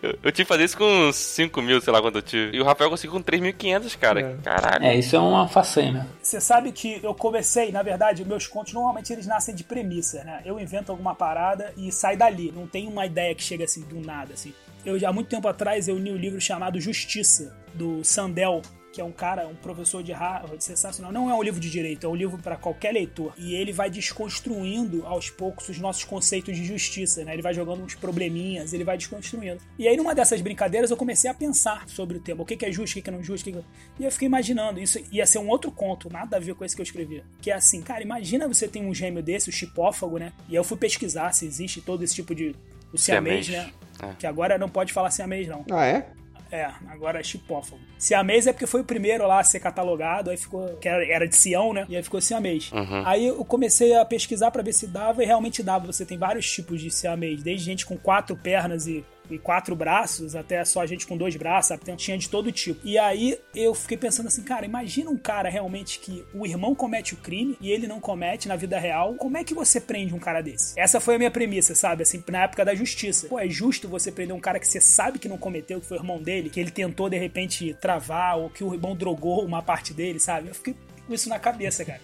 eu, eu tive que fazer isso com uns 5 mil, sei lá quanto eu tive. E o Rafael conseguiu com 3.500, cara. É. Caralho. É, isso é uma façanha. Você sabe que eu comecei, na verdade, meus contos normalmente eles nascem de premissa, né? Eu invento alguma parada e sai dali. Não tem uma ideia que chega assim do nada, assim. Eu, há muito tempo atrás eu li um livro chamado Justiça, do Sandel, que é um cara, um professor de Harvard, sensacional. Não é um livro de direito, é um livro para qualquer leitor. E ele vai desconstruindo aos poucos os nossos conceitos de justiça, né? Ele vai jogando uns probleminhas, ele vai desconstruindo. E aí, numa dessas brincadeiras, eu comecei a pensar sobre o tema. O que é justo, o que que não é justo, o que. E eu fiquei imaginando, isso ia ser um outro conto, nada a ver com esse que eu escrevi. Que é assim, cara, imagina você tem um gêmeo desse, o chipófago, né? E aí eu fui pesquisar se existe todo esse tipo de... O siamês, Siamês. né? É. Que agora não pode falar siamês, não. Ah, é? É, agora é chipófago. Siamês é porque foi o primeiro lá a ser catalogado, aí ficou. que era, de Sião, né? E aí ficou siamês. Uhum. Aí eu comecei a pesquisar pra ver se dava e realmente dava. Você tem vários tipos de siamês, desde gente com quatro pernas e. E quatro braços, até só gente com dois braços, sabe? Então, tinha de todo tipo. E aí eu fiquei pensando assim, cara, imagina um cara realmente que o irmão comete o crime e ele não comete na vida real. Como é que você prende um cara desse? Essa foi a minha premissa, sabe? Assim, na época da justiça. Pô, é justo você prender um cara que você sabe que não cometeu, que foi o irmão dele, que ele tentou de repente travar, ou que o irmão drogou uma parte dele, sabe? Eu fiquei com isso na cabeça, cara.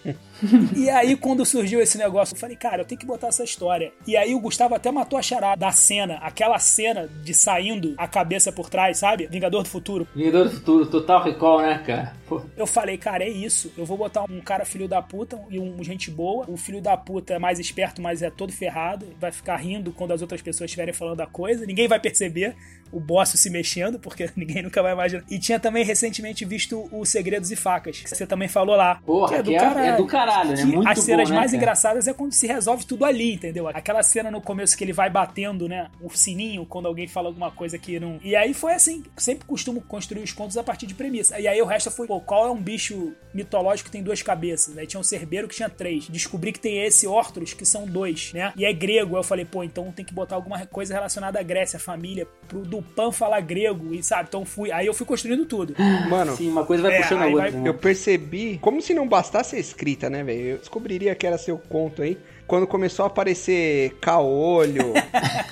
e aí, quando surgiu esse negócio, eu falei, cara, eu tenho que botar essa história. E aí, o Gustavo até matou a charada da cena, aquela cena de saindo a cabeça por trás, sabe? Vingador do Futuro. Vingador do Futuro, total recall, né, cara? Pô. Eu falei, cara, é isso. Eu vou botar um cara filho da puta e um gente boa. O filho da puta é mais esperto, mas é todo ferrado. Vai ficar rindo quando as outras pessoas estiverem falando da coisa. Ninguém vai perceber o boss se mexendo, porque ninguém nunca vai imaginar. E tinha também recentemente visto o Segredos e Facas, que você também falou lá. Porra, que é- é do caralho, né? Muito as cenas bom, né, mais cara? engraçadas é quando se resolve tudo ali, entendeu? Aquela cena no começo que ele vai batendo, né? O sininho quando alguém fala alguma coisa que não. E aí foi assim. Sempre costumo construir os contos a partir de premissa. E aí o resto foi, pô, qual é um bicho mitológico que tem duas cabeças? Aí tinha um Cerbeiro que tinha três. Descobri que tem esse Ortros que são dois, né? E é grego. Aí eu falei, pô, então tem que botar alguma coisa relacionada à Grécia, família, pro Dupan falar grego, e sabe? Então fui. Aí eu fui construindo tudo. Mano, Sim, uma coisa vai É, puxando a outra. vai- né? eu percebi, como se não bastasse a escrita, né, velho? Eu descobriria que era seu conto aí. Quando começou a aparecer caolho.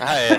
Ah, é.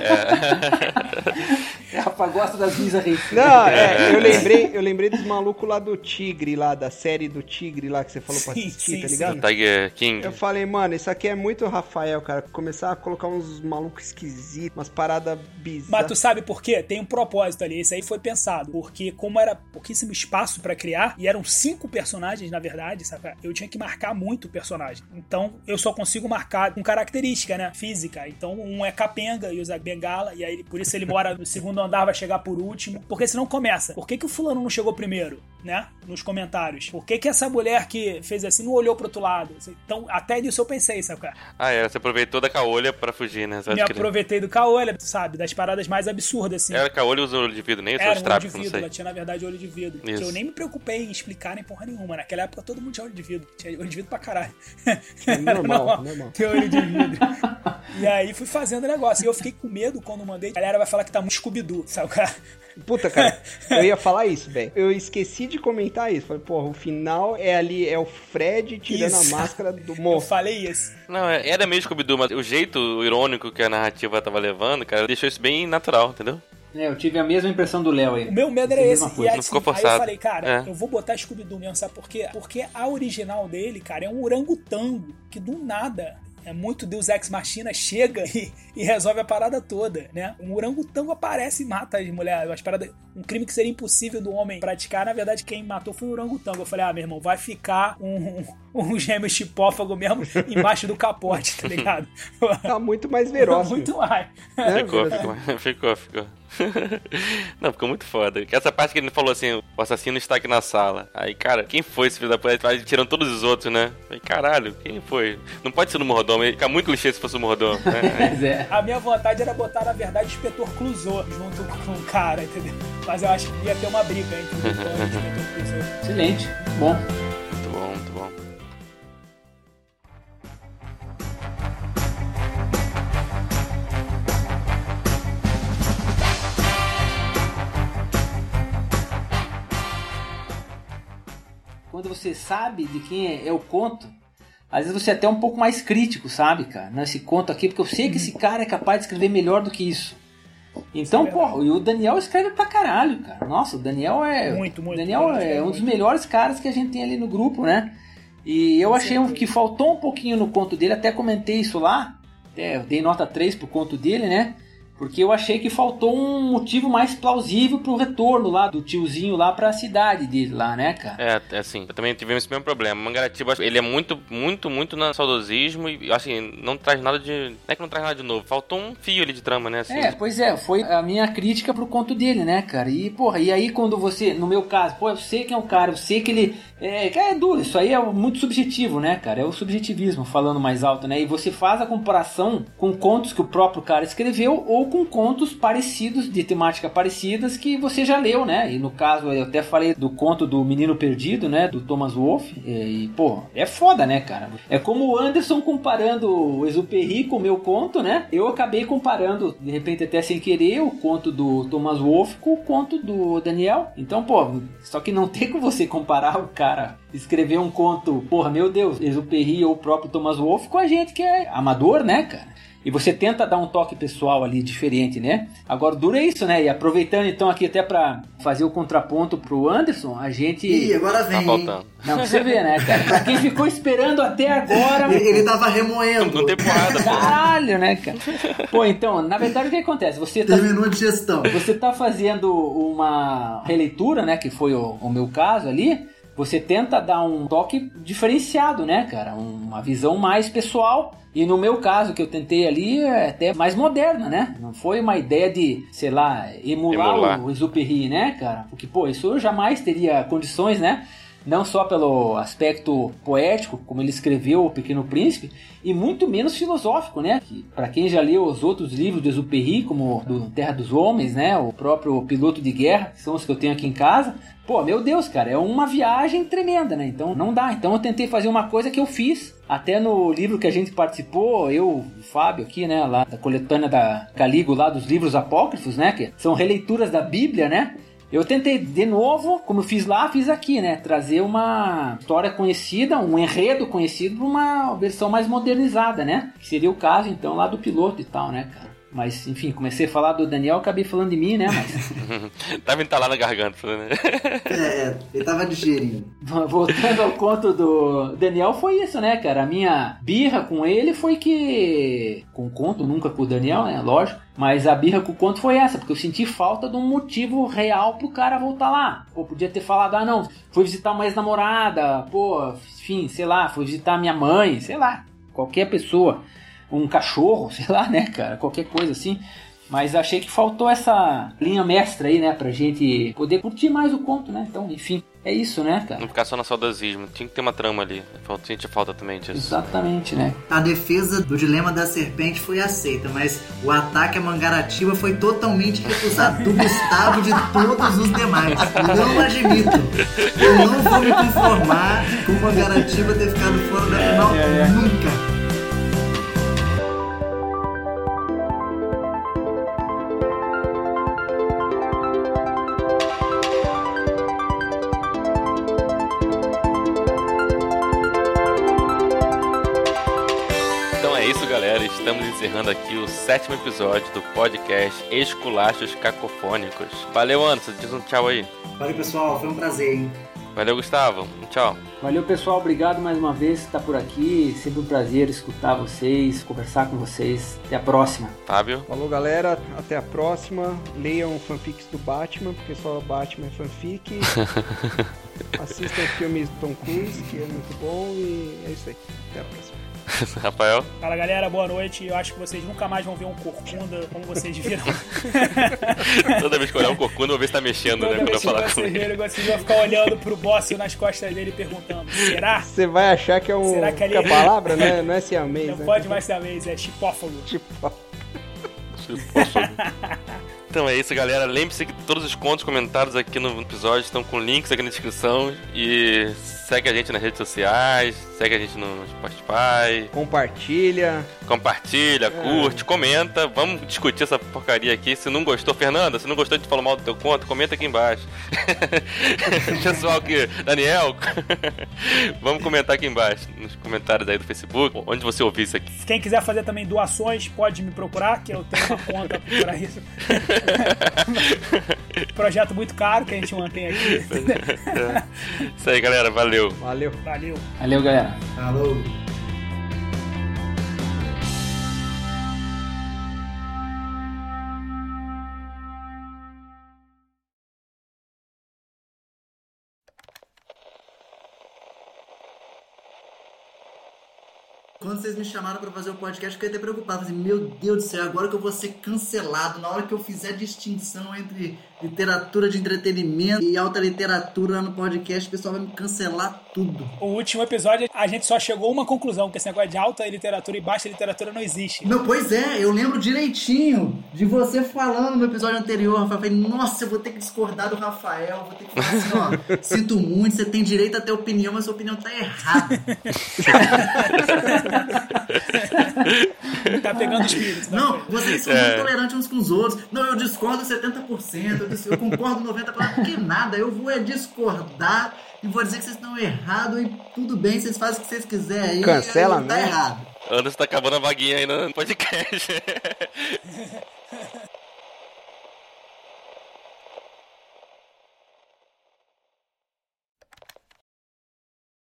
é. Rafa gosta das bizarrices. Não, é, eu lembrei, eu lembrei dos malucos lá do Tigre, lá, da série do Tigre lá que você falou pra Sim, assistir, sim, tá sim. ligado? Tiger King. Eu falei, mano, isso aqui é muito Rafael, cara. Começar a colocar uns malucos esquisitos, umas paradas Mas bizarras. tu sabe por quê? Tem um propósito ali. Isso aí foi pensado. Porque, como era pouquíssimo espaço pra criar, e eram cinco personagens, na verdade, sabe? Eu tinha que marcar muito o personagem. Então, eu só consigo marcar com característica, né? Física. Então, um é capenga e usa bengala, e aí por isso ele mora no segundo andar, vai chegar por último. Porque senão começa. Por que, que o fulano não chegou primeiro, né? Nos comentários. Por que, que essa mulher que fez assim não olhou pro outro lado? Então, até nisso eu pensei, sabe? cara? Ah, é. Você aproveitou da caolha pra fugir, né? Você Me aproveitei do caolho, sabe? Das paradas mais absurdas, assim. Era caolho e usou olho de vidro, nem Era seus um olho de vidro, ela tinha na verdade olho de vidro. Isso. Que eu nem me preocupei em explicar nem porra nenhuma. Naquela época todo mundo tinha olho de vidro. Tinha olho de vidro pra caralho. Normal, normal. Ter olho de vidro. e aí fui fazendo o negócio. E eu fiquei com medo quando mandei. A galera vai falar que tá muito Scooby-Doo, sabe? cara? Puta, cara, eu ia falar isso, velho. Eu esqueci de comentar isso. Falei, porra, o final é ali, é o Fred tirando Isso. a máscara do Eu monstro. falei isso. Não, é- era meio Scooby-Doo, mas o jeito irônico que a narrativa tava levando, cara, deixou isso bem natural, entendeu? É, eu tive a mesma impressão do Léo aí. O meu medo era esse. E aí, Não ficou assim, aí eu forçado. falei, cara, É. eu vou botar Scooby-Doo mesmo, sabe por quê? Porque a original dele, cara, é um orangotango que do nada. É muito Deus Ex Machina chega e, e resolve a parada toda, né? Um orangotango aparece e mata as mulheres. As paradas, um crime que seria impossível do homem praticar. Na verdade, quem matou foi o orangotango. Eu falei, ah, meu irmão, vai ficar um, um, um gêmeo chipófago mesmo embaixo do capote, tá ligado? Tá muito mais veroz. muito mais. né, Ficou, ficou, ficou, ficou. Não, ficou muito foda. Que Essa parte que ele falou assim, o assassino está aqui na sala. Aí, cara, quem foi esse filho da puta? Tirando todos os outros, né? Falei, caralho, quem foi? Não pode ser no mordomo, ia ficar muito clichê se fosse o mordomo, né? Mas é. A minha vontade era botar, na verdade, o inspetor Clouseau junto com o cara, entendeu? Mas eu acho que ia ter uma briga entre o e o inspetor Clouseau. Excelente. Bom, você sabe de quem é, é o conto, às vezes você é até um pouco mais crítico, sabe, cara? Nesse conto aqui, porque eu sei que esse cara é capaz de escrever melhor do que isso. Então, é porra, e o Daniel escreve pra caralho, cara. Nossa, o Daniel é. Muito, muito. Daniel Ele é um dos muito. melhores caras que a gente tem ali no grupo, né? E eu achei que faltou um pouquinho no conto dele, até comentei isso lá. Até eu dei nota 3 pro conto dele, né? Porque eu achei que faltou um motivo mais plausível pro retorno lá do tiozinho lá pra cidade dele lá, né, cara? É, é assim, eu também tivemos esse mesmo problema. O Mangaratiba, ele é muito, muito, muito na saudosismo e, assim, não traz nada de... Não é que não traz nada de novo, faltou um fio ali de trama, né, assim. É, pois é, foi a minha crítica pro conto dele, né, cara? E, porra, e aí quando você, no meu caso, pô, eu sei quem é o cara, eu sei que ele. É, que é duro, isso aí é muito subjetivo, né, cara? É o subjetivismo falando mais alto, né? E você faz a comparação com contos que o próprio cara escreveu ou com contos parecidos, de temática parecidas, que você já leu, né? E no caso, eu até falei do conto do Menino Perdido, né? Do Thomas Wolfe. E, pô, é foda, né, cara? É como o Anderson comparando o Exuperry com o meu conto, né? Eu acabei comparando, de repente até sem querer, o conto do Thomas Wolfe com o conto do Daniel. Então, pô, só que não tem como você comparar o cara escrever um conto, porra, meu Deus, Exuperry ou o próprio Thomas Wolfe com a gente que é amador, né, cara? E você tenta dar um toque pessoal ali diferente, né? Agora, duro é isso, né? E aproveitando então aqui até pra fazer o contraponto pro Anderson, a gente. Ih, agora Tá vem. faltando. Não, pra você ver, né, cara? Pra quem ficou esperando até agora. Ele, ele tava remoendo. Não tem porrada, pô. Caralho, né, cara? Pô, então, na verdade o que acontece? Você tá, Terminou a digestão. você tá fazendo uma releitura, né? Que foi o, o meu caso ali. Você tenta dar um toque diferenciado, né, cara? Uma visão mais pessoal. E no meu caso, que eu tentei ali, é até mais moderna, né? Não foi uma ideia de, sei lá, emular, Emular. o Exuperry, né, cara? Porque, pô, isso eu jamais teria condições, né? Não só pelo aspecto poético, como ele escreveu O Pequeno Príncipe, e muito menos filosófico, né? Que, para quem já leu os outros livros do Exuperry, como do Terra dos Homens, né? O próprio Piloto de Guerra, que são os que eu tenho aqui em casa, Pô, meu Deus, cara, é uma viagem tremenda, né? Então não dá. Então eu tentei fazer uma coisa que eu fiz. Até no livro que a gente participou, eu, o Fábio aqui, né, lá da coletânea da Caligo, lá dos livros apócrifos, né, que são releituras da Bíblia, né? Eu tentei de novo, como eu fiz lá, fiz aqui, né? Trazer uma história conhecida, um enredo conhecido uma versão mais modernizada, né? Que seria o caso, então, lá do piloto e tal, né, cara? Mas, enfim, comecei a falar do Daniel, acabei falando de mim, né? Mas Tava entalado na garganta, né? É, ele tava digerindo. Voltando ao conto do Daniel, foi isso, né, cara? A minha birra com ele foi que. Com o conto, nunca com o Daniel, né? Lógico. Mas a birra com o conto foi essa, porque eu senti falta de um motivo real pro cara voltar lá. Pô, podia ter falado, ah, não, fui visitar uma ex-namorada, pô, enfim, sei lá, fui visitar minha mãe, sei lá, qualquer pessoa. Um cachorro, sei lá, né, cara? Qualquer coisa assim. Mas achei que faltou essa linha mestra aí, né? Pra gente poder curtir mais o conto, né? Então, enfim, é isso, né, cara? Não ficar só no saudosismo. Tinha que ter uma trama ali. Falta, senti falta também disso. Exatamente, né? A defesa do dilema da serpente foi aceita, mas o ataque à Mangaratiba foi totalmente recusado. Do Gustavo e de todos os demais. Não admito. Eu não vou me conformar com o Mangaratiba ter ficado fora da final nunca. Estamos encerrando aqui o sétimo episódio do podcast Esculachos Cacofônicos. Valeu, Anderson. Diz um tchau aí. Valeu, pessoal. Foi um prazer, hein? Valeu, Gustavo. Tchau. Valeu, pessoal. Obrigado mais uma vez por estar por aqui. Sempre um prazer escutar vocês, conversar com vocês. Até a próxima. Fábio. Falou, galera. Até a próxima. Leiam fanfics do Batman, porque só Batman é fanfic. Assistam filmes do Tom Cruise, que é muito bom. E é isso aí. Até a próxima. Rafael. Fala galera, boa noite. Eu acho que vocês nunca mais vão ver um corcunda como vocês viram. Toda vez que eu olhar um corcunda, eu vou ver se tá mexendo, né? Toda Quando eu que falar com vocês ele. vocês vão ficar olhando pro boss nas costas dele perguntando: será? Você vai achar que é um. Será que ali- a palavra, né? Não é siamês, Não né? pode mais ser a vez, é chipófago. Então é isso, galera. Lembre-se que todos os contos comentados aqui no episódio estão com links aqui na descrição. E segue a gente nas redes sociais, segue a gente no Spotify, compartilha. compartilha, curte, comenta. Vamos discutir essa porcaria aqui. Se não gostou, Fernanda, se não gostou de falar mal do teu conto, comenta aqui embaixo. Pessoal que. Daniel, vamos comentar aqui embaixo, nos comentários aí do Facebook, onde você ouvir isso aqui. Quem quiser fazer também doações, pode me procurar, que eu tenho uma conta para isso. Projeto muito caro que a gente mantém aqui. Isso aí, galera. Valeu. Valeu. Valeu. Valeu, galera. Falou. Quando vocês me chamaram pra fazer o podcast, eu fiquei até preocupado. Falei, meu Deus do céu, agora que eu vou ser cancelado, na hora que eu fizer a distinção entre literatura de entretenimento e alta literatura lá no podcast, o pessoal vai me cancelar tudo. O último episódio, a gente só chegou a uma conclusão, que esse negócio de alta literatura e baixa literatura não existe. Não, pois é, eu lembro direitinho de você falando no episódio anterior, Rafael. Eu falei, nossa, eu vou ter que discordar do Rafael, vou ter que falar assim, ó, sinto muito, você tem direito a ter opinião, mas sua opinião tá errada. Tá pegando espírito. né? Não, vocês são muito tolerantes uns com os outros. Não, eu discordo 70%, eu, eu concordo 90%, porque nada, eu vou é discordar e vou dizer que vocês estão errados e tudo bem, vocês fazem o que vocês quiserem aí. Cancela aí tá mesmo. errado. Anderson tá acabando a vaguinha aí no podcast.